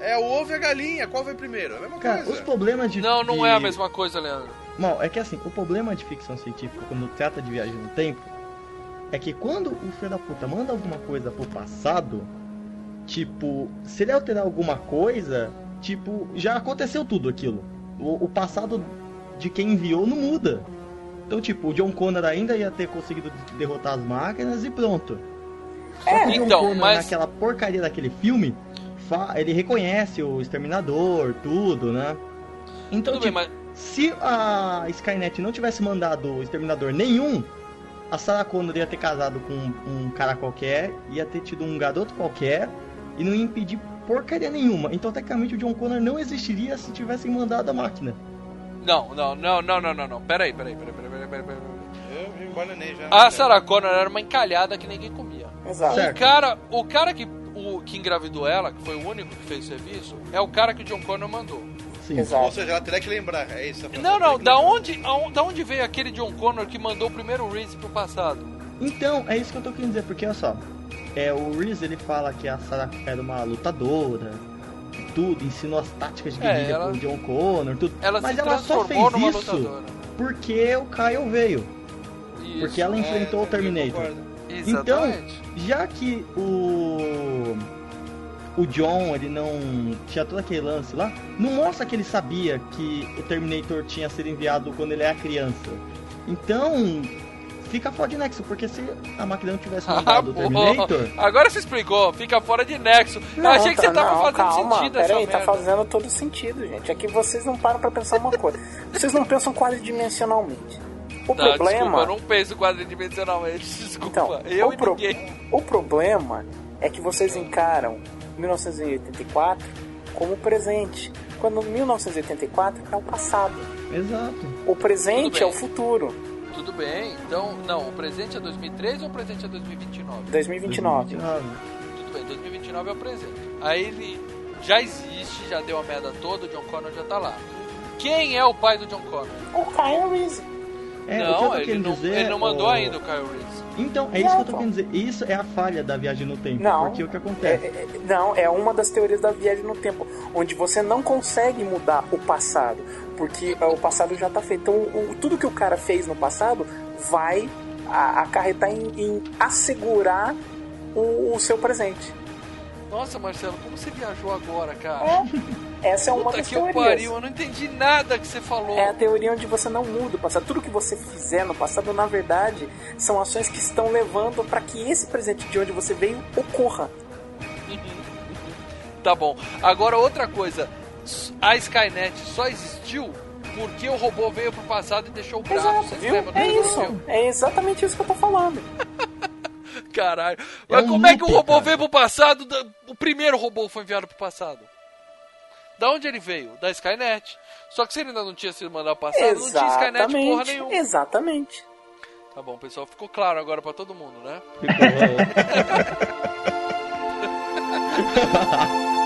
É o ovo e a galinha, qual vai primeiro? É a mesma Cara, coisa. os problemas de. Não, não de- é a mesma coisa, Leandro. Não, é que assim, o problema de ficção científica quando trata de viagem no tempo é que quando o filho da puta manda alguma coisa pro passado, tipo, se ele alterar alguma coisa, tipo, já aconteceu tudo aquilo. O, o passado de quem enviou não muda. Então, tipo, o John Connor ainda ia ter conseguido derrotar as máquinas e pronto. Só que o John Então, Connor, mas- naquela porcaria daquele filme, ele reconhece o Exterminador, tudo, né? Então, Tudo bem, tipo, mas se a Skynet não tivesse mandado o Exterminador nenhum, a Sarah Connor ia ter casado com um, cara qualquer, ia ter tido um garoto qualquer e não ia impedir porcaria nenhuma. Então, tecnicamente, o John Connor não existiria se tivessem mandado a máquina. Não, não, não, não, não, não, não. Peraí, peraí, peraí, peraí, peraí, peraí, peraí. Eu me embananei já. A Sarah Connor era uma encalhada que ninguém comia. Exato. O cara, o cara que, o, que engravidou ela, que foi o único que fez o serviço, é o cara que o John Connor mandou. Sim. Ou seja, ela teria que lembrar, é isso. Não, não, da onde, da onde veio aquele John Connor que mandou o primeiro Reese pro passado? Então, é isso que eu tô querendo dizer, porque olha só. É, o Reese ele fala que a Sarah era uma lutadora, tudo, ensinou as táticas de É, guerrilha ela- pro John Connor, tudo. Ela Mas se ela só fez isso lutadora. porque o Kyle veio. Isso. Porque ela enfrentou É, o Terminator. Eu. Então, Exatamente. já que o o John, ele não tinha todo aquele lance lá, não mostra que ele sabia que o Terminator tinha sido enviado quando ele era criança. Então, fica fora de nexo, porque se a máquina não tivesse Ah, mandado o pô. Terminator, Agora você explicou, fica fora de nexo. Eu Não, achei que tá- você tava não, fazendo calma, sentido essa peraí, merda. tá fazendo todo sentido, gente. É que vocês não param pra pensar uma coisa. Vocês não pensam quadridimensionalmente. O Não, problema. Desculpa, eu não penso quadridimensionalmente. Desculpa. Então, eu o, e pro- ninguém. o problema é que vocês encaram 1984 como presente, quando 1984 é o passado. exato. O presente é o futuro, Tudo bem, então, não, o presente é 2013 ou o presente é 2029? 2029. 2029. Tudo bem, 2029 é o presente. Aí ele já existe, já deu a merda toda, o John Connor já tá lá. Quem é o pai do John Connor? O Kyle Reese. É, o que eu não, tô ele não, dizer, ele não mandou o- ainda o Kyle Reese. Então, é isso que eu tô Não, querendo dizer. Isso é a falha da viagem no tempo. Não. Porque o que É, acontece? é, é, não, é uma das teorias da viagem no tempo, onde você não consegue mudar o passado, porque é, o passado já tá feito. Então, o- tudo que o cara fez no passado vai a- acarretar em, em assegurar o, o seu presente. Nossa, Marcelo, como você viajou agora, cara? Essa é uma Puta das que eu teorias. pariu, eu não entendi nada que você falou. É a teoria onde você não muda o passado. Tudo que você fizer no passado, na verdade, são ações que estão levando para que esse presente de onde você veio ocorra. Tá bom. Agora outra coisa, a Skynet só existiu porque o robô veio pro passado e deixou o braço. Exato, viu? É isso. É exatamente isso que eu tô falando. Caralho. É Mas um como é que o loop, robô cara. veio pro passado? O primeiro robô foi enviado pro passado. Da onde ele veio? Da Skynet. Só que se ele ainda não tinha sido mandado pro passado, não tinha Skynet porra Exatamente. nenhuma. Exatamente. Tá bom, pessoal, ficou claro agora pra todo mundo, né? Eu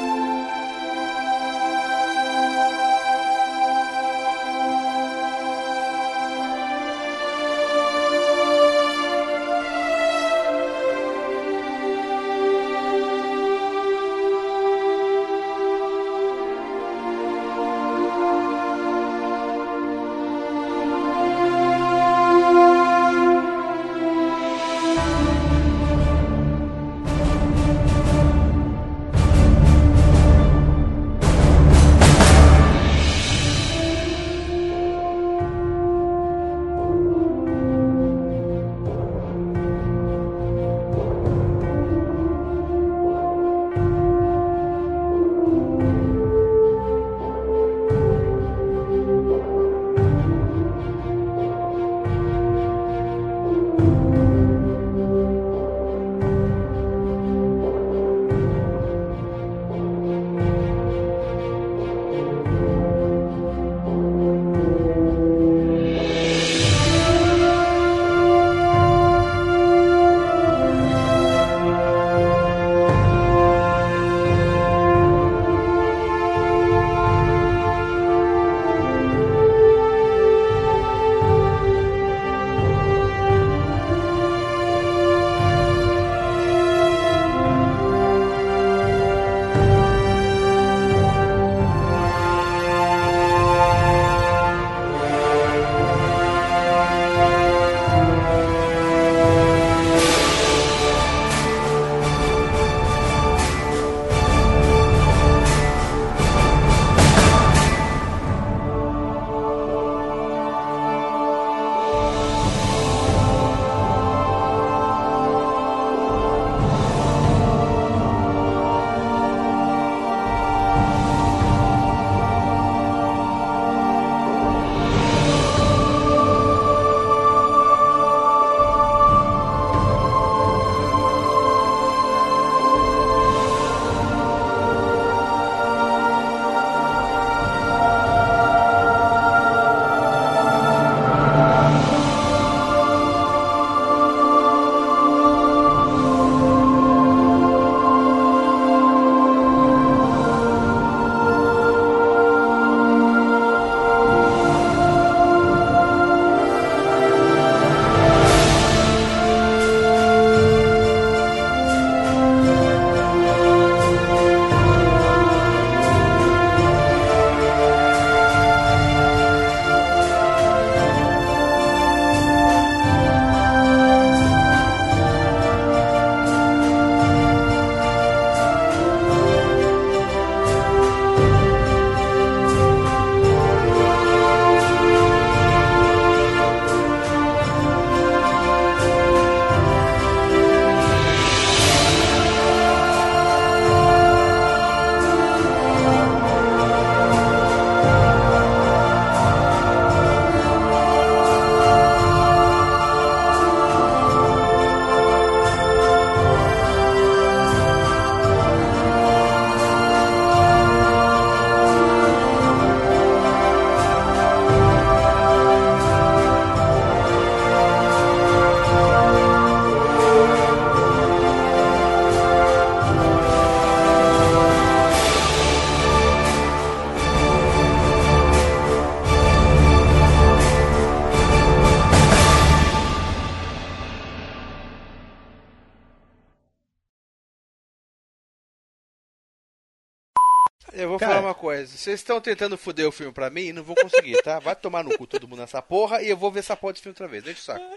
Vocês estão tentando foder o filme pra mim e não vão conseguir, tá? Vai tomar no cu todo mundo nessa porra e eu vou ver essa porra desse filme outra vez. Deixa o saco.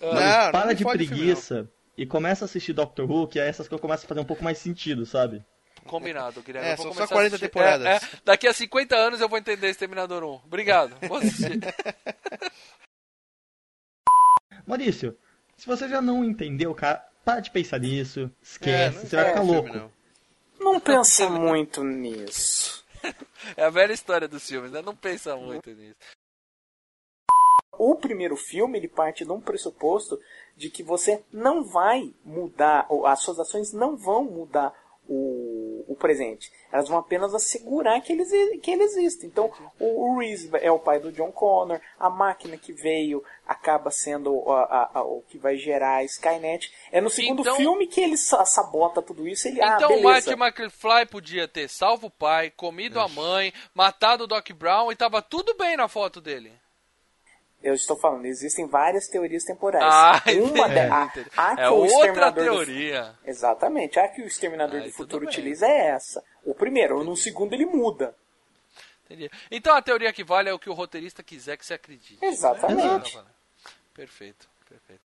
Mas Não, para não de fode filme, preguiça e começa a assistir Doctor Who, que aí essas coisas começam a fazer um pouco mais sentido, sabe? Combinado, Guilherme. É, Eu vou são só começar a 40 assistir. temporadas. É, é. daqui a 50 anos eu vou entender Exterminador 1. Obrigado. Vou assistir. Maurício, se você já não entendeu, cara, para de pensar nisso, esquece, não você vai ficar louco. filme, Não pensa muito nisso. É a velha história dos filmes, né? Não pensa muito nisso. O primeiro filme, ele parte de um pressuposto de que você não vai mudar, ou as suas ações não vão mudar o, o presente. Elas vão apenas assegurar que ele, exi- que ele existe. Então, o, o Reese é o pai do John Connor, a máquina que veio acaba sendo a- a- a- o que vai gerar a Skynet. É no segundo Então- filme que ele sa- sabota tudo isso. Ele, ah, Então o Marty beleza. McFly podia ter salvo o pai, comido a mãe, matado o Doc Brown e tava tudo bem na foto dele. Eu estou falando, existem várias teorias temporais. Ah, Uma de- a- a que É o outra Exterminador do- teoria. Exatamente. A que o Exterminador Aí do Futuro utiliza é essa. O primeiro, no segundo ele muda. Entendi. Então a teoria que vale é o que o roteirista quiser que você acredite. Exatamente. Perfeito, perfeito.